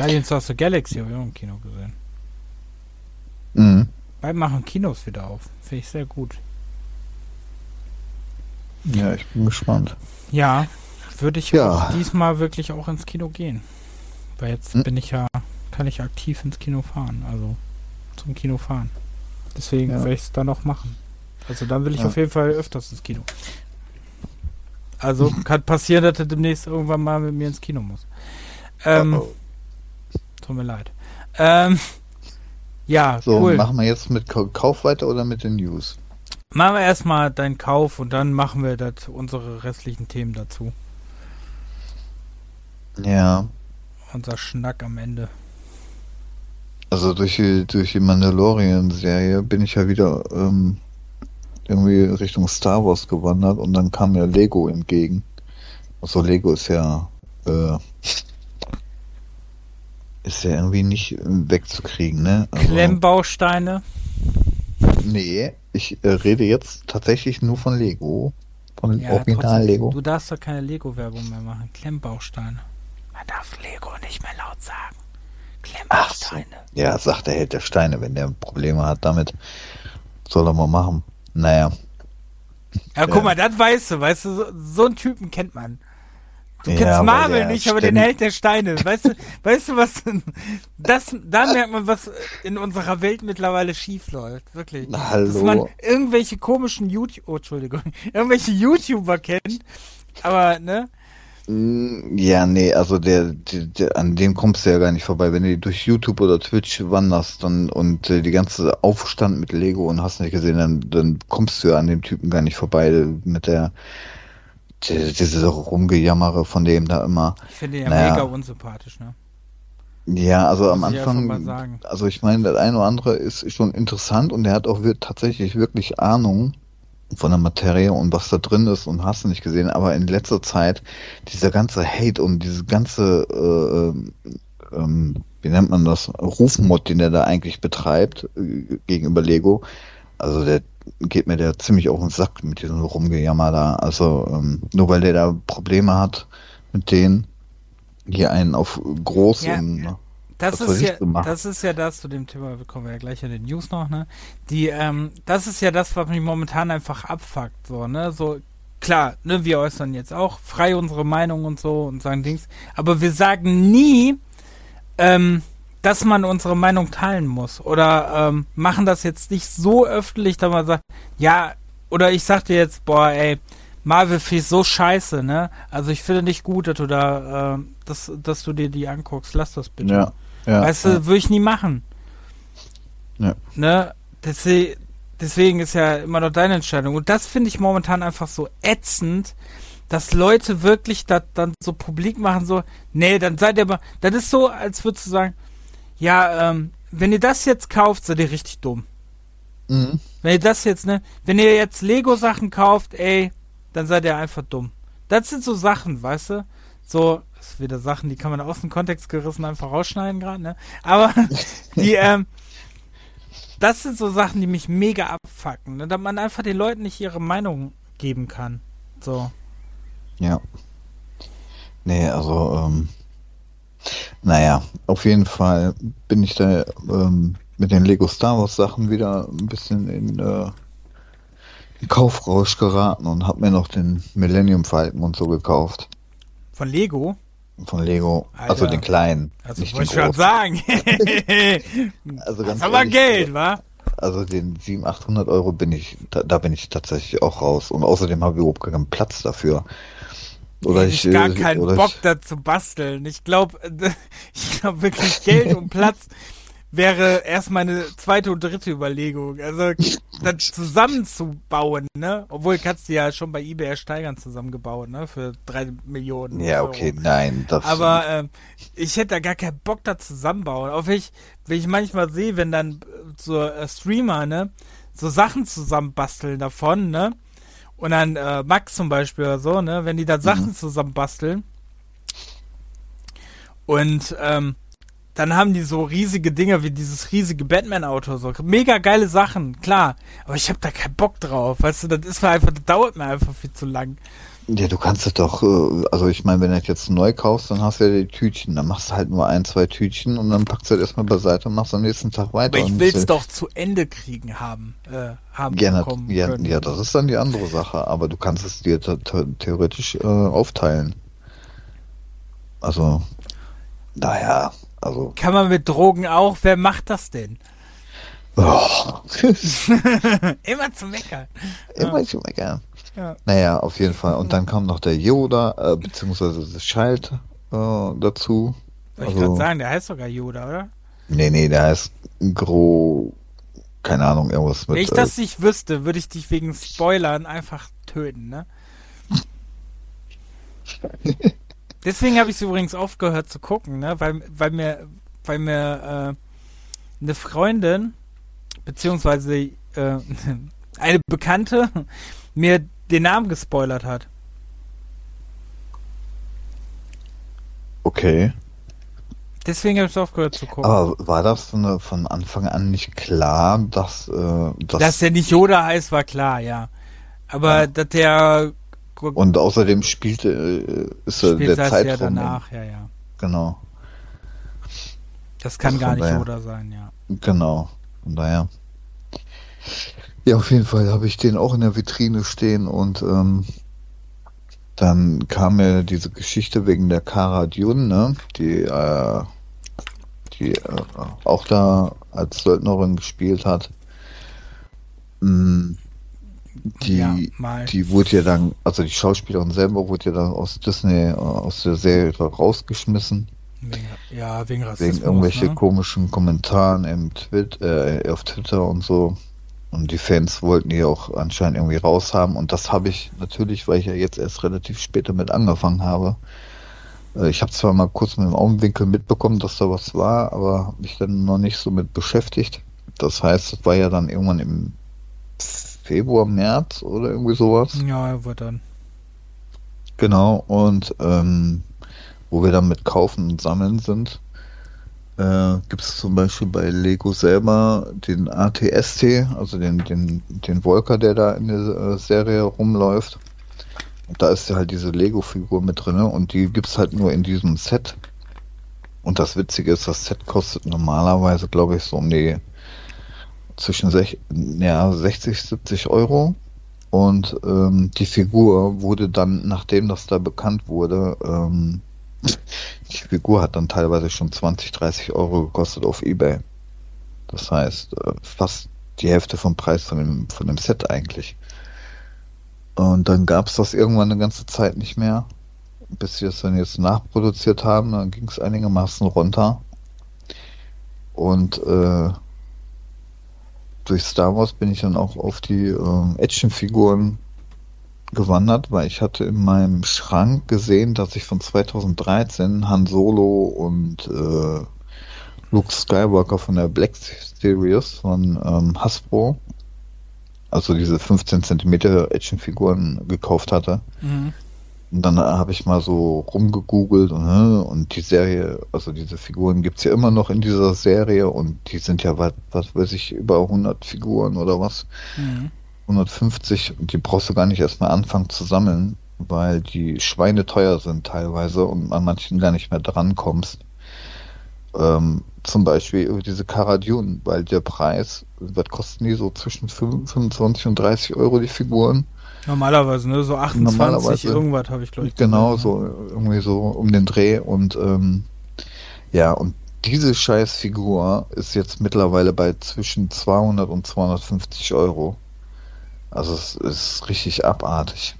Guardians of the Galaxy habe ich auch im Kino gesehen. Mhm. Bald machen Kinos wieder auf. Finde ich sehr gut. Ja, ich bin gespannt. Ja, würde ich ja. diesmal wirklich auch ins Kino gehen. Weil jetzt hm. bin ich ja, kann ich aktiv ins Kino fahren, also zum Kino fahren. Deswegen ja. werde ich es dann noch machen. Also dann will ich ja. auf jeden Fall öfters ins Kino. Also kann passieren, dass er demnächst irgendwann mal mit mir ins Kino muss. Ähm, oh, oh. Tut mir leid. Ähm, ja, so, cool. machen wir jetzt mit Kauf weiter oder mit den News? Machen wir erstmal deinen Kauf und dann machen wir das, unsere restlichen Themen dazu. Ja. Unser Schnack am Ende. Also durch die, durch die Mandalorian-Serie bin ich ja wieder ähm, irgendwie Richtung Star Wars gewandert und dann kam mir Lego entgegen. Also Lego ist ja äh, ist ja irgendwie nicht wegzukriegen, ne? Also, Klemmbausteine? Nee, ich äh, rede jetzt tatsächlich nur von Lego. Von ja, Original Lego. Du darfst doch keine Lego-Werbung mehr machen. Klemmbausteine. Man darf Lego nicht mehr laut sagen. Klemmbausteine. So. Ja, sagt der Held der Steine, wenn der Probleme hat damit. Soll er mal machen. Naja. Ja, guck mal, das weißt du, weißt du, so, so einen Typen kennt man. Du kennst ja, Marvel nicht, aber den Held der Steine. Weißt du, weißt du was? Das, da merkt man, was in unserer Welt mittlerweile schief läuft. Wirklich. Hallo. Dass man irgendwelche komischen YouTube, oh, Entschuldigung, irgendwelche YouTuber kennt, aber, ne? Mm, ja, nee, also der, der, der, an dem kommst du ja gar nicht vorbei. Wenn du durch YouTube oder Twitch wanderst und, und äh, die ganze Aufstand mit Lego und hast nicht gesehen, dann, dann kommst du ja an dem Typen gar nicht vorbei mit der diese Rumgejammere von dem da immer. Ich finde ihn ja naja. mega unsympathisch, ne? Ja, also am Anfang, also ich meine, das eine oder andere ist schon interessant und er hat auch tatsächlich wirklich Ahnung von der Materie und was da drin ist und hast du nicht gesehen, aber in letzter Zeit dieser ganze Hate und diese ganze, äh, ähm, wie nennt man das, Rufmod, den er da eigentlich betreibt äh, gegenüber Lego, also der geht mir der ziemlich auf den Sack mit diesem Rumgejammer da. Also ähm, nur weil der da Probleme hat mit denen, hier einen auf groß ja. und ne? das ist ja, das ist ja das zu dem Thema, wir kommen ja gleich in den News noch, ne? Die, ähm, das ist ja das, was mich momentan einfach abfuckt, so, ne? So, klar, ne, wir äußern jetzt auch frei unsere Meinung und so und sagen Dings, aber wir sagen nie, ähm, dass man unsere Meinung teilen muss oder ähm, machen das jetzt nicht so öffentlich, dass man sagt, ja, oder ich sag dir jetzt, boah, ey, Marvel ist so scheiße, ne? Also ich finde nicht gut, dass du da, äh, dass, dass du dir die anguckst. Lass das bitte. Ja. Ja, weißt du, würde ich nie machen. Ja. Ne? Deswegen, deswegen ist ja immer noch deine Entscheidung. Und das finde ich momentan einfach so ätzend, dass Leute wirklich das dann so publik machen, so, nee, dann seid ihr aber, das ist so, als würdest du sagen, ja, ähm, wenn ihr das jetzt kauft, seid ihr richtig dumm. Mhm. Wenn ihr das jetzt, ne, wenn ihr jetzt Lego-Sachen kauft, ey, dann seid ihr einfach dumm. Das sind so Sachen, weißt du? So, das ist wieder Sachen, die kann man aus dem Kontext gerissen einfach rausschneiden gerade, ne? Aber die, ähm, das sind so Sachen, die mich mega abfacken, ne? dass man einfach den Leuten nicht ihre Meinung geben kann. So. Ja. Nee, also, ähm, naja, auf jeden Fall bin ich da ähm, mit den Lego Star Wars Sachen wieder ein bisschen in, äh, in Kaufrausch geraten und habe mir noch den Millennium Falcon und so gekauft. Von Lego? Von Lego. Alter. Also den kleinen. Also nicht wollte ich schon sagen. also ganz das aber Geld, wa? Also den 700, 800 Euro bin ich, da, da, bin ich tatsächlich auch raus. Und außerdem habe ich überhaupt keinen Platz dafür. Oder ich, ich gar äh, keinen Bock ich, da zu basteln. Ich glaube, ich glaube wirklich Geld und Platz wäre erst meine zweite und dritte Überlegung. Also das zusammenzubauen, ne? Obwohl kannst du ja schon bei eBay ersteigern zusammengebaut, ne? Für drei Millionen. Ja, Euro. okay, nein. Das Aber äh, ich hätte da gar keinen Bock da zusammenbauen. Auch wenn ich, wenn ich manchmal sehe, wenn dann so äh, Streamer, ne? So Sachen zusammenbasteln davon, ne? Und dann äh, Max zum Beispiel oder so, ne? Wenn die da Sachen mhm. zusammenbasteln und ähm, dann haben die so riesige Dinge wie dieses riesige Batman-Auto, so mega geile Sachen, klar. Aber ich habe da keinen Bock drauf, weißt du, das ist mir einfach, das dauert mir einfach viel zu lang. Ja, du kannst es doch, äh, also ich meine, wenn du jetzt neu kaufst, dann hast du ja die Tütchen, dann machst du halt nur ein, zwei Tütchen und dann packst du das erstmal beiseite und machst am nächsten Tag weiter. Aber ich will es doch zu Ende kriegen haben, äh, haben ja, ja, ja, das ist dann die andere Sache, aber du kannst es dir theoretisch äh, aufteilen. Also, naja, also. Kann man mit Drogen auch? Wer macht das denn? Oh. Immer zu meckern. Immer zu meckern. Ja. Naja, auf jeden Fall. Und dann kam noch der Yoda, äh, beziehungsweise das Child äh, dazu. Soll ich also, gerade sagen, der heißt sogar Yoda, oder? Nee, nee, der heißt Gro. Keine Ahnung, irgendwas mit. Wenn ich das äh, nicht wüsste, würde ich dich wegen Spoilern einfach töten, ne? Deswegen habe ich es übrigens aufgehört zu gucken, ne? Weil, weil mir, weil mir äh, eine Freundin, beziehungsweise äh, eine Bekannte, mir den Namen gespoilert hat. Okay. Deswegen habe ich aufgehört zu gucken. Aber war das von, von Anfang an nicht klar, dass, äh, dass. Dass der nicht Yoda heißt, war klar, ja. Aber ja. dass der und außerdem spielte äh, ist Spielt der Zeitraum ja danach, ja, ja. Genau. Das kann also gar nicht daher, Yoda sein, ja. Genau. Von daher. Ja, auf jeden Fall habe ich den auch in der Vitrine stehen und ähm, dann kam mir diese Geschichte wegen der Cara Dune, ne? Die, äh, die äh, auch da als Söldnerin gespielt hat. Mm, die, ja, die wurde ja dann, also die Schauspielerin selber wurde ja dann aus Disney, äh, aus der Serie rausgeschmissen. Wegen, ja, wegen Rassismus. Wegen irgendwelche ne? komischen Kommentaren im Twit äh, auf Twitter und so. Und die Fans wollten die auch anscheinend irgendwie raushaben. Und das habe ich natürlich, weil ich ja jetzt erst relativ spät damit angefangen habe. Äh, ich habe zwar mal kurz mit dem Augenwinkel mitbekommen, dass da was war, aber habe mich dann noch nicht so mit beschäftigt. Das heißt, es war ja dann irgendwann im Februar, März oder irgendwie sowas. Ja, wird dann. Genau, und ähm, wo wir dann mit Kaufen und Sammeln sind, äh, gibt es zum Beispiel bei Lego selber den ATST, also den, den, den Volker, der da in der äh, Serie rumläuft. Und da ist ja halt diese Lego-Figur mit drin und die gibt es halt nur in diesem Set. Und das Witzige ist, das Set kostet normalerweise, glaube ich, so um die zwischen sech, ja, 60, 70 Euro. Und ähm, die Figur wurde dann, nachdem das da bekannt wurde, ähm, die Figur hat dann teilweise schon 20, 30 Euro gekostet auf Ebay. Das heißt, äh, fast die Hälfte vom Preis von dem, von dem Set eigentlich. Und dann gab es das irgendwann eine ganze Zeit nicht mehr, bis sie es dann jetzt nachproduziert haben. Dann ging es einigermaßen runter. Und äh, durch Star Wars bin ich dann auch auf die äh, Actionfiguren gewandert, weil ich hatte in meinem Schrank gesehen, dass ich von 2013 Han Solo und äh, Luke Skywalker von der Black Series von ähm, Hasbro, also diese 15 Zentimeter Actionfiguren gekauft hatte. Mhm. Und dann habe ich mal so rumgegoogelt und, und die Serie, also diese Figuren gibt's ja immer noch in dieser Serie und die sind ja, was, was weiß ich, über 100 Figuren oder was. Mhm. 150 und die brauchst du gar nicht erstmal anfangen zu sammeln, weil die Schweine teuer sind teilweise und an manchen gar nicht mehr dran kommst. Ähm, zum Beispiel über diese Karadun, weil der Preis, was kosten die so zwischen 25 und 30 Euro die Figuren? Normalerweise, ne? So 28 irgendwas habe ich glaube ich. Genau, gesehen, so irgendwie so um den Dreh und ähm, ja, und diese scheiß Figur ist jetzt mittlerweile bei zwischen 200 und 250 Euro. Also es ist richtig abartig.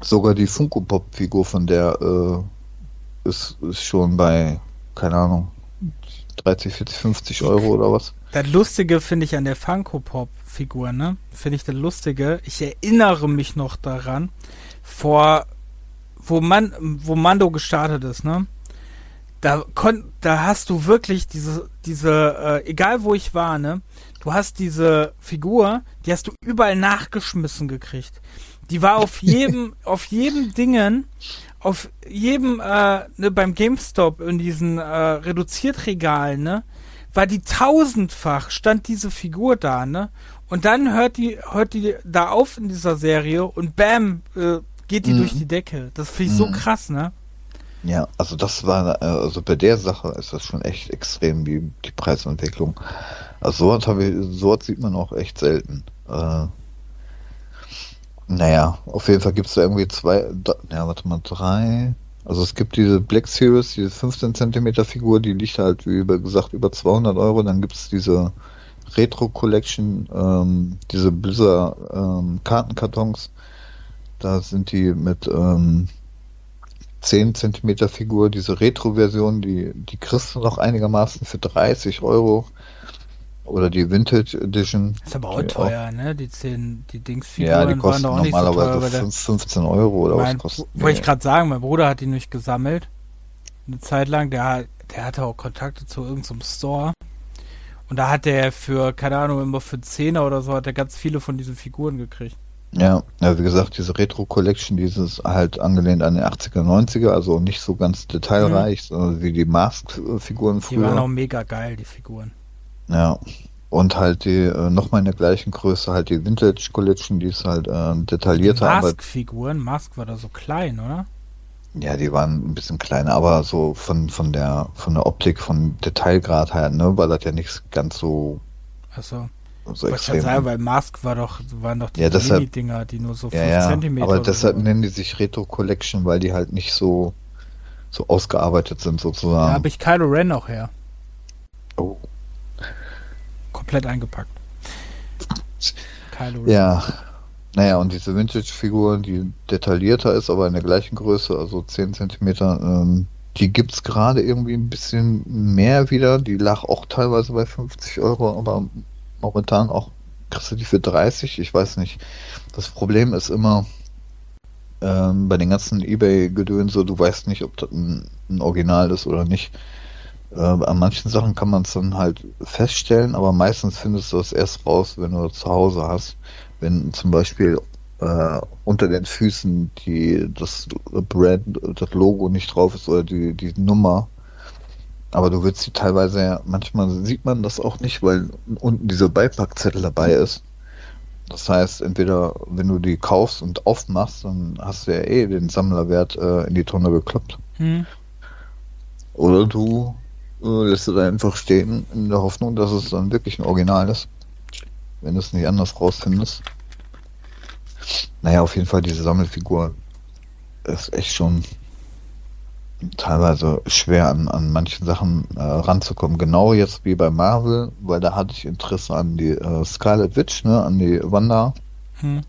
Sogar die Funko Pop Figur von der äh, ist, ist schon bei, keine Ahnung, 30, 40, 50 Euro oder was. Das Lustige finde ich an der Funko Pop Figur, ne? Finde ich das Lustige. Ich erinnere mich noch daran, vor, wo man, wo Mando gestartet ist, ne? Da kon, da hast du wirklich diese, diese, äh, egal wo ich war, ne? Du hast diese Figur, die hast du überall nachgeschmissen gekriegt. Die war auf jedem, auf jedem Dingen, auf jedem, äh, ne, beim GameStop in diesen äh, Reduziertregalen, ne, war die tausendfach, stand diese Figur da, ne? Und dann hört die, hört die da auf in dieser Serie und bam, äh, geht die mhm. durch die Decke. Das finde ich mhm. so krass, ne? Ja, also das war, also bei der Sache ist das schon echt extrem, wie die Preisentwicklung. Also sowas, habe ich, sowas sieht man auch echt selten. Äh, naja, auf jeden Fall gibt es da irgendwie zwei, da, ja, warte mal, drei. Also es gibt diese Black Series, diese 15 Zentimeter Figur, die liegt halt, wie gesagt, über 200 Euro. Dann gibt es diese Retro Collection, ähm, diese Blizzard ähm, Kartenkartons. Da sind die mit ähm, 10 Zentimeter Figur, diese Retro-Version, die, die kriegst du noch einigermaßen für 30 Euro. Oder die Vintage Edition. Ist aber auch teuer, auch, ne? Die 10, die Dingsfiguren ja, die kosten waren doch normalerweise nicht so teuer, 15 Euro oder mein, was kostet. Wollte ich gerade sagen, mein Bruder hat die nicht gesammelt. Eine Zeit lang, der, der hatte auch Kontakte zu irgendeinem Store. Und da hat der für, keine Ahnung, immer für 10er oder so, hat er ganz viele von diesen Figuren gekriegt. Ja, ja, wie gesagt, diese Retro Collection, dieses halt angelehnt an die 80er, 90er, also nicht so ganz detailreich, mhm. sondern wie die Mask-Figuren früher. Die waren auch mega geil, die Figuren. Ja. Und halt die, äh, nochmal in der gleichen Größe, halt die Vintage Collection, die ist halt äh, detaillierter. Mask-Figuren, Mask war da so klein, oder? Ja, die waren ein bisschen kleiner, aber so von, von der, von der Optik, von Detailgrad her, ne, war das ja nicht ganz so. Achso. So ich extrem. sagen, weil Mask war doch, waren doch die ja, Mini-Dinger, die nur so 5 ja, cm Aber deshalb so. nennen die sich Retro Collection, weil die halt nicht so, so ausgearbeitet sind sozusagen. Da habe ich Kylo Ren auch her. Oh komplett eingepackt. Kylo Ren. Ja. Naja, und diese Vintage-Figur, die detaillierter ist, aber in der gleichen Größe, also 10 cm, ähm, die es gerade irgendwie ein bisschen mehr wieder. Die lag auch teilweise bei 50 Euro, aber momentan auch kriegst du die für 30. Ich weiß nicht. Das Problem ist immer ähm, bei den ganzen Ebay-Gedönse, du weißt nicht, ob das ein, ein Original ist oder nicht. Äh, an manchen Sachen kann man es dann halt feststellen, aber meistens findest du es erst raus, wenn du zu Hause hast. wenn zum Beispiel äh, unter den Füßen die das Brand, das Logo nicht drauf ist oder die, die Nummer. Aber du willst sie teilweise ja, manchmal sieht man das auch nicht, weil unten dieser Beipackzettel dabei ist. Das heißt, entweder wenn du die kaufst und aufmachst, dann hast du ja eh den Sammlerwert äh, in die Tonne gekloppt. Hm. Oder du äh, lässt es einfach stehen in der Hoffnung, dass es dann wirklich ein Original ist. Wenn du es nicht anders rausfindest. Naja, auf jeden Fall diese Sammelfigur ist echt schon teilweise schwer an, an manchen Sachen äh, ranzukommen. Genau jetzt wie bei Marvel, weil da hatte ich Interesse an die äh, Scarlet Witch, ne, an die Wanda. Hm.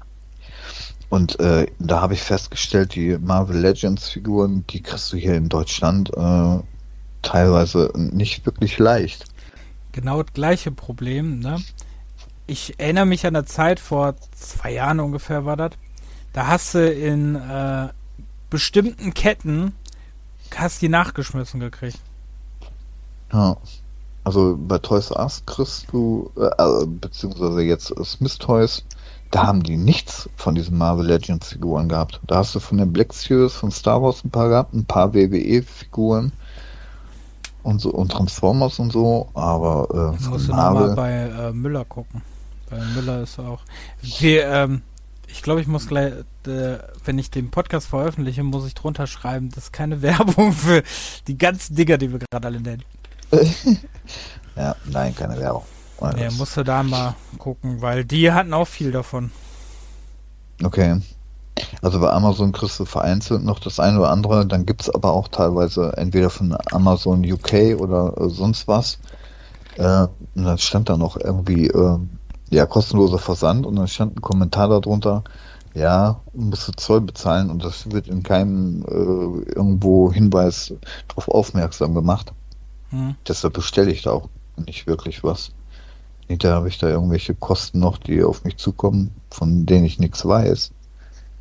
Und äh, da habe ich festgestellt, die Marvel Legends Figuren, die kriegst du hier in Deutschland äh, teilweise nicht wirklich leicht. Genau das gleiche Problem, ne? Ich erinnere mich an der Zeit vor zwei Jahren ungefähr war das. Da hast du in äh, bestimmten Ketten hast die nachgeschmissen gekriegt. Ja. Also bei Toys R Us kriegst du, äh, äh, beziehungsweise jetzt Smith Toys, da haben die nichts von diesen Marvel Legends Figuren gehabt. Da hast du von den Black Series von Star Wars ein paar gehabt, ein paar WWE Figuren und so und Transformers und so, aber äh, musst du nochmal bei äh, Müller gucken. Bei Müller ist auch. Wir, ähm, ich glaube, ich muss gleich, äh, wenn ich den Podcast veröffentliche, muss ich drunter schreiben, das ist keine Werbung für die ganzen Dinger, die wir gerade alle nennen. ja, nein, keine Werbung. Ja, musst du da mal gucken, weil die hatten auch viel davon. Okay. Also bei Amazon kriegst du vereinzelt noch das eine oder andere, dann gibt es aber auch teilweise entweder von Amazon UK oder äh, sonst was. Äh, dann stand da noch irgendwie äh, ja, kostenloser Versand und dann stand ein Kommentar darunter, ja, musst du Zoll bezahlen und das wird in keinem äh, irgendwo Hinweis darauf aufmerksam gemacht. Hm. Deshalb bestelle ich da auch nicht wirklich was. Hinterher habe ich da irgendwelche Kosten noch, die auf mich zukommen, von denen ich nichts weiß.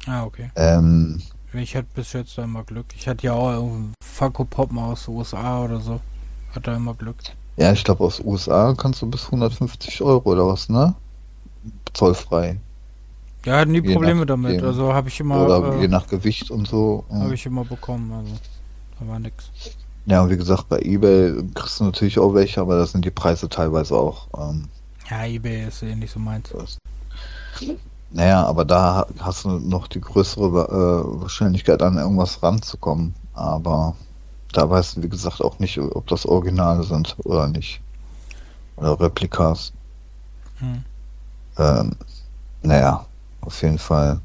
Ah, okay. Ähm, ich hatte bis jetzt immer Glück. Ich hatte ja auch einen Funko Pop mal aus den USA oder so. Hat da immer Glück. Ja, ich glaube, aus USA kannst du bis 150 Euro oder was, ne? Zollfrei. Ja, hatten nie je Probleme damit. Dem, also habe ich immer. Oder äh, je nach Gewicht und so. Habe ich immer bekommen. Also da war nix. Ja, und wie gesagt, bei eBay kriegst du natürlich auch welche, aber da sind die Preise teilweise auch. Ähm, ja, eBay ist eh nicht so meins. Naja, aber da hast du noch die größere äh, Wahrscheinlichkeit, an irgendwas ranzukommen. Aber da weißt du, wie gesagt, auch nicht, ob das Originale sind oder nicht. Oder Replikas. Hm. Ähm, naja, auf jeden Fall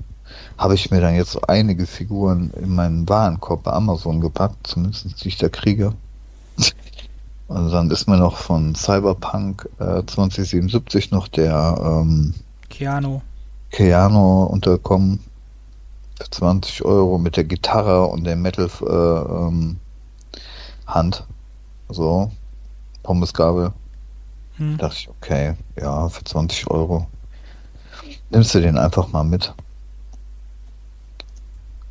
habe ich mir dann jetzt einige Figuren in meinen Warenkorb bei Amazon gepackt, zumindest die ich da kriege. Und dann ist mir noch von Cyberpunk äh, 2077 noch der ähm, Keanu. Keanu unterkommen für 20 Euro mit der Gitarre und der Metal äh, ähm, Hand. So, Pommesgabel. Hm. Dachte ich, okay, ja, für 20 Euro. Nimmst du den einfach mal mit.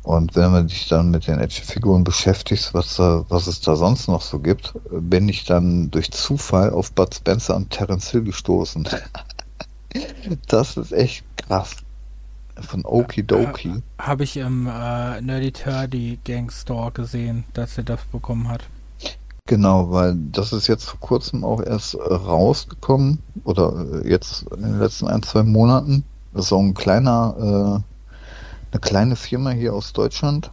Und wenn man dich dann mit den Action-Figuren beschäftigst, was, da, was es da sonst noch so gibt, bin ich dann durch Zufall auf Bud Spencer und Terence Hill gestoßen. das ist echt krass. Von Okidoki. Habe ich im äh, Nerdy Turdy Gang Store gesehen, dass er das bekommen hat. Genau, weil das ist jetzt vor kurzem auch erst äh, rausgekommen oder äh, jetzt in den letzten ein, zwei Monaten. Das ist auch ein kleiner, äh, eine kleine Firma hier aus Deutschland.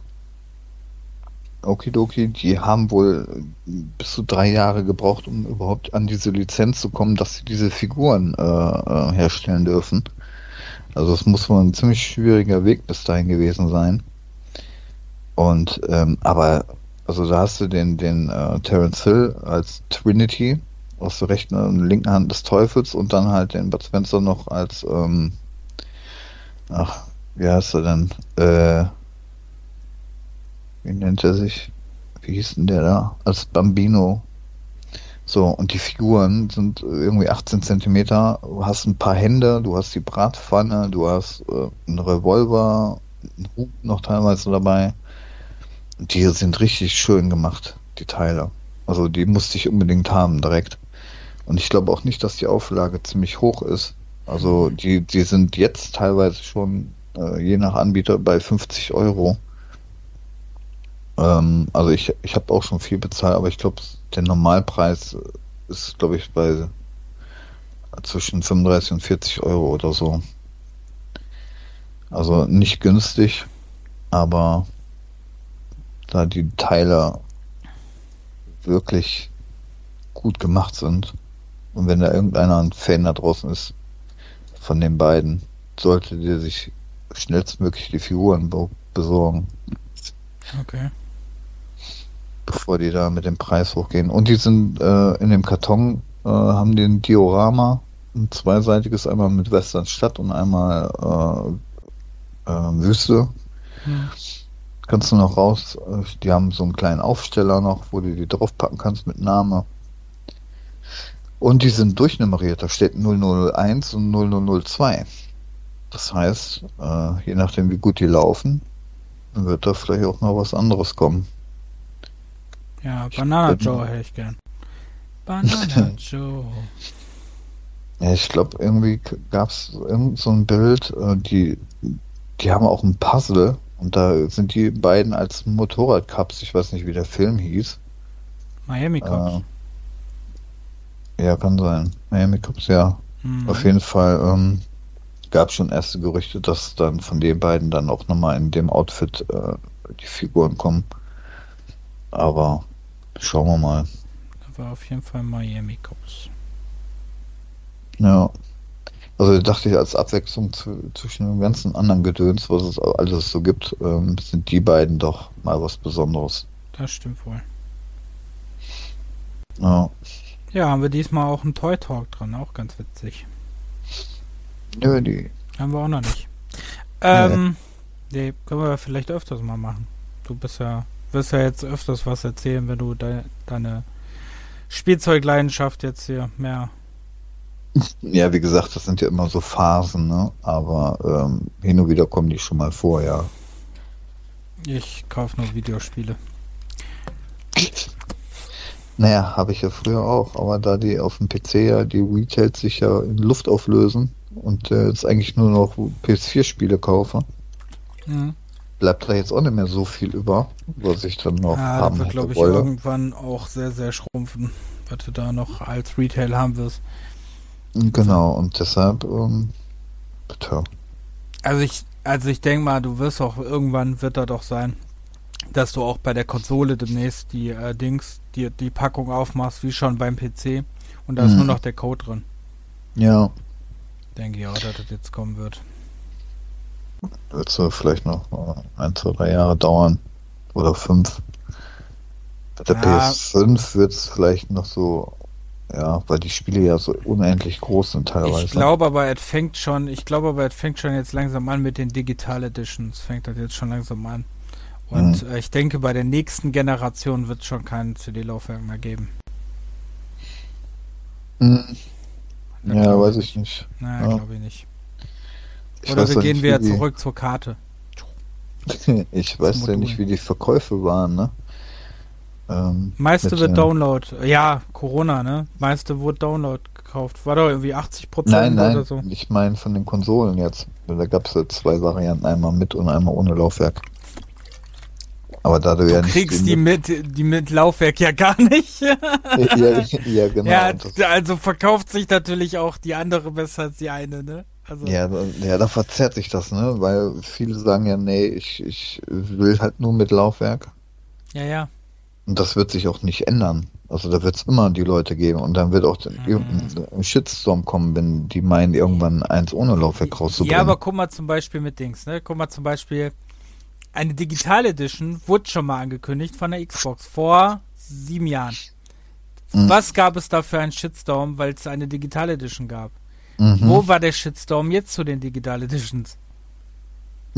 Okidoki, die haben wohl bis zu drei Jahre gebraucht, um überhaupt an diese Lizenz zu kommen, dass sie diese Figuren äh, äh herstellen dürfen. Also es muss wohl ein ziemlich schwieriger Weg bis dahin gewesen sein. Und ähm, aber also da hast du den, den äh, Terence Hill als Trinity aus der rechten und linken Hand des Teufels und dann halt den Bud Spencer noch als, ähm, ach, wie heißt er denn? Äh, wie nennt er sich? Wie hieß denn der da? Als Bambino. So, und die Figuren sind irgendwie 18 Zentimeter. Du hast ein paar Hände, du hast die Bratpfanne, du hast äh, einen Revolver, einen Hut noch teilweise dabei. Die sind richtig schön gemacht, die Teile. Also die musste ich unbedingt haben direkt. Und ich glaube auch nicht, dass die Auflage ziemlich hoch ist. Also die, die sind jetzt teilweise schon äh, je nach Anbieter bei 50 Euro. Ähm, also ich, ich habe auch schon viel bezahlt, aber ich glaube, der Normalpreis ist, glaube ich, bei zwischen 35 und 40 Euro oder so. Also nicht günstig, aber da die Teile wirklich gut gemacht sind und wenn da irgendeiner ein Fan da draußen ist von den beiden, sollte der sich schnellstmöglich die Figuren besorgen. Okay. Bevor die da mit dem Preis hochgehen. Und die sind äh, in dem Karton, äh, haben den Diorama, ein zweiseitiges, einmal mit Western Stadt und einmal äh, äh Wüste. Hm. Kannst du noch raus, die haben so einen kleinen Aufsteller noch, wo du die draufpacken kannst mit Name. Und die sind durchnummeriert, da steht 001 und 0002. Das heißt, äh, je nachdem wie gut die laufen, wird da vielleicht auch noch was anderes kommen. Ja, Banana ich Joe hätte ich gern. Banana Joe. Ja, ich glaube, irgendwie gab es irgend so ein Bild, äh, die, die haben auch ein Puzzle und da sind die beiden als Motorradcups, ich weiß nicht, wie der Film hieß. Miami Cups. Äh, ja, kann sein. Miami Cups, ja. Mhm. Auf jeden Fall ähm, gab es schon erste Gerüchte, dass dann von den beiden dann auch nochmal in dem Outfit äh, die Figuren kommen. Aber schauen wir mal. Aber auf jeden Fall Miami Cups. Ja. Also dachte ich als Abwechslung zu, zwischen dem ganzen anderen Gedöns, was es alles so gibt, ähm, sind die beiden doch mal was Besonderes. Das stimmt wohl. Ja. Ja, haben wir diesmal auch einen Toy Talk dran, auch ganz witzig. Nö, die. Haben wir auch noch nicht. Ähm, nee. nee, können wir vielleicht öfters mal machen. Du bist ja, wirst ja jetzt öfters was erzählen, wenn du de deine Spielzeugleidenschaft jetzt hier mehr ja, wie gesagt, das sind ja immer so Phasen, ne? aber ähm, hin und wieder kommen die schon mal vor, ja. Ich kaufe nur Videospiele. Naja, habe ich ja früher auch, aber da die auf dem PC ja die Retails sich ja in Luft auflösen und äh, jetzt eigentlich nur noch PS4-Spiele kaufe, mhm. bleibt da jetzt auch nicht mehr so viel über, was ich dann noch ja, haben wird, glaube ich, irgendwann auch sehr, sehr schrumpfen, was du da noch als Retail haben wirst. Genau, und deshalb, ähm, bitte. Also ich, also ich denke mal, du wirst auch irgendwann wird da doch sein, dass du auch bei der Konsole demnächst die äh, Dings, die, die Packung aufmachst, wie schon beim PC. Und da ist mhm. nur noch der Code drin. Ja. Denke ich auch, dass das jetzt kommen wird. Wird so vielleicht noch ein, zwei, drei Jahre dauern. Oder fünf. Bei der ja. PS5 wird es vielleicht noch so ja, weil die Spiele ja so unendlich groß sind teilweise. Ich glaube aber, es fängt schon, ich glaube aber, es fängt schon jetzt langsam an mit den Digital Editions. Fängt das jetzt schon langsam an. Und mhm. äh, ich denke, bei der nächsten Generation wird es schon kein CD-Laufwerk mehr geben. Mhm. Ja, weiß ich nicht. Nein, ja. glaube ich nicht. Ich Oder wir gehen wieder zurück zur Karte. ich weiß ja nicht, wie die Verkäufe waren, ne? Ähm, meiste wird Download. Ja, Corona, ne? Meiste wurde Download gekauft. War doch irgendwie 80 nein, nein, oder so. Ich meine von den Konsolen jetzt. Da gab es ja zwei Varianten, einmal mit und einmal ohne Laufwerk. Aber da du, du ja nicht. kriegst die mit, die mit Laufwerk ja gar nicht. ja, ja, genau. Ja, also verkauft sich natürlich auch die andere besser als die eine, ne? Also ja, ja, da verzerrt sich das, ne? Weil viele sagen ja, nee, ich, ich will halt nur mit Laufwerk. Ja, ja. Und das wird sich auch nicht ändern. Also da wird es immer die Leute geben und dann wird auch ein Shitstorm kommen, wenn die meinen, irgendwann eins ohne Laufwerk rauszubringen. Ja, aber guck mal zum Beispiel mit Dings, ne? Guck mal zum Beispiel, eine Digital Edition wurde schon mal angekündigt von der Xbox vor sieben Jahren. Mhm. Was gab es da für einen Shitstorm, weil es eine Digital Edition gab? Mhm. Wo war der Shitstorm jetzt zu den Digital Editions?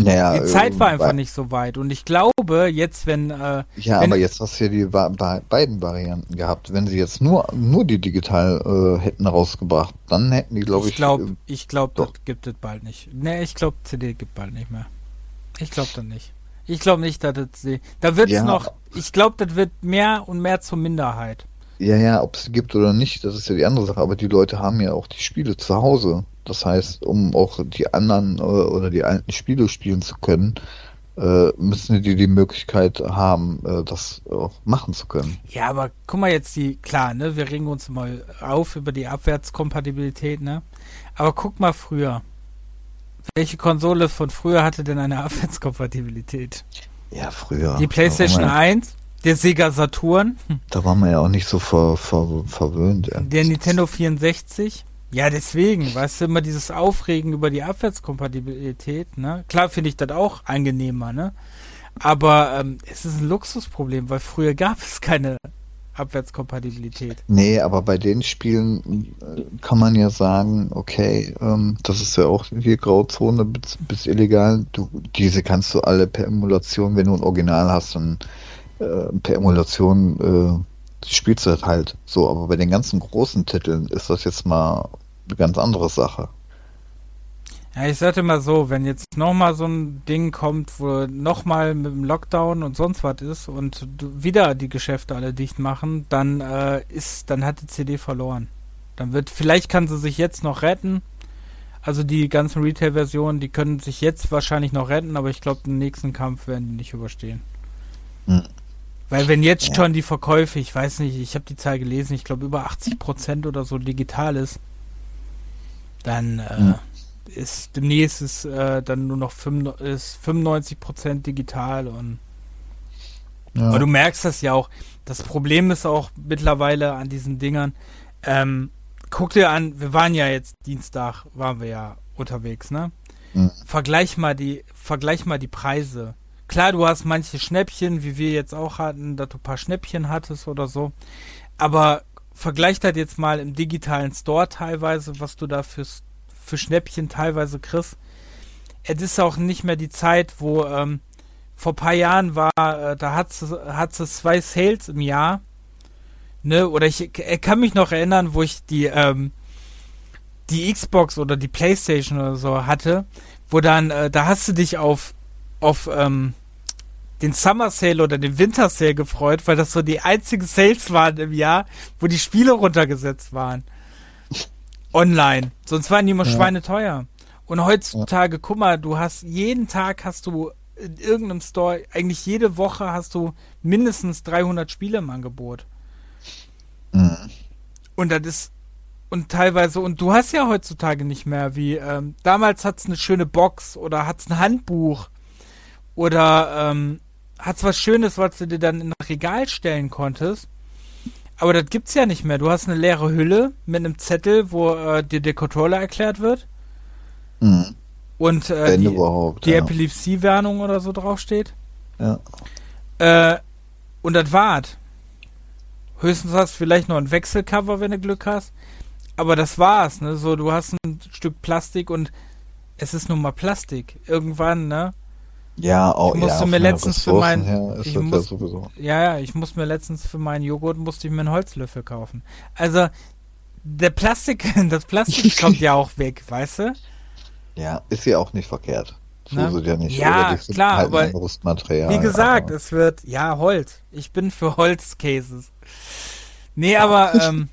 Naja, die Zeit war ähm, einfach nicht so weit. Und ich glaube, jetzt, wenn. Äh, ja, wenn aber jetzt hast du ja die beiden Varianten gehabt. Wenn sie jetzt nur, nur die digital äh, hätten rausgebracht, dann hätten die, glaube ich. Ich glaube, äh, ich glaube, das gibt es bald nicht. Ne, ich glaube, CD gibt bald nicht mehr. Ich glaube dann nicht. Ich glaube nicht, dass das. Da wird es ja. noch. Ich glaube, das wird mehr und mehr zur Minderheit. Ja, ja, ob es gibt oder nicht, das ist ja die andere Sache. Aber die Leute haben ja auch die Spiele zu Hause. Das heißt, um auch die anderen äh, oder die alten Spiele spielen zu können, äh, müssen die die Möglichkeit haben, äh, das auch machen zu können. Ja, aber guck mal jetzt die, klar, ne, wir regen uns mal auf über die Abwärtskompatibilität, ne? Aber guck mal früher. Welche Konsole von früher hatte denn eine Abwärtskompatibilität? Ja, früher. Die PlayStation 1, der Sega Saturn. Da war man ja auch nicht so ver, ver, verwöhnt. Ja. Der Nintendo 64. Ja, deswegen, weißt du, immer dieses Aufregen über die Abwärtskompatibilität, ne? Klar finde ich das auch angenehmer, ne? Aber ähm, es ist ein Luxusproblem, weil früher gab es keine Abwärtskompatibilität. Nee, aber bei den Spielen äh, kann man ja sagen, okay, ähm, das ist ja auch die Grauzone bis, bis illegal. Du, diese kannst du alle per Emulation, wenn du ein Original hast, dann äh, per Emulation äh, du das halt so, aber bei den ganzen großen Titeln ist das jetzt mal eine ganz andere Sache. Ja, ich sagte mal so, wenn jetzt nochmal so ein Ding kommt, wo nochmal mit dem Lockdown und sonst was ist und wieder die Geschäfte alle dicht machen, dann äh, ist, dann hat die CD verloren. Dann wird, vielleicht kann sie sich jetzt noch retten. Also die ganzen Retail-Versionen, die können sich jetzt wahrscheinlich noch retten, aber ich glaube, den nächsten Kampf werden die nicht überstehen. Hm. Weil wenn jetzt schon die Verkäufe, ich weiß nicht, ich habe die Zahl gelesen, ich glaube über 80 Prozent oder so digital ist, dann äh, mhm. ist demnächst ist äh, dann nur noch 5, ist 95 Prozent digital und ja. aber du merkst das ja auch. Das Problem ist auch mittlerweile an diesen Dingern. Ähm, guck dir an, wir waren ja jetzt Dienstag, waren wir ja unterwegs, ne? Mhm. Vergleich mal die, vergleich mal die Preise. Klar, du hast manche Schnäppchen, wie wir jetzt auch hatten, dass du ein paar Schnäppchen hattest oder so. Aber vergleich das jetzt mal im digitalen Store teilweise, was du da fürs, für Schnäppchen teilweise kriegst. Es ist auch nicht mehr die Zeit, wo ähm, vor paar Jahren war, äh, da hat es zwei Sales im Jahr. Ne? Oder ich, ich kann mich noch erinnern, wo ich die, ähm, die Xbox oder die Playstation oder so hatte, wo dann, äh, da hast du dich auf, auf ähm, den Summer Sale oder den Winter Sale gefreut, weil das so die einzigen Sales waren im Jahr, wo die Spiele runtergesetzt waren. Online. Sonst waren die immer ja. schweineteuer. Und heutzutage, ja. guck mal, du hast jeden Tag hast du in irgendeinem Store, eigentlich jede Woche hast du mindestens 300 Spiele im Angebot. Mhm. Und das ist, und teilweise, und du hast ja heutzutage nicht mehr, wie, ähm, damals hat's eine schöne Box oder hat's ein Handbuch oder, ähm, hat's was Schönes, was du dir dann in ein Regal stellen konntest. Aber das gibt's ja nicht mehr. Du hast eine leere Hülle mit einem Zettel, wo äh, dir der Controller erklärt wird. Mhm. Und äh, die, die ja. Epilepsie-Warnung oder so draufsteht. Ja. Äh, und das war's. Höchstens hast du vielleicht noch ein Wechselcover, wenn du Glück hast. Aber das war's, ne? So, du hast ein Stück Plastik und es ist nun mal Plastik. Irgendwann, ne? Ja, auch ich musste ja, mir letztens für mein ich muss, ja, ja, ja, ich musste mir letztens für meinen Joghurt musste ich mir einen Holzlöffel kaufen. Also der Plastik, das Plastik kommt ja auch weg, weißt du? Ja, ist ja auch nicht verkehrt. Ne? Ja, nicht. ja klar, halt aber wie gesagt, aber. es wird ja Holz. Ich bin für Holzcases. Nee, aber ähm,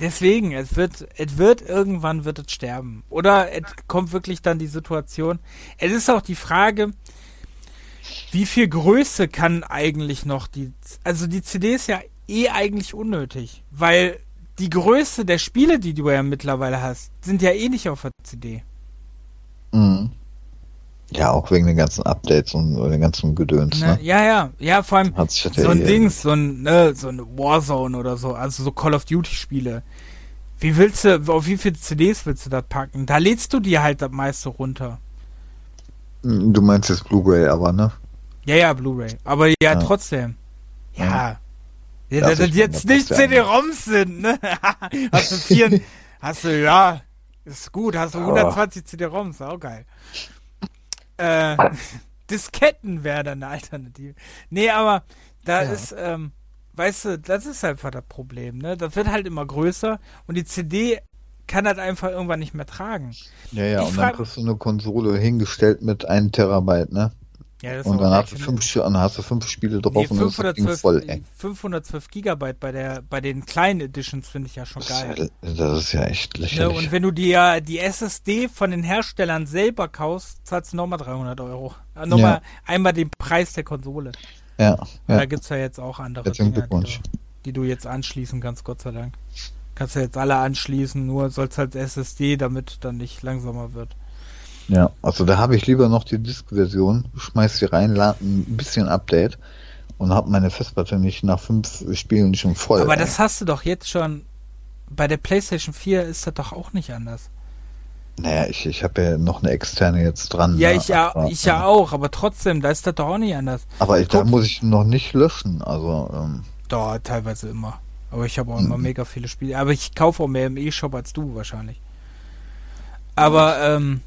Deswegen, es wird, es wird irgendwann wird es sterben. Oder es kommt wirklich dann die Situation. Es ist auch die Frage, wie viel Größe kann eigentlich noch die, also die CD ist ja eh eigentlich unnötig, weil die Größe der Spiele, die du ja mittlerweile hast, sind ja eh nicht auf der CD. Mhm. Ja, auch wegen den ganzen Updates und den ganzen Gedöns, ne? ne? Ja, ja, ja, vor allem so ein Dings, so ein, ne, so eine Warzone oder so, also so Call of Duty Spiele. Wie willst du, auf wie viele CDs willst du das packen? Da lädst du die halt das meiste runter. Hm, du meinst jetzt Blu-ray aber, ne? Ja, ja, Blu-ray. Aber ja, ja, trotzdem. Ja. ja. ja dass das jetzt nicht CD-ROMs sind, ne? hast du vier, hast du, ja, ist gut, hast du 120 CD-ROMs, auch geil. Äh, Disketten wäre dann eine Alternative. Nee, aber da ja. ist, ähm, weißt du, das ist einfach das Problem, ne? Das wird halt immer größer und die CD kann das einfach irgendwann nicht mehr tragen. Ja, ja, ich und dann kriegst du eine Konsole hingestellt mit einem Terabyte, ne? Ja, und dann hast, du fünf, dann hast du fünf Spiele drauf nee, und 512, das voll eng. 512 Gigabyte bei der bei den kleinen Editions finde ich ja schon das geil. Ist das ist ja echt lächerlich. Ja, und wenn du dir die SSD von den Herstellern selber kaufst, zahlst du nochmal 300 Euro. Äh, nochmal ja. einmal den Preis der Konsole. Ja. ja. Da gibt es ja jetzt auch andere Dinge, die du, die du jetzt anschließen kannst, Gott sei Dank. Kannst du jetzt alle anschließen, nur soll's halt SSD, damit dann nicht langsamer wird. Ja, also da habe ich lieber noch die Disk-Version, schmeiß sie rein, lade ein bisschen Update und habe meine Festplatte nicht nach fünf Spielen schon voll. Aber ey. das hast du doch jetzt schon. Bei der PlayStation 4 ist das doch auch nicht anders. Naja, ich, ich habe ja noch eine externe jetzt dran. Ja, ich ja, aber, ich ja auch, aber trotzdem, da ist das doch auch nicht anders. Aber ich, da muss ich noch nicht löschen, also. Ähm, doch, teilweise immer. Aber ich habe auch immer mhm. mega viele Spiele. Aber ich kaufe auch mehr im E-Shop als du wahrscheinlich. Aber ähm,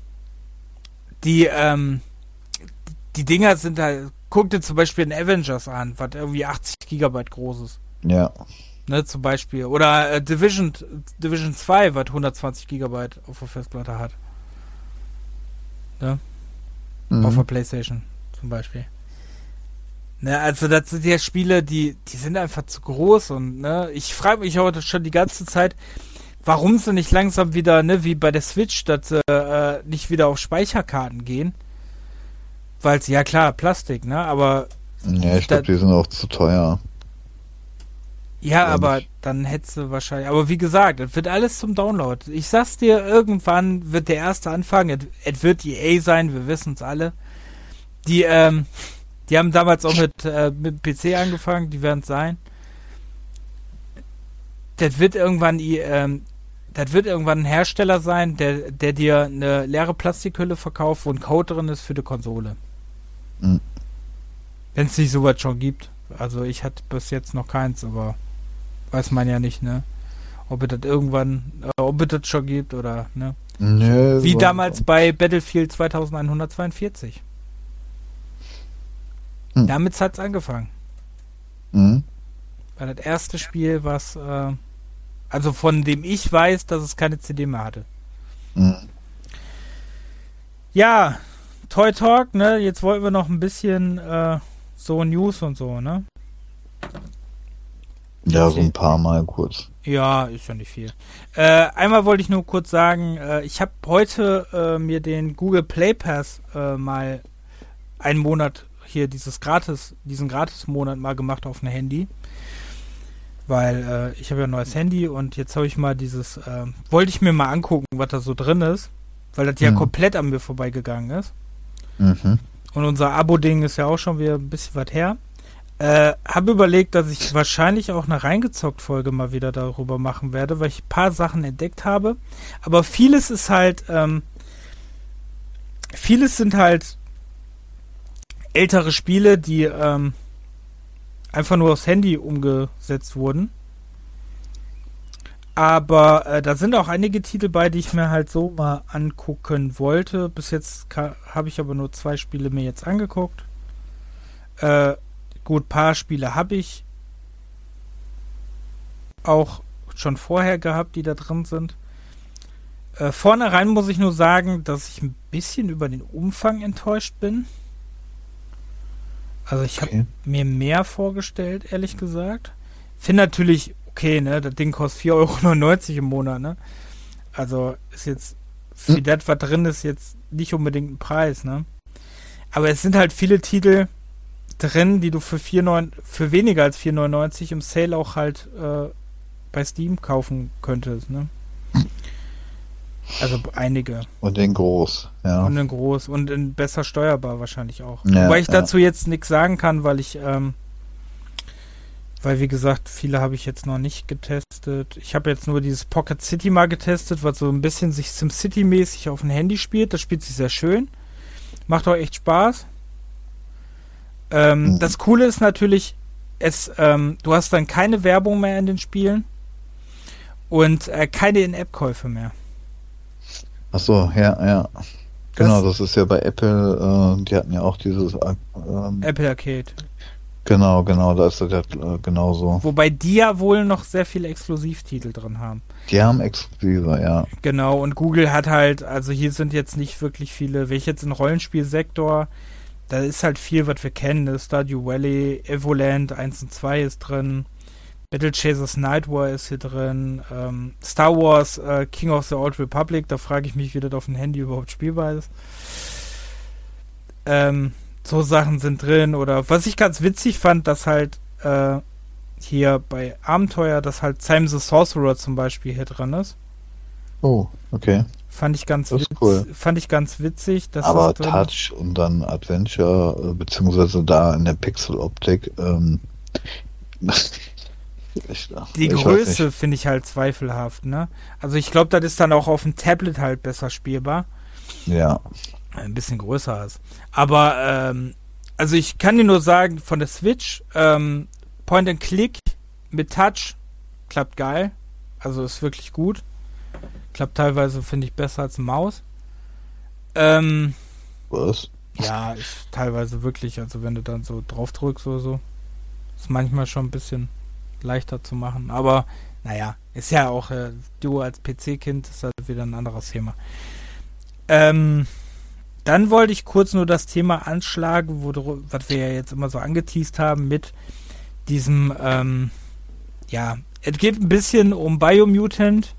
die, ähm, die Dinger sind halt, guck dir zum Beispiel den Avengers an, was irgendwie 80 Gigabyte groß ist. Ja. Ne, zum Beispiel. Oder äh, Division, Division 2, was 120 Gigabyte auf der Festplatte hat. Ne? Mhm. Auf der Playstation zum Beispiel. Ne, also das sind ja Spiele, die, die sind einfach zu groß und ne, ich frage mich heute schon die ganze Zeit, warum sie nicht langsam wieder, ne, wie bei der Switch, dass sie äh, nicht wieder auf Speicherkarten gehen. Weil sie, ja klar, Plastik, ne, aber. Ja, ich glaube, die sind auch zu teuer. Ja, aber nicht. dann hättest du wahrscheinlich. Aber wie gesagt, es wird alles zum Download. Ich sag's dir, irgendwann wird der erste anfangen. Es wird EA sein, wir wissen es alle. Die, ähm, die haben damals auch mit, äh, mit dem PC angefangen, die werden es sein. Das wird irgendwann ähm, das wird irgendwann ein Hersteller sein, der, der dir eine leere Plastikhülle verkauft, wo ein Code drin ist für die Konsole. Mhm. Wenn es nicht sowas schon gibt. Also ich hatte bis jetzt noch keins, aber weiß man ja nicht, ne? Ob es das irgendwann, äh, ob es das schon gibt oder, ne? Nö, Wie damals bei Battlefield 2142. Mhm. Damit hat es angefangen. Mhm. War das erste Spiel, was äh, also von dem ich weiß, dass es keine CD mehr hatte. Mhm. Ja, Toy Talk, ne? Jetzt wollten wir noch ein bisschen äh, so News und so, ne? Ja, so ein paar Mal kurz. Ja, ist ja nicht viel. Äh, einmal wollte ich nur kurz sagen, äh, ich habe heute äh, mir den Google Play Pass äh, mal einen Monat hier dieses gratis, diesen Gratis-Monat mal gemacht auf ein Handy. Weil äh, ich habe ja ein neues Handy und jetzt habe ich mal dieses, äh, wollte ich mir mal angucken, was da so drin ist, weil das mhm. ja komplett an mir vorbeigegangen ist. Mhm. Und unser Abo-Ding ist ja auch schon wieder ein bisschen was her. Äh, habe überlegt, dass ich wahrscheinlich auch eine reingezockt-Folge mal wieder darüber machen werde, weil ich ein paar Sachen entdeckt habe. Aber vieles ist halt, ähm, vieles sind halt ältere Spiele, die, ähm, einfach nur aufs Handy umgesetzt wurden. Aber äh, da sind auch einige Titel bei, die ich mir halt so mal angucken wollte. Bis jetzt habe ich aber nur zwei Spiele mir jetzt angeguckt. Äh, gut, paar Spiele habe ich auch schon vorher gehabt, die da drin sind. Äh, vornherein muss ich nur sagen, dass ich ein bisschen über den Umfang enttäuscht bin. Also ich okay. habe mir mehr vorgestellt, ehrlich gesagt. Finde natürlich, okay, ne, das Ding kostet 4,99 Euro im Monat, ne? Also ist jetzt für hm. das, was drin ist, jetzt nicht unbedingt ein Preis, ne? Aber es sind halt viele Titel drin, die du für 4, für weniger als 4,99 im Sale auch halt äh, bei Steam kaufen könntest, ne? Also einige. Und in groß, ja. Und in groß und in besser steuerbar wahrscheinlich auch. Ja, Wobei ich ja. dazu jetzt nichts sagen kann, weil ich, ähm, weil wie gesagt, viele habe ich jetzt noch nicht getestet. Ich habe jetzt nur dieses Pocket City mal getestet, was so ein bisschen sich SimCity-mäßig auf dem Handy spielt. Das spielt sich sehr schön. Macht auch echt Spaß. Ähm, mhm. Das Coole ist natürlich, es, ähm, du hast dann keine Werbung mehr in den Spielen und äh, keine In-App-Käufe mehr. Ach so, ja, ja. Genau, das, ist ja bei Apple, äh, die hatten ja auch dieses äh, Apple Arcade. Genau, genau, da ist das ja äh, genauso. Wobei die ja wohl noch sehr viele Exklusivtitel drin haben. Die haben Exklusive, ja. Genau, und Google hat halt, also hier sind jetzt nicht wirklich viele, wenn ich jetzt in Rollenspielsektor da ist halt viel, was wir kennen. Ne? Stardew Valley, Evoland 1 und 2 ist drin. Battle Chasers Night War ist hier drin. Ähm, Star Wars äh, King of the Old Republic, da frage ich mich, wie das auf dem Handy überhaupt spielbar ist. Ähm, so Sachen sind drin. Oder was ich ganz witzig fand, dass halt äh, hier bei Abenteuer, dass halt Simon the Sorcerer zum Beispiel hier drin ist. Oh, okay. Fand ich ganz, witz, cool. fand ich ganz witzig. Dass Aber Touch und dann Adventure, äh, beziehungsweise da in der Pixel-Optik, ähm, die Größe finde ich halt zweifelhaft, ne? Also ich glaube, das ist dann auch auf dem Tablet halt besser spielbar. Ja. Ein bisschen größer ist. Aber, ähm, also ich kann dir nur sagen, von der Switch, ähm, Point and Click mit Touch klappt geil. Also ist wirklich gut. Klappt teilweise, finde ich, besser als Maus. Ähm, Was? Ja, ist teilweise wirklich, also wenn du dann so drauf drückst oder so, ist manchmal schon ein bisschen leichter zu machen. Aber naja, ist ja auch, äh, du als PC-Kind ist halt wieder ein anderes Thema. Ähm, dann wollte ich kurz nur das Thema anschlagen, wo, was wir ja jetzt immer so angeteased haben mit diesem, ähm, ja, es geht ein bisschen um Biomutant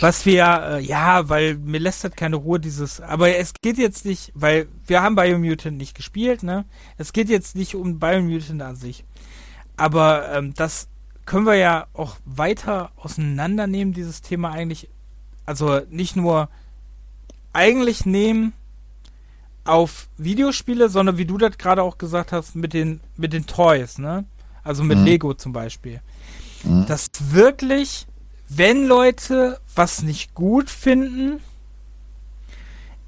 was wir, äh, ja, weil mir lässt halt keine Ruhe dieses, aber es geht jetzt nicht, weil wir haben Biomutant nicht gespielt, ne? Es geht jetzt nicht um Biomutant an sich. Aber ähm, das können wir ja auch weiter auseinandernehmen, dieses Thema eigentlich. Also nicht nur eigentlich nehmen auf Videospiele, sondern wie du das gerade auch gesagt hast, mit den, mit den Toys, ne? Also mit mhm. Lego zum Beispiel. Mhm. Das wirklich wenn Leute was nicht gut finden,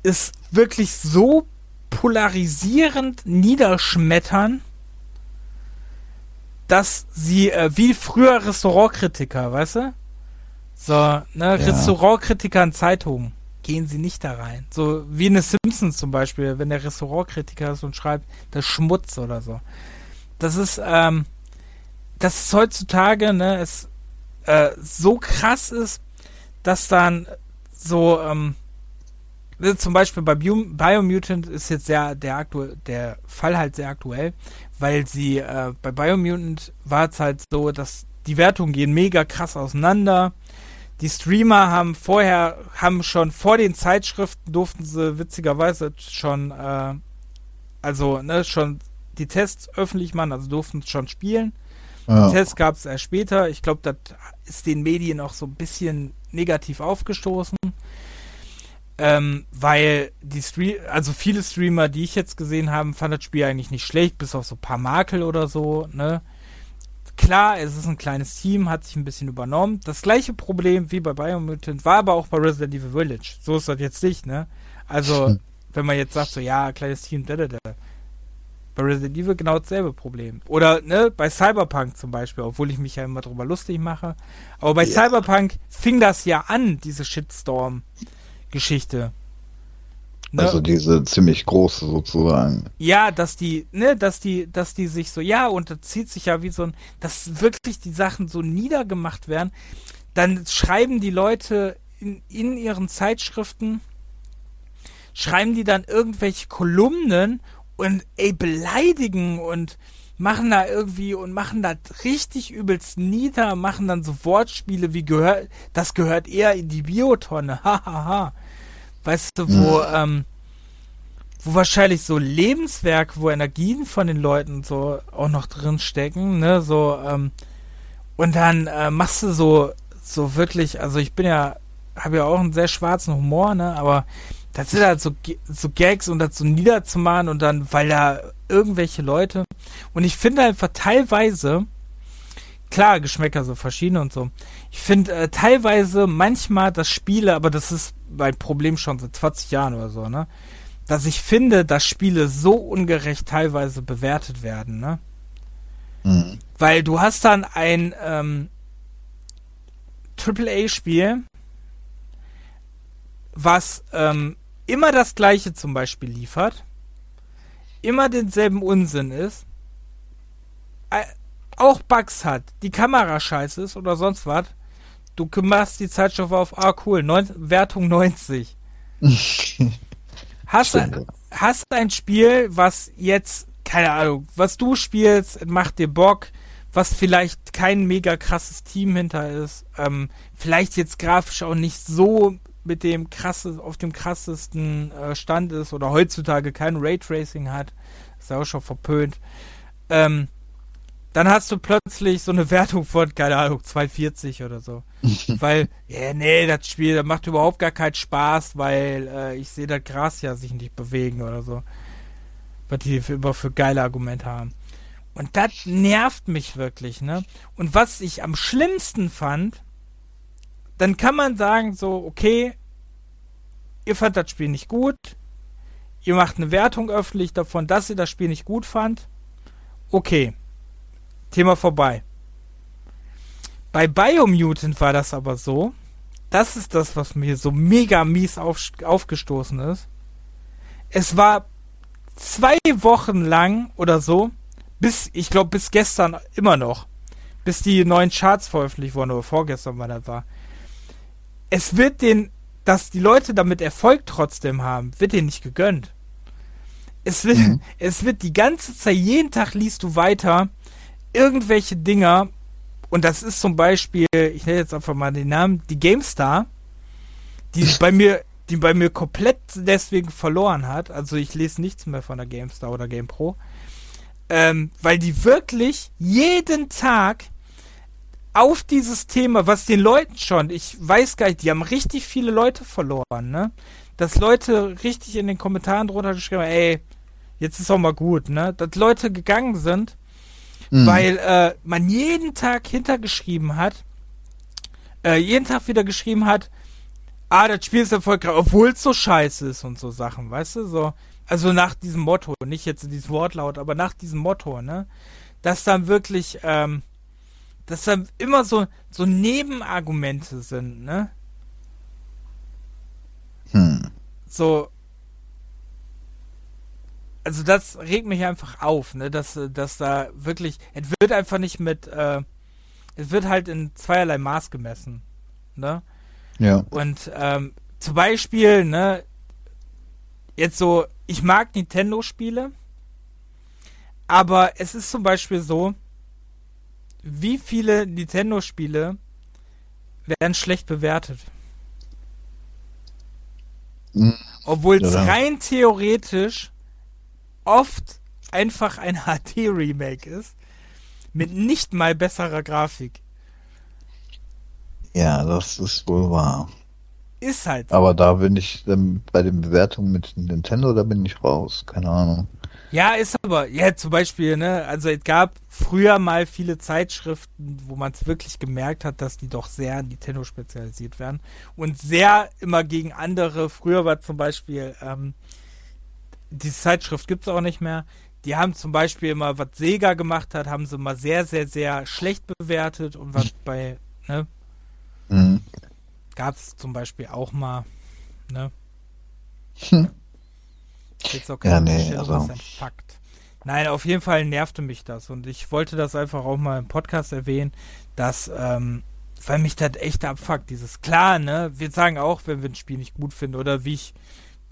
ist wirklich so polarisierend niederschmettern, dass sie äh, wie früher Restaurantkritiker, weißt du? So, ne, ja. Restaurantkritiker in Zeitungen gehen sie nicht da rein. So wie eine Simpsons zum Beispiel, wenn der Restaurantkritiker ist und schreibt, das Schmutz oder so. Das ist, ähm, das ist heutzutage, ne, es äh, so krass ist, dass dann so, ähm, zum Beispiel bei Bio Biomutant ist jetzt sehr der, aktu der Fall halt sehr aktuell, weil sie äh, bei Biomutant war es halt so, dass die Wertungen gehen mega krass auseinander. Die Streamer haben vorher, haben schon vor den Zeitschriften durften sie witzigerweise schon, äh, also ne, schon die Tests öffentlich machen, also durften schon spielen. Ja. Tests gab es erst später. Ich glaube, das ist den Medien auch so ein bisschen negativ aufgestoßen. Ähm, weil die Stream, also viele Streamer, die ich jetzt gesehen habe, fanden das Spiel eigentlich nicht schlecht, bis auf so ein paar Makel oder so, ne? Klar, es ist ein kleines Team, hat sich ein bisschen übernommen. Das gleiche Problem wie bei Biomutant war aber auch bei Resident Evil Village. So ist das jetzt nicht, ne? Also, hm. wenn man jetzt sagt, so, ja, kleines Team, da, da, da. Bei Resident Evil genau dasselbe Problem. Oder ne, bei Cyberpunk zum Beispiel, obwohl ich mich ja immer drüber lustig mache. Aber bei ja. Cyberpunk fing das ja an, diese Shitstorm-Geschichte. Ne? Also diese ziemlich große sozusagen. Ja, dass die, ne, dass die, dass die sich so, ja, und das zieht sich ja wie so ein, dass wirklich die Sachen so niedergemacht werden. Dann schreiben die Leute in, in ihren Zeitschriften, schreiben die dann irgendwelche Kolumnen und ey, beleidigen und machen da irgendwie und machen da richtig übelst nieder, machen dann so Wortspiele wie gehört, das gehört eher in die Biotonne, hahaha. Weißt du, wo, mhm. ähm, wo wahrscheinlich so Lebenswerk, wo Energien von den Leuten so auch noch drin stecken, ne, so, ähm, und dann äh, machst du so, so wirklich, also ich bin ja, habe ja auch einen sehr schwarzen Humor, ne, aber das sind halt so, so Gags und das so niederzumachen und dann, weil da irgendwelche Leute und ich finde einfach teilweise, klar, Geschmäcker so verschieden und so. Ich finde äh, teilweise manchmal das Spiele, aber das ist mein Problem schon seit 20 Jahren oder so, ne? Dass ich finde, dass Spiele so ungerecht teilweise bewertet werden, ne? Mhm. Weil du hast dann ein ähm, AAA-Spiel, was ähm, immer das gleiche zum Beispiel liefert, immer denselben Unsinn ist, äh, auch Bugs hat, die Kamera scheiße ist oder sonst was, du machst die Zeitschrift auf, ah cool, neun, Wertung 90. hast, du, hast ein Spiel, was jetzt, keine Ahnung, was du spielst, macht dir Bock, was vielleicht kein mega krasses Team hinter ist, ähm, vielleicht jetzt grafisch auch nicht so mit dem krasses, auf dem krassesten äh, Stand ist oder heutzutage kein Raytracing hat, ist ja auch schon verpönt. Ähm, dann hast du plötzlich so eine Wertung von, keine Ahnung, 240 oder so. weil, ja, nee, das Spiel, das macht überhaupt gar keinen Spaß, weil äh, ich sehe das Gras ja sich nicht bewegen oder so. Was die für, immer für geile Argumente haben. Und das nervt mich wirklich, ne? Und was ich am schlimmsten fand, dann kann man sagen so, okay, ihr fand das Spiel nicht gut, ihr macht eine Wertung öffentlich davon, dass ihr das Spiel nicht gut fand. Okay, Thema vorbei. Bei Biomutant war das aber so, das ist das, was mir so mega mies auf, aufgestoßen ist. Es war zwei Wochen lang oder so, bis, ich glaube, bis gestern immer noch, bis die neuen Charts veröffentlicht wurden, oder vorgestern, wann das war. Es wird den, dass die Leute damit Erfolg trotzdem haben, wird denen nicht gegönnt. Es wird, mhm. es wird die ganze Zeit, jeden Tag liest du weiter irgendwelche Dinger, und das ist zum Beispiel, ich nenne jetzt einfach mal den Namen, die GameStar, die bei mir, die bei mir komplett deswegen verloren hat. Also ich lese nichts mehr von der GameStar oder GamePro. Ähm, weil die wirklich jeden Tag auf dieses Thema, was den Leuten schon, ich weiß gar nicht, die haben richtig viele Leute verloren, ne? Dass Leute richtig in den Kommentaren drunter geschrieben haben, ey, jetzt ist auch mal gut, ne? Dass Leute gegangen sind, mhm. weil äh, man jeden Tag hintergeschrieben hat, äh, jeden Tag wieder geschrieben hat, ah, das Spiel ist erfolgreich, obwohl es so scheiße ist und so Sachen, weißt du, so. Also nach diesem Motto, nicht jetzt dieses Wortlaut, aber nach diesem Motto, ne? Dass dann wirklich, ähm, dass dann immer so, so Nebenargumente sind, ne? Hm. So, also das regt mich einfach auf, ne, dass, dass da wirklich, es wird einfach nicht mit, äh, es wird halt in zweierlei Maß gemessen, ne? Ja. Und ähm, zum Beispiel, ne, jetzt so, ich mag Nintendo-Spiele, aber es ist zum Beispiel so, wie viele Nintendo-Spiele werden schlecht bewertet? Hm. Obwohl es ja. rein theoretisch oft einfach ein HD-Remake ist, mit nicht mal besserer Grafik. Ja, das ist wohl wahr. Ist halt. So. Aber da bin ich ähm, bei den Bewertungen mit Nintendo, da bin ich raus. Keine Ahnung. Ja, ist aber, ja, zum Beispiel, ne, also es gab früher mal viele Zeitschriften, wo man es wirklich gemerkt hat, dass die doch sehr Nintendo spezialisiert werden und sehr immer gegen andere. Früher war zum Beispiel ähm, diese Zeitschrift gibt es auch nicht mehr. Die haben zum Beispiel immer, was Sega gemacht hat, haben sie mal sehr, sehr, sehr schlecht bewertet und was bei, ne? Mhm. Gab es zum Beispiel auch mal, ne? Hm. Jetzt auch keine ja, nee, also. ist ein Fakt. Nein, auf jeden Fall nervte mich das und ich wollte das einfach auch mal im Podcast erwähnen, dass, ähm, weil mich das echt abfuckt, dieses klar, ne? Wir sagen auch, wenn wir ein Spiel nicht gut finden oder wie ich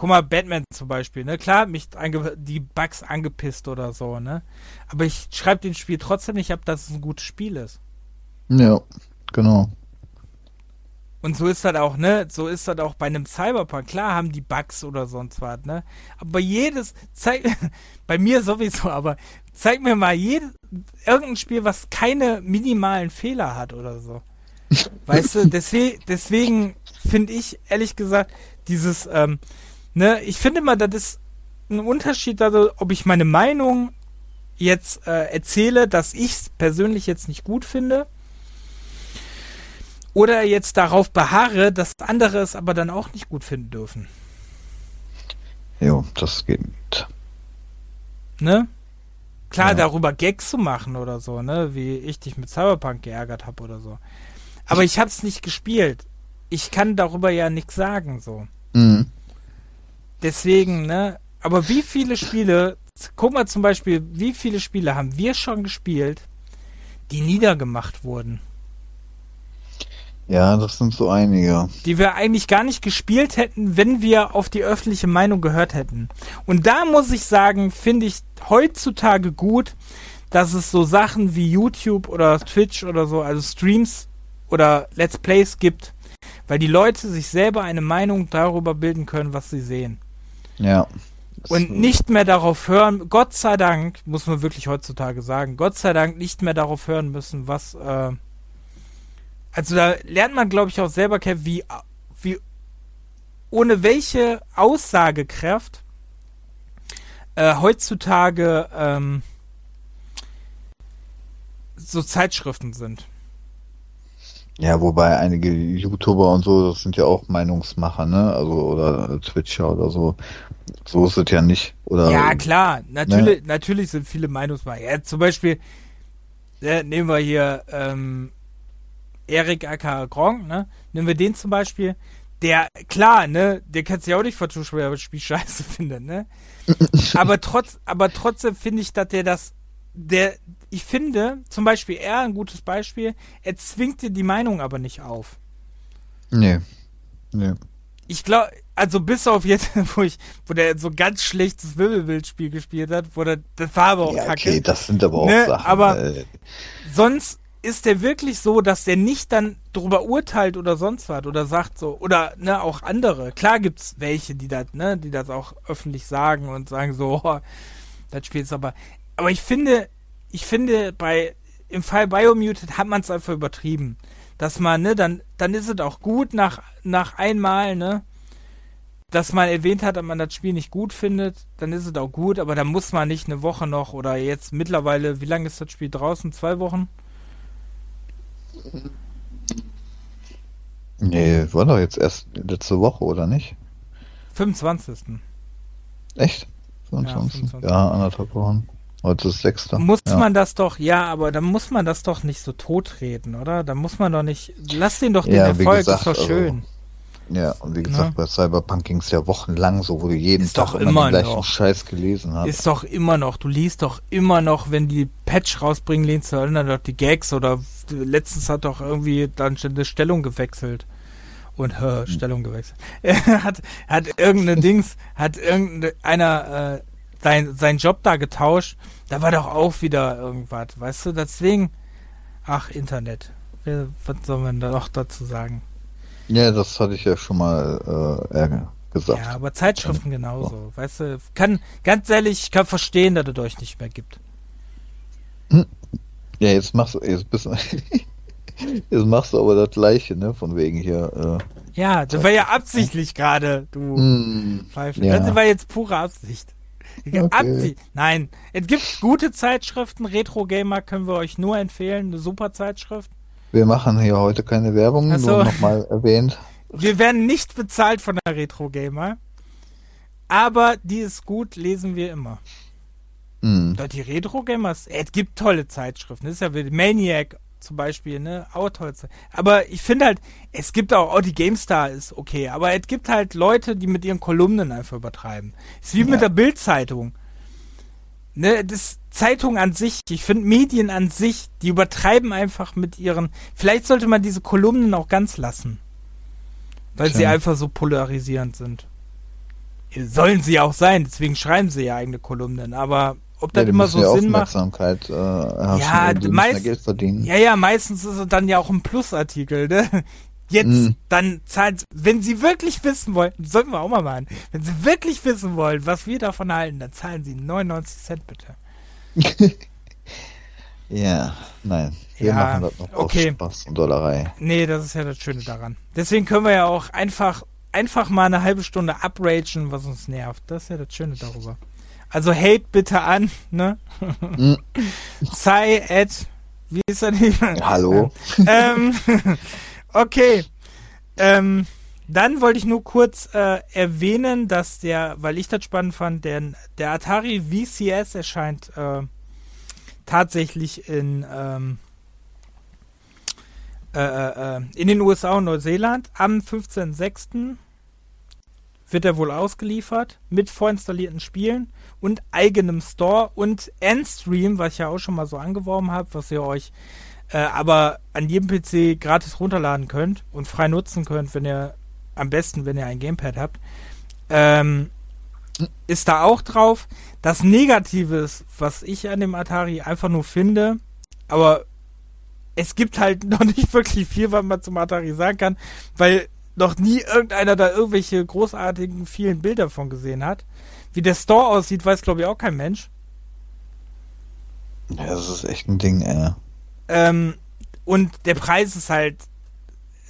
Guck mal, Batman zum Beispiel, ne? Klar, mich die Bugs angepisst oder so, ne? Aber ich schreibe den Spiel trotzdem nicht ab, dass es ein gutes Spiel ist. Ja, genau. Und so ist das auch, ne? So ist das auch bei einem Cyberpunk. Klar haben die Bugs oder sonst was, ne? Aber jedes, zeig, bei mir sowieso, aber zeig mir mal jedes, irgendein Spiel, was keine minimalen Fehler hat oder so. weißt du, deswegen, deswegen finde ich, ehrlich gesagt, dieses, ähm, ne, ich finde mal, das ist ein Unterschied, also, ob ich meine Meinung jetzt äh, erzähle, dass ich es persönlich jetzt nicht gut finde, oder jetzt darauf beharre, dass andere es aber dann auch nicht gut finden dürfen. Jo, das geht. Ne? Klar, ja. darüber Gags zu machen oder so, ne? Wie ich dich mit Cyberpunk geärgert habe oder so. Aber ich hab's nicht gespielt. Ich kann darüber ja nichts sagen, so. Mhm. Deswegen, ne? Aber wie viele Spiele, guck mal zum Beispiel, wie viele Spiele haben wir schon gespielt, die niedergemacht wurden? Ja, das sind so einige. Die wir eigentlich gar nicht gespielt hätten, wenn wir auf die öffentliche Meinung gehört hätten. Und da muss ich sagen, finde ich heutzutage gut, dass es so Sachen wie YouTube oder Twitch oder so, also Streams oder Let's Plays gibt, weil die Leute sich selber eine Meinung darüber bilden können, was sie sehen. Ja. Und nicht mehr darauf hören, Gott sei Dank, muss man wirklich heutzutage sagen, Gott sei Dank nicht mehr darauf hören müssen, was, äh, also da lernt man, glaube ich, auch selber kennen, wie, wie, ohne welche Aussagekraft äh, heutzutage ähm, so Zeitschriften sind. Ja, wobei einige YouTuber und so, das sind ja auch Meinungsmacher, ne? Also oder Twitcher oder so. So ist es ja nicht. Oder, ja, klar, natürlich, ne? natürlich sind viele Meinungsmacher. Ja, zum Beispiel, äh, nehmen wir hier ähm, Erik aka Gronk, ne? Nehmen wir den zum Beispiel. Der, klar, ne, der kann sich auch nicht vertuschen, weil er das Spiel scheiße findet, ne? aber trotz, aber trotzdem finde ich, dass der das, der, ich finde, zum Beispiel er, ein gutes Beispiel, er zwingt dir die Meinung aber nicht auf. Nee. Nee. Ich glaube, also bis auf jetzt, wo ich, wo der so ganz schlechtes Wirbelbildspiel gespielt hat, wo der, das war aber auch ja, kacke. Okay, das sind aber auch ne? Sachen. Aber äh, sonst ist der wirklich so, dass der nicht dann drüber urteilt oder sonst was oder sagt so, oder ne, auch andere. Klar gibt's welche, die das, ne, die das auch öffentlich sagen und sagen so, oh, das Spiel ist aber. Aber ich finde, ich finde, bei im Fall Biomuted hat man es einfach übertrieben. Dass man, ne, dann, dann ist es auch gut nach, nach einmal, ne, dass man erwähnt hat, dass man das Spiel nicht gut findet, dann ist es auch gut, aber da muss man nicht eine Woche noch oder jetzt mittlerweile, wie lange ist das Spiel draußen? Zwei Wochen? Nee, war doch jetzt erst letzte Woche, oder nicht? 25. Echt? 25? Ja, 25. ja anderthalb Wochen. Heute ist Sechster. Muss ja. man das doch, ja, aber dann muss man das doch nicht so totreden, oder? Da muss man doch nicht. Lass den doch den ja, Erfolg, gesagt, ist doch schön. Also, ja, und wie gesagt, ja. bei Cyberpunk ging es ja wochenlang so, wo du jeden ist Tag doch immer den gleichen noch. Scheiß gelesen hast. Ist doch immer noch. Du liest doch immer noch, wenn die Patch rausbringen, lehnst du dann doch die Gags oder letztens hat doch irgendwie dann eine Stellung gewechselt und hör, hm. Stellung gewechselt. Hat, hat irgendeine Dings, hat irgendeiner äh, sein, seinen Job da getauscht, da war doch auch wieder irgendwas, weißt du? Deswegen, ach, Internet. Was soll man da noch dazu sagen? Ja, das hatte ich ja schon mal äh, gesagt. Ja, aber Zeitschriften ja. genauso, so. weißt du? Kann, ganz ehrlich, ich kann verstehen, dass es euch nicht mehr gibt. Hm. Ja, jetzt machst du, jetzt bist Jetzt machst du aber das gleiche, ne? Von wegen hier. Äh, ja, das war ja absichtlich gerade, du mm, Pfeife. Ja. Das war jetzt pure Absicht. Okay. Nein, es gibt gute Zeitschriften. Retro Gamer können wir euch nur empfehlen. Eine super Zeitschrift. Wir machen hier heute keine Werbung, so. nur nochmal erwähnt. Wir werden nicht bezahlt von der Retro Gamer. Aber die ist gut, lesen wir immer. Mm. Die Retro Gamers, es gibt tolle Zeitschriften. Das ist ja wie Maniac zum Beispiel, ne? Outholz. Aber ich finde halt, es gibt auch, auch die GameStar ist okay, aber es gibt halt Leute, die mit ihren Kolumnen einfach übertreiben. Ist wie ja. mit der Bildzeitung. Ne, das Zeitung an sich, ich finde Medien an sich, die übertreiben einfach mit ihren. Vielleicht sollte man diese Kolumnen auch ganz lassen. Weil Schön. sie einfach so polarisierend sind. Sollen sie auch sein, deswegen schreiben sie ja eigene Kolumnen, aber ob das ja, immer so ja Sinn macht. Äh, ja, meist, Geld verdienen. ja, ja, meistens ist es dann ja auch ein Plusartikel, ne? Jetzt, mm. dann zahlen wenn sie wirklich wissen wollen, sollten wir auch mal machen, wenn sie wirklich wissen wollen, was wir davon halten, dann zahlen sie 99 Cent bitte. ja, nein. Wir ja, machen das noch okay. Spaß und Dollerei. Nee, das ist ja das Schöne daran. Deswegen können wir ja auch einfach, einfach mal eine halbe Stunde upragen, was uns nervt. Das ist ja das Schöne darüber. Also hate bitte an, ne? Mm. Sei at, wie ist er nicht? Hallo. ähm, okay. Ähm, dann wollte ich nur kurz äh, erwähnen, dass der, weil ich das spannend fand, der, der Atari VCS erscheint äh, tatsächlich in, ähm, äh, äh, äh in den USA und Neuseeland am 15.06. wird er wohl ausgeliefert mit vorinstallierten Spielen und eigenem Store und Endstream, was ich ja auch schon mal so angeworben habe, was ihr euch äh, aber an jedem PC gratis runterladen könnt und frei nutzen könnt, wenn ihr am besten, wenn ihr ein Gamepad habt, ähm, ist da auch drauf. Das Negative, was ich an dem Atari einfach nur finde, aber es gibt halt noch nicht wirklich viel, was man zum Atari sagen kann, weil noch nie irgendeiner da irgendwelche großartigen vielen Bilder von gesehen hat. Wie der Store aussieht, weiß glaube ich auch kein Mensch. Ja, das ist echt ein Ding, ey. Ähm, und der Preis ist halt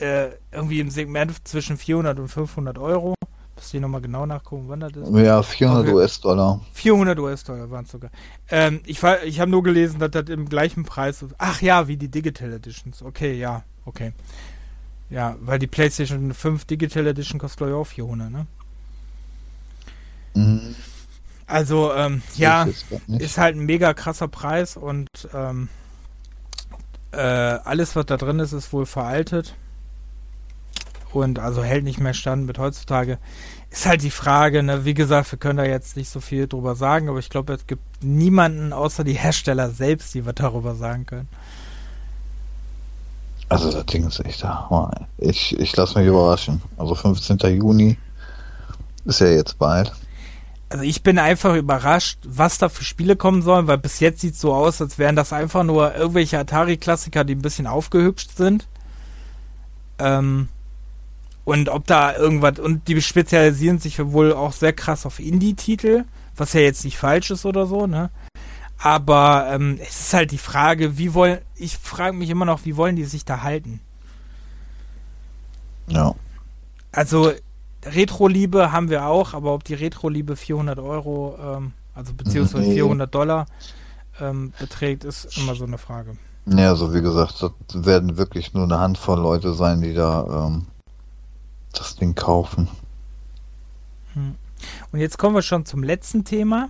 äh, irgendwie im Segment zwischen 400 und 500 Euro. Muss ich nochmal genau nachgucken, wann das ist. Ja, 400 okay. US-Dollar. 400 US-Dollar waren es sogar. Ähm, ich ich habe nur gelesen, dass das im gleichen Preis. Ach ja, wie die Digital Editions. Okay, ja, okay. Ja, weil die PlayStation 5 Digital Edition kostet glaube ich auch 400, ne? Mhm. Also, ähm, ja, ist halt ein mega krasser Preis und ähm, äh, alles, was da drin ist, ist wohl veraltet. Und also hält nicht mehr stand mit heutzutage. Ist halt die Frage, ne? Wie gesagt, wir können da jetzt nicht so viel drüber sagen, aber ich glaube, es gibt niemanden außer die Hersteller selbst, die wir darüber sagen können. Also das Ding ist echt da. Ich, ich lasse mich überraschen. Also 15. Juni ist ja jetzt bald also ich bin einfach überrascht, was da für Spiele kommen sollen, weil bis jetzt sieht es so aus, als wären das einfach nur irgendwelche Atari-Klassiker, die ein bisschen aufgehübscht sind. Ähm, und ob da irgendwas, und die spezialisieren sich wohl auch sehr krass auf Indie-Titel, was ja jetzt nicht falsch ist oder so, ne? Aber ähm, es ist halt die Frage, wie wollen, ich frage mich immer noch, wie wollen die sich da halten? Ja. Also, Retro-Liebe haben wir auch, aber ob die Retro-Liebe 400 Euro, ähm, also beziehungsweise nee. 400 Dollar ähm, beträgt, ist immer so eine Frage. Ja, also wie gesagt, das werden wirklich nur eine Handvoll Leute sein, die da ähm, das Ding kaufen. Hm. Und jetzt kommen wir schon zum letzten Thema.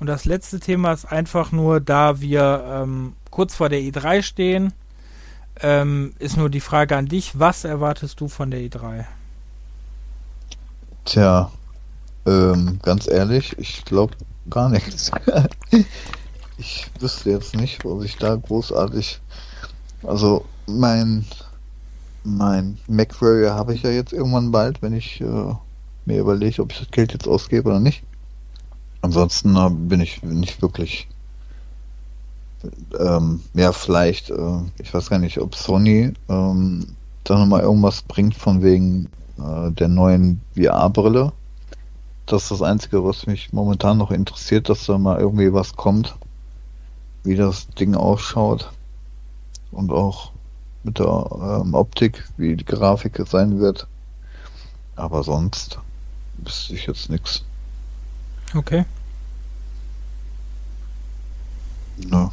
Und das letzte Thema ist einfach nur, da wir ähm, kurz vor der E3 stehen, ähm, ist nur die Frage an dich, was erwartest du von der E3? Tja, ähm, ganz ehrlich, ich glaube gar nichts. ich wüsste jetzt nicht, was ich da großartig. Also mein mein MacWarrior habe ich ja jetzt irgendwann bald, wenn ich äh, mir überlege, ob ich das Geld jetzt ausgebe oder nicht. Ansonsten äh, bin ich nicht wirklich. Ähm, ja, vielleicht, äh, ich weiß gar nicht, ob Sony ähm, da nochmal irgendwas bringt von wegen äh, der neuen VR-Brille. Das ist das Einzige, was mich momentan noch interessiert, dass da mal irgendwie was kommt, wie das Ding ausschaut und auch mit der ähm, Optik, wie die Grafik sein wird. Aber sonst wüsste ich jetzt nichts. Okay. Ja.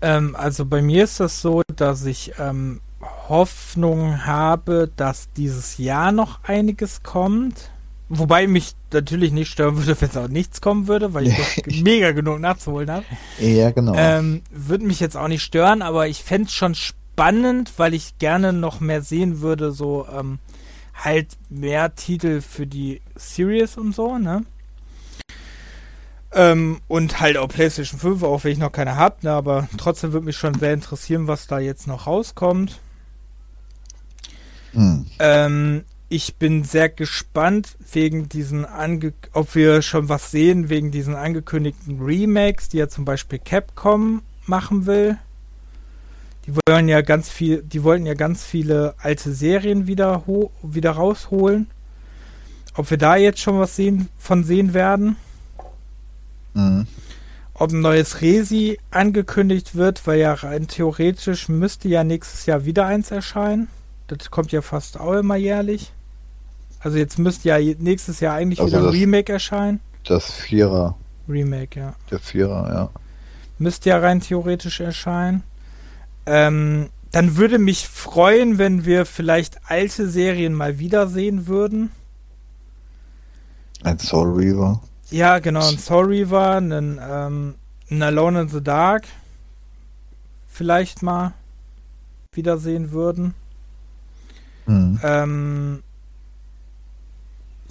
Ähm, also bei mir ist das so, dass ich ähm, Hoffnung habe, dass dieses Jahr noch einiges kommt. Wobei mich natürlich nicht stören würde, wenn es auch nichts kommen würde, weil ich doch mega genug nachzuholen habe. Ja, genau. Ähm, würde mich jetzt auch nicht stören, aber ich fände es schon spannend, weil ich gerne noch mehr sehen würde, so ähm, halt mehr Titel für die Series und so, ne? Ähm, und halt auch PlayStation 5, auch wenn ich noch keine habe, ne? aber trotzdem würde mich schon sehr interessieren, was da jetzt noch rauskommt. Hm. Ähm, ich bin sehr gespannt wegen diesen ange ob wir schon was sehen wegen diesen angekündigten Remakes, die ja zum Beispiel Capcom machen will. Die wollen ja ganz viel, die wollten ja ganz viele alte Serien wieder wieder rausholen. Ob wir da jetzt schon was sehen von sehen werden? Mhm. Ob ein neues Resi angekündigt wird, weil ja rein theoretisch müsste ja nächstes Jahr wieder eins erscheinen. Das kommt ja fast auch immer jährlich. Also jetzt müsste ja nächstes Jahr eigentlich also wieder ein Remake erscheinen. Das Vierer. Remake, ja. Der Vierer, ja. Müsste ja rein theoretisch erscheinen. Ähm, dann würde mich freuen, wenn wir vielleicht alte Serien mal wiedersehen würden. Ein Soul Reaver. Ja, genau, ein Soul Reaver, ein, ähm, ein Alone in the Dark. Vielleicht mal wiedersehen würden. Mhm. Ähm,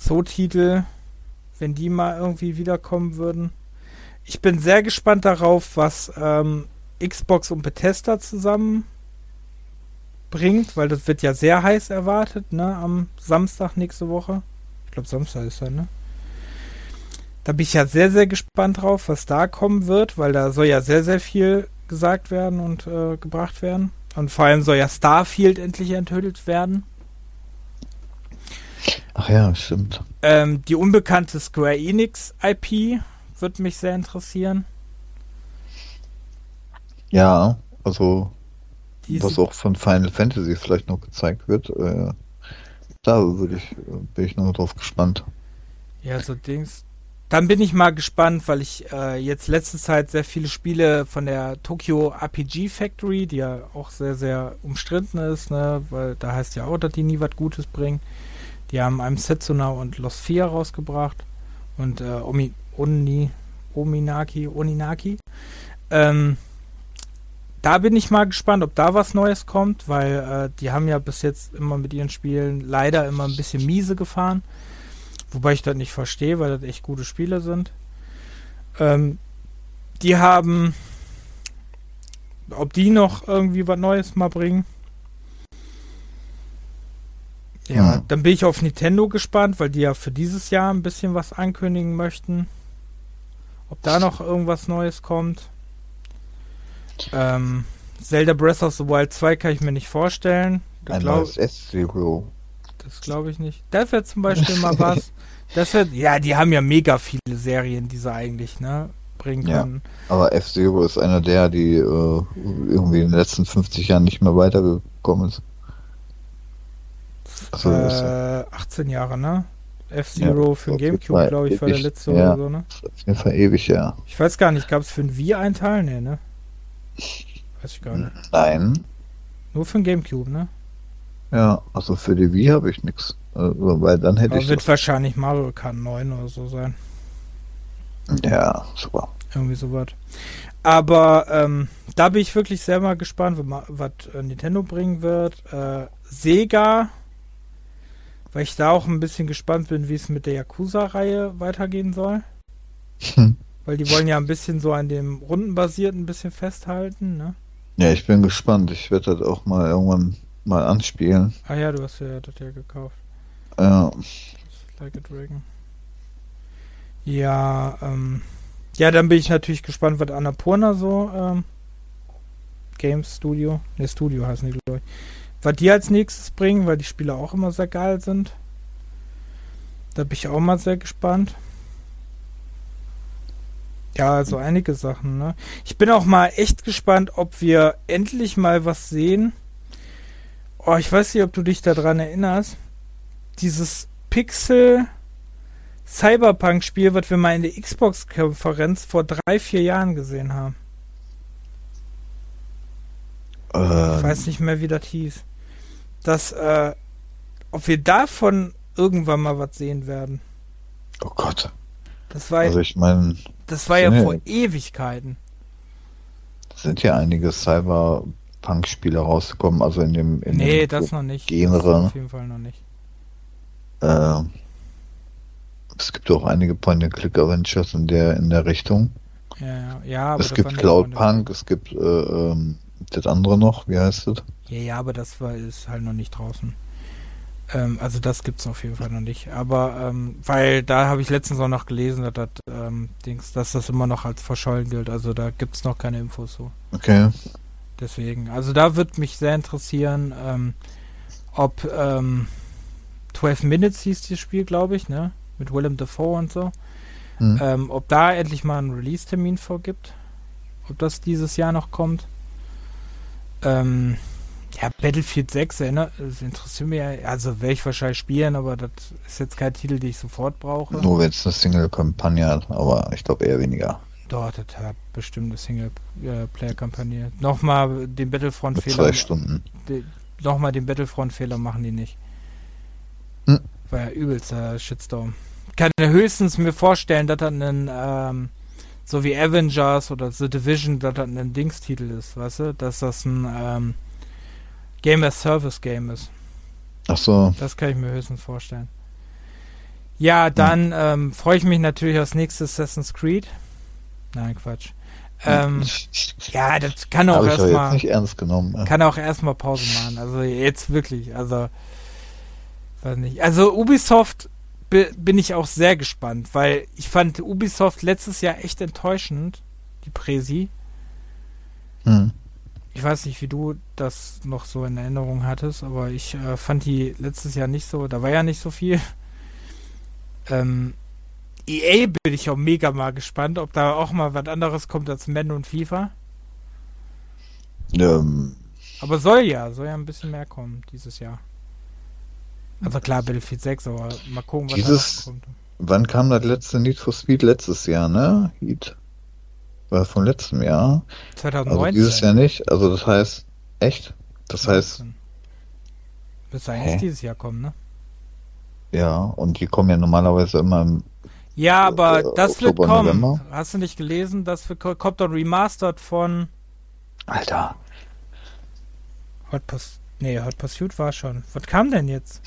so Titel, wenn die mal irgendwie wiederkommen würden. Ich bin sehr gespannt darauf, was ähm, Xbox und Bethesda zusammen bringt, weil das wird ja sehr heiß erwartet, ne, am Samstag nächste Woche. Ich glaube, Samstag ist er, ne? Da bin ich ja sehr, sehr gespannt drauf, was da kommen wird, weil da soll ja sehr, sehr viel gesagt werden und äh, gebracht werden. Und vor allem soll ja Starfield endlich enthüllt werden. Ach ja, stimmt. Ähm, die unbekannte Square Enix IP wird mich sehr interessieren. Ja, also Diese was auch von Final Fantasy vielleicht noch gezeigt wird, äh, da würde ich, bin ich noch drauf gespannt. Ja, so Dings. Dann bin ich mal gespannt, weil ich äh, jetzt letzte Zeit sehr viele Spiele von der Tokyo RPG Factory, die ja auch sehr, sehr umstritten ist, ne, weil da heißt ja auch, dass die nie was Gutes bringen. Die haben einem Setsuna und Lost 4 rausgebracht und äh, Omi, Oni, Ominaki, Oninaki. Ähm, da bin ich mal gespannt, ob da was Neues kommt, weil äh, die haben ja bis jetzt immer mit ihren Spielen leider immer ein bisschen miese gefahren. Wobei ich das nicht verstehe, weil das echt gute Spiele sind. Ähm, die haben, ob die noch irgendwie was Neues mal bringen. Ja, hm. dann bin ich auf Nintendo gespannt, weil die ja für dieses Jahr ein bisschen was ankündigen möchten. Ob da noch irgendwas Neues kommt. Ähm, Zelda Breath of the Wild 2 kann ich mir nicht vorstellen. Neues S-Zero. Das glaube ich nicht. Das wäre zum Beispiel mal was. Das wär, ja, die haben ja mega viele Serien, die sie eigentlich ne, bringen können. Ja, aber F-Zero ist einer der, die äh, irgendwie in den letzten 50 Jahren nicht mehr weitergekommen ist. Achso, äh, 18 Jahre, ne? F-Zero ja, für den Gamecube, glaube ich, war der letzte ja, oder so, ne? Auf jeden Fall ewig, ja. Ich weiß gar nicht, gab es für den Wii einen Teil? Nee, ne? Weiß ich gar nicht. Nein. Nur für den Gamecube, ne? Ja, also für die Wii habe ich nichts. Also, weil dann hätte Aber ich. wird wahrscheinlich Mario Kart 9 oder so sein. Ja, super. Irgendwie sowas. Aber ähm, da bin ich wirklich selber gespannt, was äh, Nintendo bringen wird. Äh, Sega, weil ich da auch ein bisschen gespannt bin, wie es mit der Yakuza-Reihe weitergehen soll. Hm. Weil die wollen ja ein bisschen so an dem Rundenbasierten ein bisschen festhalten, ne? Ja, ich bin gespannt. Ich werde das auch mal irgendwann mal anspielen. Ah ja, du hast ja das ja gekauft. Ja. Like a Dragon. Ja, ähm. Ja, dann bin ich natürlich gespannt, was Annapurna so, ähm, Games Studio, ne, Studio heißen die, glaube ich, was die als nächstes bringen, weil die Spiele auch immer sehr geil sind. Da bin ich auch mal sehr gespannt. Ja, also einige Sachen, ne? Ich bin auch mal echt gespannt, ob wir endlich mal was sehen. Oh, ich weiß nicht, ob du dich daran erinnerst. Dieses Pixel Cyberpunk-Spiel, was wir mal in der Xbox-Konferenz vor drei, vier Jahren gesehen haben. Ähm. Ich weiß nicht mehr, wie das hieß. Das, äh, ob wir davon irgendwann mal was sehen werden. Oh Gott. Das war also ich meine, das war ja vor Ewigkeiten. Sind ja einige Cyberpunk-Spiele rausgekommen, also in dem in Nee, dem das noch nicht. Genre. auf jeden Fall noch nicht. Äh, es gibt auch einige Point-and-Click-Adventures in der in der Richtung. Ja, ja, ja Es gibt Cloudpunk, es gibt äh, ähm, das andere noch, wie heißt das? Ja, ja, aber das war ist halt noch nicht draußen. Ähm, also das gibt es auf jeden Fall noch nicht. Aber ähm, weil da habe ich letztens auch noch gelesen, dass das, ähm, Dings, dass das immer noch als verschollen gilt. Also da gibt es noch keine Infos so. Okay. Deswegen. Also da würde mich sehr interessieren, ähm, ob ähm, 12 Minutes hieß das Spiel, glaube ich, ne? Mit Willem Dafoe und so. Mhm. Ähm, ob da endlich mal einen Release-Termin vorgibt. Ob das dieses Jahr noch kommt. Ähm, ja, Battlefield 6, erinnert, das interessiert mich ja, also werde ich wahrscheinlich spielen, aber das ist jetzt kein Titel, den ich sofort brauche. Nur wenn es eine Single-Kampagne hat, aber ich glaube eher weniger. Dort hat bestimmt eine Single-Player-Kampagne. Nochmal den Battlefront-Fehler. Zwei Stunden. Nochmal den Battlefront-Fehler machen die nicht. Hm. War ja übelster Shitstorm. Ich kann höchstens mir vorstellen, dass das ein, ähm, so wie Avengers oder The Division, dass das ein Dingstitel ist, weißt du? Dass das ein, ähm, Game as Service Game ist. Ach so. Das kann ich mir höchstens vorstellen. Ja, dann hm. ähm, freue ich mich natürlich aufs nächste Assassin's Creed. Nein, Quatsch. Ähm, ja, das kann auch erstmal. nicht ernst genommen. Ja. Kann auch erstmal Pause machen. Also jetzt wirklich. Also, weiß nicht. Also Ubisoft bin ich auch sehr gespannt, weil ich fand Ubisoft letztes Jahr echt enttäuschend, die Präsi. Hm. Ich weiß nicht, wie du das noch so in Erinnerung hattest, aber ich äh, fand die letztes Jahr nicht so, da war ja nicht so viel. Ähm, EA bin ich auch mega mal gespannt, ob da auch mal was anderes kommt als Men und FIFA. Ähm. Aber soll ja, soll ja ein bisschen mehr kommen dieses Jahr. Also klar, Battlefield 6, aber mal gucken, was dieses, da kommt. Wann kam das letzte Need for Speed letztes Jahr, ne? Heat. War von letztem Jahr. 2019. Also dieses Jahr nicht. Also das heißt, echt? Das 19. heißt. Müsste eigentlich Hä? dieses Jahr kommen, ne? Ja, und die kommen ja normalerweise immer im ja, aber äh, das Oktober, wird kommen. November. Hast du nicht gelesen? Das wird, kommt dann remastered von. Alter. Hot Pursuit. Nee, Hot Pursuit war schon. Was kam denn jetzt?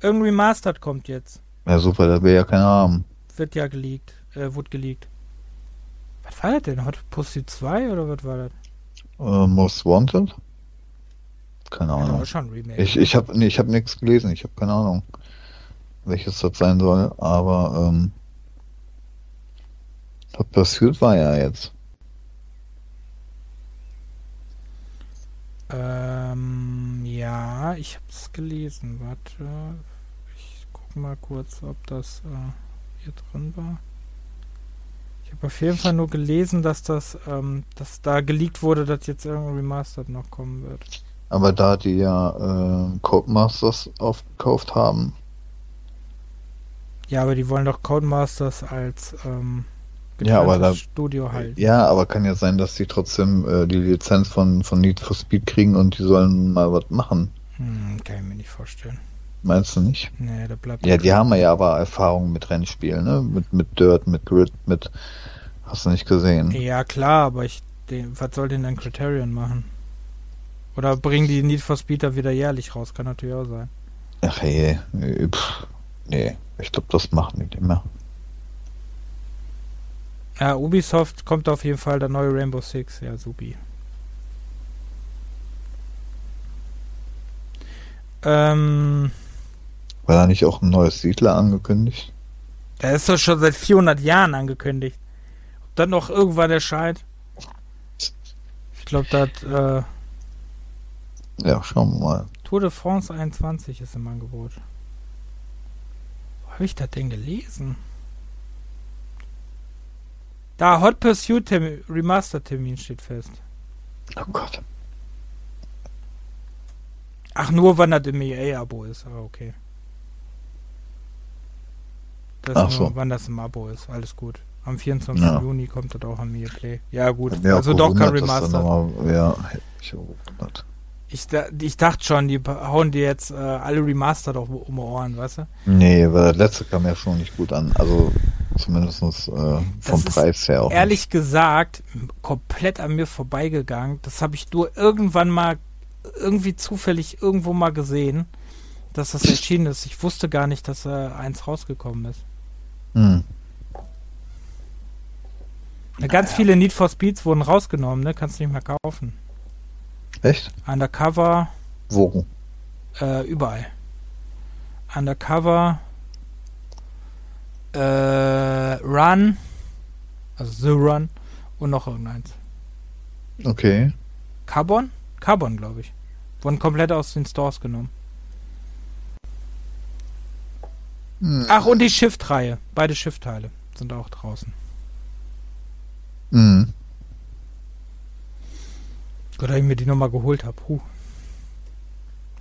Irgendein Remastered kommt jetzt. Ja, super, da will ja keiner haben. Wird ja geleakt. Äh, wurde geleakt. Was war das denn? Hot Pursuit 2 oder was war das? Uh, Most Wanted? Keine Ahnung. Ja, schon Remake. Ich, ich habe nee, hab nichts gelesen, ich habe keine Ahnung welches das sein soll, aber ähm, was passiert war ja jetzt. Ähm, ja, ich habe es gelesen. Warte, ich gucke mal kurz, ob das äh, hier drin war. Ich habe auf jeden Fall nur gelesen, dass das, ähm, dass da geleakt wurde, dass jetzt irgendein Remastered noch kommen wird. Aber da die ja äh, Codemasters aufgekauft haben, ja, aber die wollen doch Codemasters als ähm, ja, aber da, Studio halten. Ja, aber kann ja sein, dass sie trotzdem äh, die Lizenz von, von Need for Speed kriegen und die sollen mal was machen. Hm, kann ich mir nicht vorstellen. Meinst du nicht? Nee, da bleibt. Ja, die haben ja aber Erfahrung mit Rennspielen, ne? Mit, mit Dirt, mit Grid, mit. Hast du nicht gesehen? Ja, klar, aber ich. Den, was soll denn ein Criterion machen? Oder bringen die Need for Speed da wieder jährlich raus? Kann natürlich auch sein. Ach je, pff, nee. Ich glaube, das machen die nicht mehr. Ja, Ubisoft kommt auf jeden Fall der neue Rainbow Six. Ja, supi. Ähm, War da nicht auch ein neues Siedler angekündigt? Der ist doch schon seit 400 Jahren angekündigt. Ob dann noch irgendwann erscheint? Ich glaube, das. Äh, ja, schauen wir mal. Tour de France 21 ist im Angebot habe ich das denn gelesen? Da, Hot Pursuit Termin, Remaster Termin steht fest. Oh Gott. Ach, nur wann das im EA-Abo ist. Ah, okay. Das Ach so. wann das im Abo ist. Alles gut. Am 24. Ja. Juni kommt das auch am EA Play. Ja, gut. Also doch kein Remaster. Ja, ich gewundert. Ich, ich dachte schon, die hauen dir jetzt äh, alle Remastered auf um Ohren, weißt du? Nee, weil das letzte kam ja schon nicht gut an. Also zumindest äh, vom Preis her auch. Ehrlich nicht. gesagt, komplett an mir vorbeigegangen. Das habe ich nur irgendwann mal irgendwie zufällig irgendwo mal gesehen, dass das erschienen ist. Ich wusste gar nicht, dass äh, eins rausgekommen ist. Hm. Ganz viele Need for Speeds wurden rausgenommen, ne? Kannst du nicht mehr kaufen. Echt? Undercover. Wo? Äh, überall. Undercover. Äh, Run. Also The Run. Und noch irgendeins. Okay. Carbon? Carbon, glaube ich. Wurden komplett aus den Stores genommen. Hm. Ach, und die Shift-Reihe. Beide Shift-Teile sind auch draußen. Mhm. Gott, ich mir die nochmal geholt habe. Huh.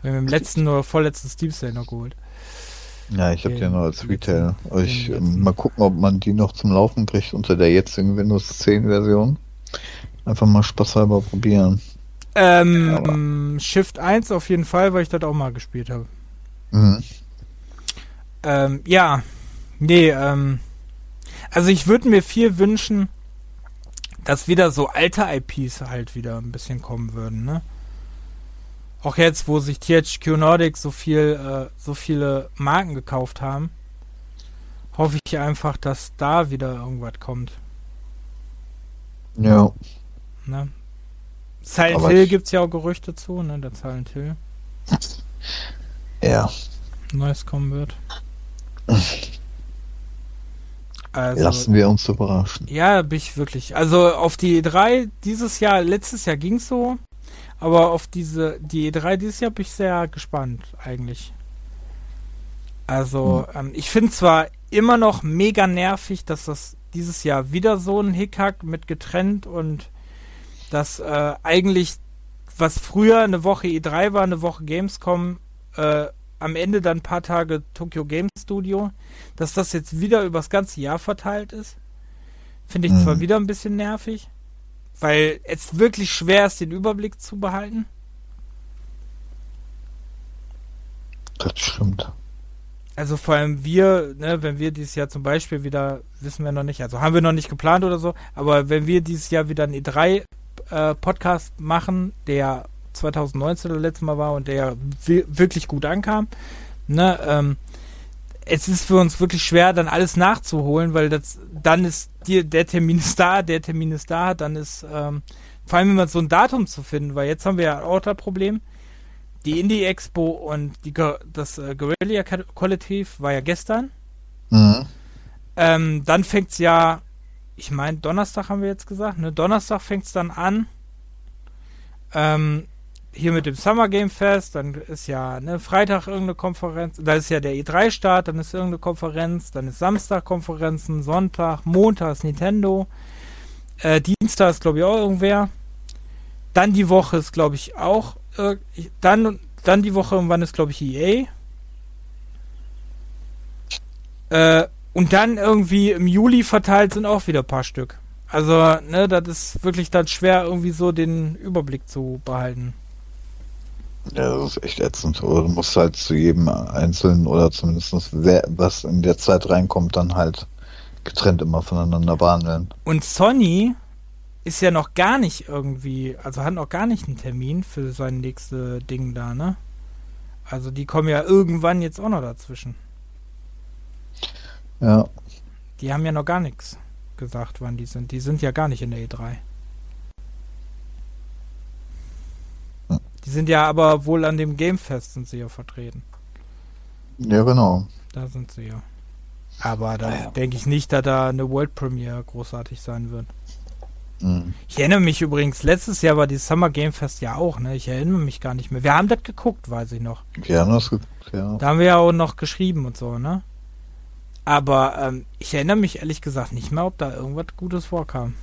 Wir haben im letzten oder vorletzten Steam Sale noch geholt. Ja, ich habe die noch als Retail. Also ich, ähm, mal gucken, ob man die noch zum Laufen kriegt unter der jetzigen Windows 10 Version. Einfach mal spaßhalber probieren. Ähm, Shift 1 auf jeden Fall, weil ich das auch mal gespielt habe. Mhm. Ähm, ja, nee, ähm, also ich würde mir viel wünschen, dass wieder so alte IPs halt wieder ein bisschen kommen würden, ne? Auch jetzt, wo sich THQ Nordic so viel, äh, so viele Marken gekauft haben, hoffe ich einfach, dass da wieder irgendwas kommt. Ja. Ne? Silent Aber Hill gibt es ja auch Gerüchte zu, ne? Der Silent Hill. Ja. Neues kommen wird. Also, Lassen wir uns überraschen. Ja, bin ich wirklich. Also auf die E3 dieses Jahr, letztes Jahr ging es so, aber auf diese, die E3 dieses Jahr bin ich sehr gespannt, eigentlich. Also, hm. ähm, ich finde zwar immer noch mega nervig, dass das dieses Jahr wieder so ein Hickhack mit getrennt und dass äh, eigentlich, was früher eine Woche E3 war, eine Woche Gamescom, äh, am Ende dann ein paar Tage Tokyo Game Studio, dass das jetzt wieder übers ganze Jahr verteilt ist. Finde ich mhm. zwar wieder ein bisschen nervig, weil es wirklich schwer ist, den Überblick zu behalten. Das stimmt. Also vor allem wir, ne, wenn wir dieses Jahr zum Beispiel wieder, wissen wir noch nicht, also haben wir noch nicht geplant oder so, aber wenn wir dieses Jahr wieder einen E3-Podcast äh, machen, der 2019 das letzte Mal war und der wirklich gut ankam. Ne, ähm, es ist für uns wirklich schwer, dann alles nachzuholen, weil das dann ist die, der Termin ist da, der Termin ist da, dann ist ähm, vor allem immer so ein Datum zu finden, weil jetzt haben wir ja auch das Problem. Die Indie Expo und die, das äh, Guerilla Kollektiv war ja gestern. Mhm. Ähm, dann fängt es ja, ich meine, Donnerstag haben wir jetzt gesagt, ne? Donnerstag fängt es dann an. Ähm, hier mit dem Summer Game Fest, dann ist ja ne, Freitag irgendeine Konferenz, da ist ja der E3-Start, dann ist irgendeine Konferenz, dann ist Samstag Konferenzen, Sonntag, Montag ist Nintendo, äh, Dienstag ist glaube ich auch irgendwer, dann die Woche ist glaube ich auch, äh, dann, dann die Woche irgendwann ist glaube ich EA, äh, und dann irgendwie im Juli verteilt sind auch wieder ein paar Stück. Also, ne, das ist wirklich dann schwer, irgendwie so den Überblick zu behalten. Ja, das ist echt ätzend. Oder du musst halt zu jedem Einzelnen oder zumindest wer, was in der Zeit reinkommt, dann halt getrennt immer voneinander behandeln. Und Sony ist ja noch gar nicht irgendwie, also hat noch gar nicht einen Termin für sein nächstes Ding da, ne? Also die kommen ja irgendwann jetzt auch noch dazwischen. Ja. Die haben ja noch gar nichts gesagt, wann die sind. Die sind ja gar nicht in der E3. Die sind ja aber wohl an dem Gamefest sind sie ja vertreten. Ja, genau. Da sind sie ja. Aber da ja. denke ich nicht, dass da eine World Premiere großartig sein wird. Mhm. Ich erinnere mich übrigens, letztes Jahr war die Summer Game Fest ja auch, ne? Ich erinnere mich gar nicht mehr. Wir haben das geguckt, weiß ich noch. Wir haben das geguckt, ja. Da haben wir ja auch noch geschrieben und so, ne? Aber ähm, ich erinnere mich ehrlich gesagt nicht mehr, ob da irgendwas Gutes vorkam.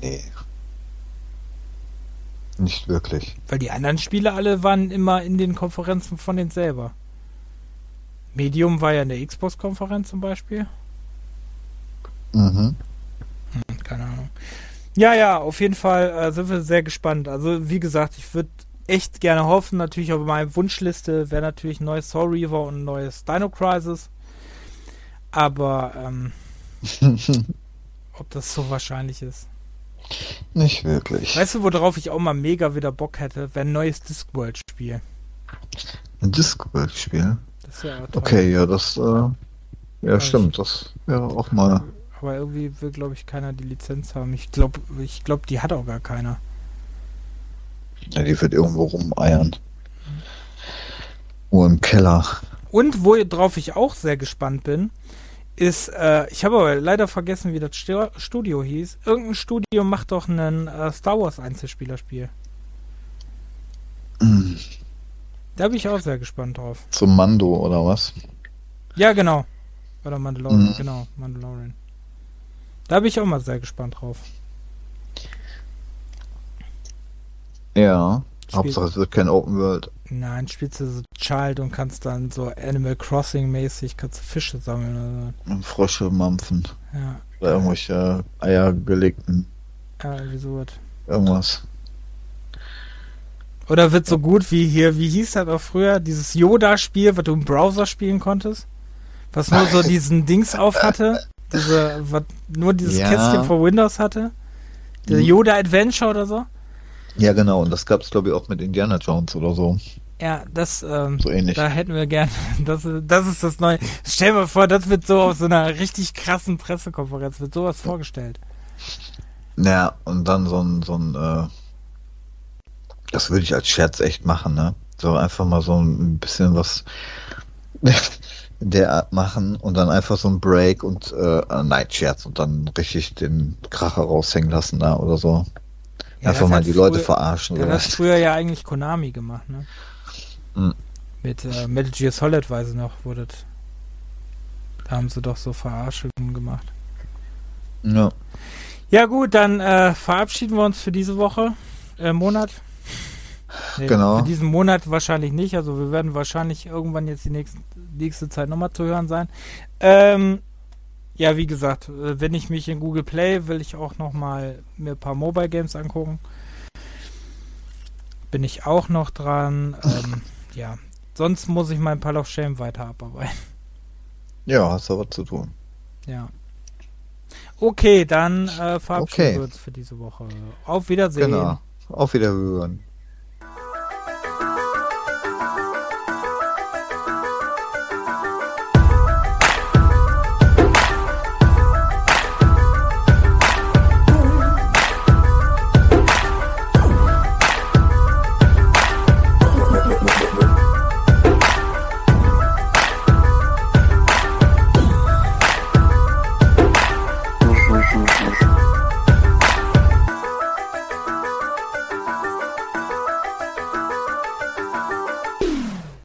Nee, nicht wirklich. Weil die anderen Spiele alle waren immer in den Konferenzen von denen selber. Medium war ja in der Xbox-Konferenz zum Beispiel. Mhm. Hm, keine Ahnung. Ja, ja, auf jeden Fall äh, sind wir sehr gespannt. Also, wie gesagt, ich würde echt gerne hoffen, natürlich auf meiner Wunschliste wäre natürlich ein neues Soul Reaver und ein neues Dino Crisis. Aber, ähm, ob das so wahrscheinlich ist. Nicht wirklich. Weißt du, worauf ich auch mal mega wieder Bock hätte? Wäre ein neues Discworld-Spiel. Ein Discworld-Spiel? Das wäre. Okay, ja, das, äh, ja, Aber stimmt, das wäre auch mal. Aber irgendwie will, glaube ich, keiner die Lizenz haben. Ich glaube, ich glaube, die hat auch gar keiner. Ja, die wird irgendwo rumeiern. Nur im Keller. Und worauf ich auch sehr gespannt bin, ist, äh, ich habe aber leider vergessen, wie das Studio hieß. Irgendein Studio macht doch ein äh, Star Wars Einzelspielerspiel. Mm. Da bin ich auch sehr gespannt drauf. Zum Mando oder was? Ja, genau. Oder Mandalorian, mm. genau, Mandalorian. Da bin ich auch mal sehr gespannt drauf. Ja, Spiel Hauptsache es wird kein Open World. Nein, spielst du so Child und kannst dann so Animal Crossing mäßig kannst du Fische sammeln oder so. Und Frosche mampfen. Ja. Oder irgendwelche Eier gelegten. Ja, wieso was? Irgendwas. Oder wird so gut wie hier, wie hieß das auch früher, dieses Yoda-Spiel, was du im Browser spielen konntest? Was nur so diesen Dings auf hatte? Diese, was nur dieses ja. Kästchen vor Windows hatte? Der hm. Yoda Adventure oder so? Ja, genau. Und das gab es, glaube ich, auch mit Indiana Jones oder so. Ja, das, ähm, so ähnlich. da hätten wir gern, das, das ist das Neue. Stell dir mal vor, das wird so auf so einer richtig krassen Pressekonferenz, wird sowas vorgestellt. Naja, und dann so ein, so ein, äh, das würde ich als Scherz echt machen, ne? So einfach mal so ein bisschen was der Art machen und dann einfach so ein Break und äh, Night Scherz und dann richtig den Kracher raushängen lassen da oder so. Ja, einfach mal die früher, Leute verarschen. Das hat früher ja eigentlich Konami gemacht, ne? Mhm. Mit äh, Metal Gear Solid weiß ich noch, wurde da haben sie doch so Verarschungen gemacht. Ja. Ja gut, dann äh, verabschieden wir uns für diese Woche, äh, Monat. Nee, genau. Für diesen Monat wahrscheinlich nicht. Also wir werden wahrscheinlich irgendwann jetzt die nächste, nächste Zeit nochmal zu hören sein. Ähm, ja, wie gesagt, äh, wenn ich mich in Google Play, will ich auch nochmal mir ein paar Mobile Games angucken. Bin ich auch noch dran. Ähm, ja, sonst muss ich mein Pile of Shame weiter abarbeiten. Ja, hast du was zu tun. Ja. Okay, dann äh, verabschieden okay. wir uns für diese Woche. Auf Wiedersehen. Genau. Auf Wiederhören.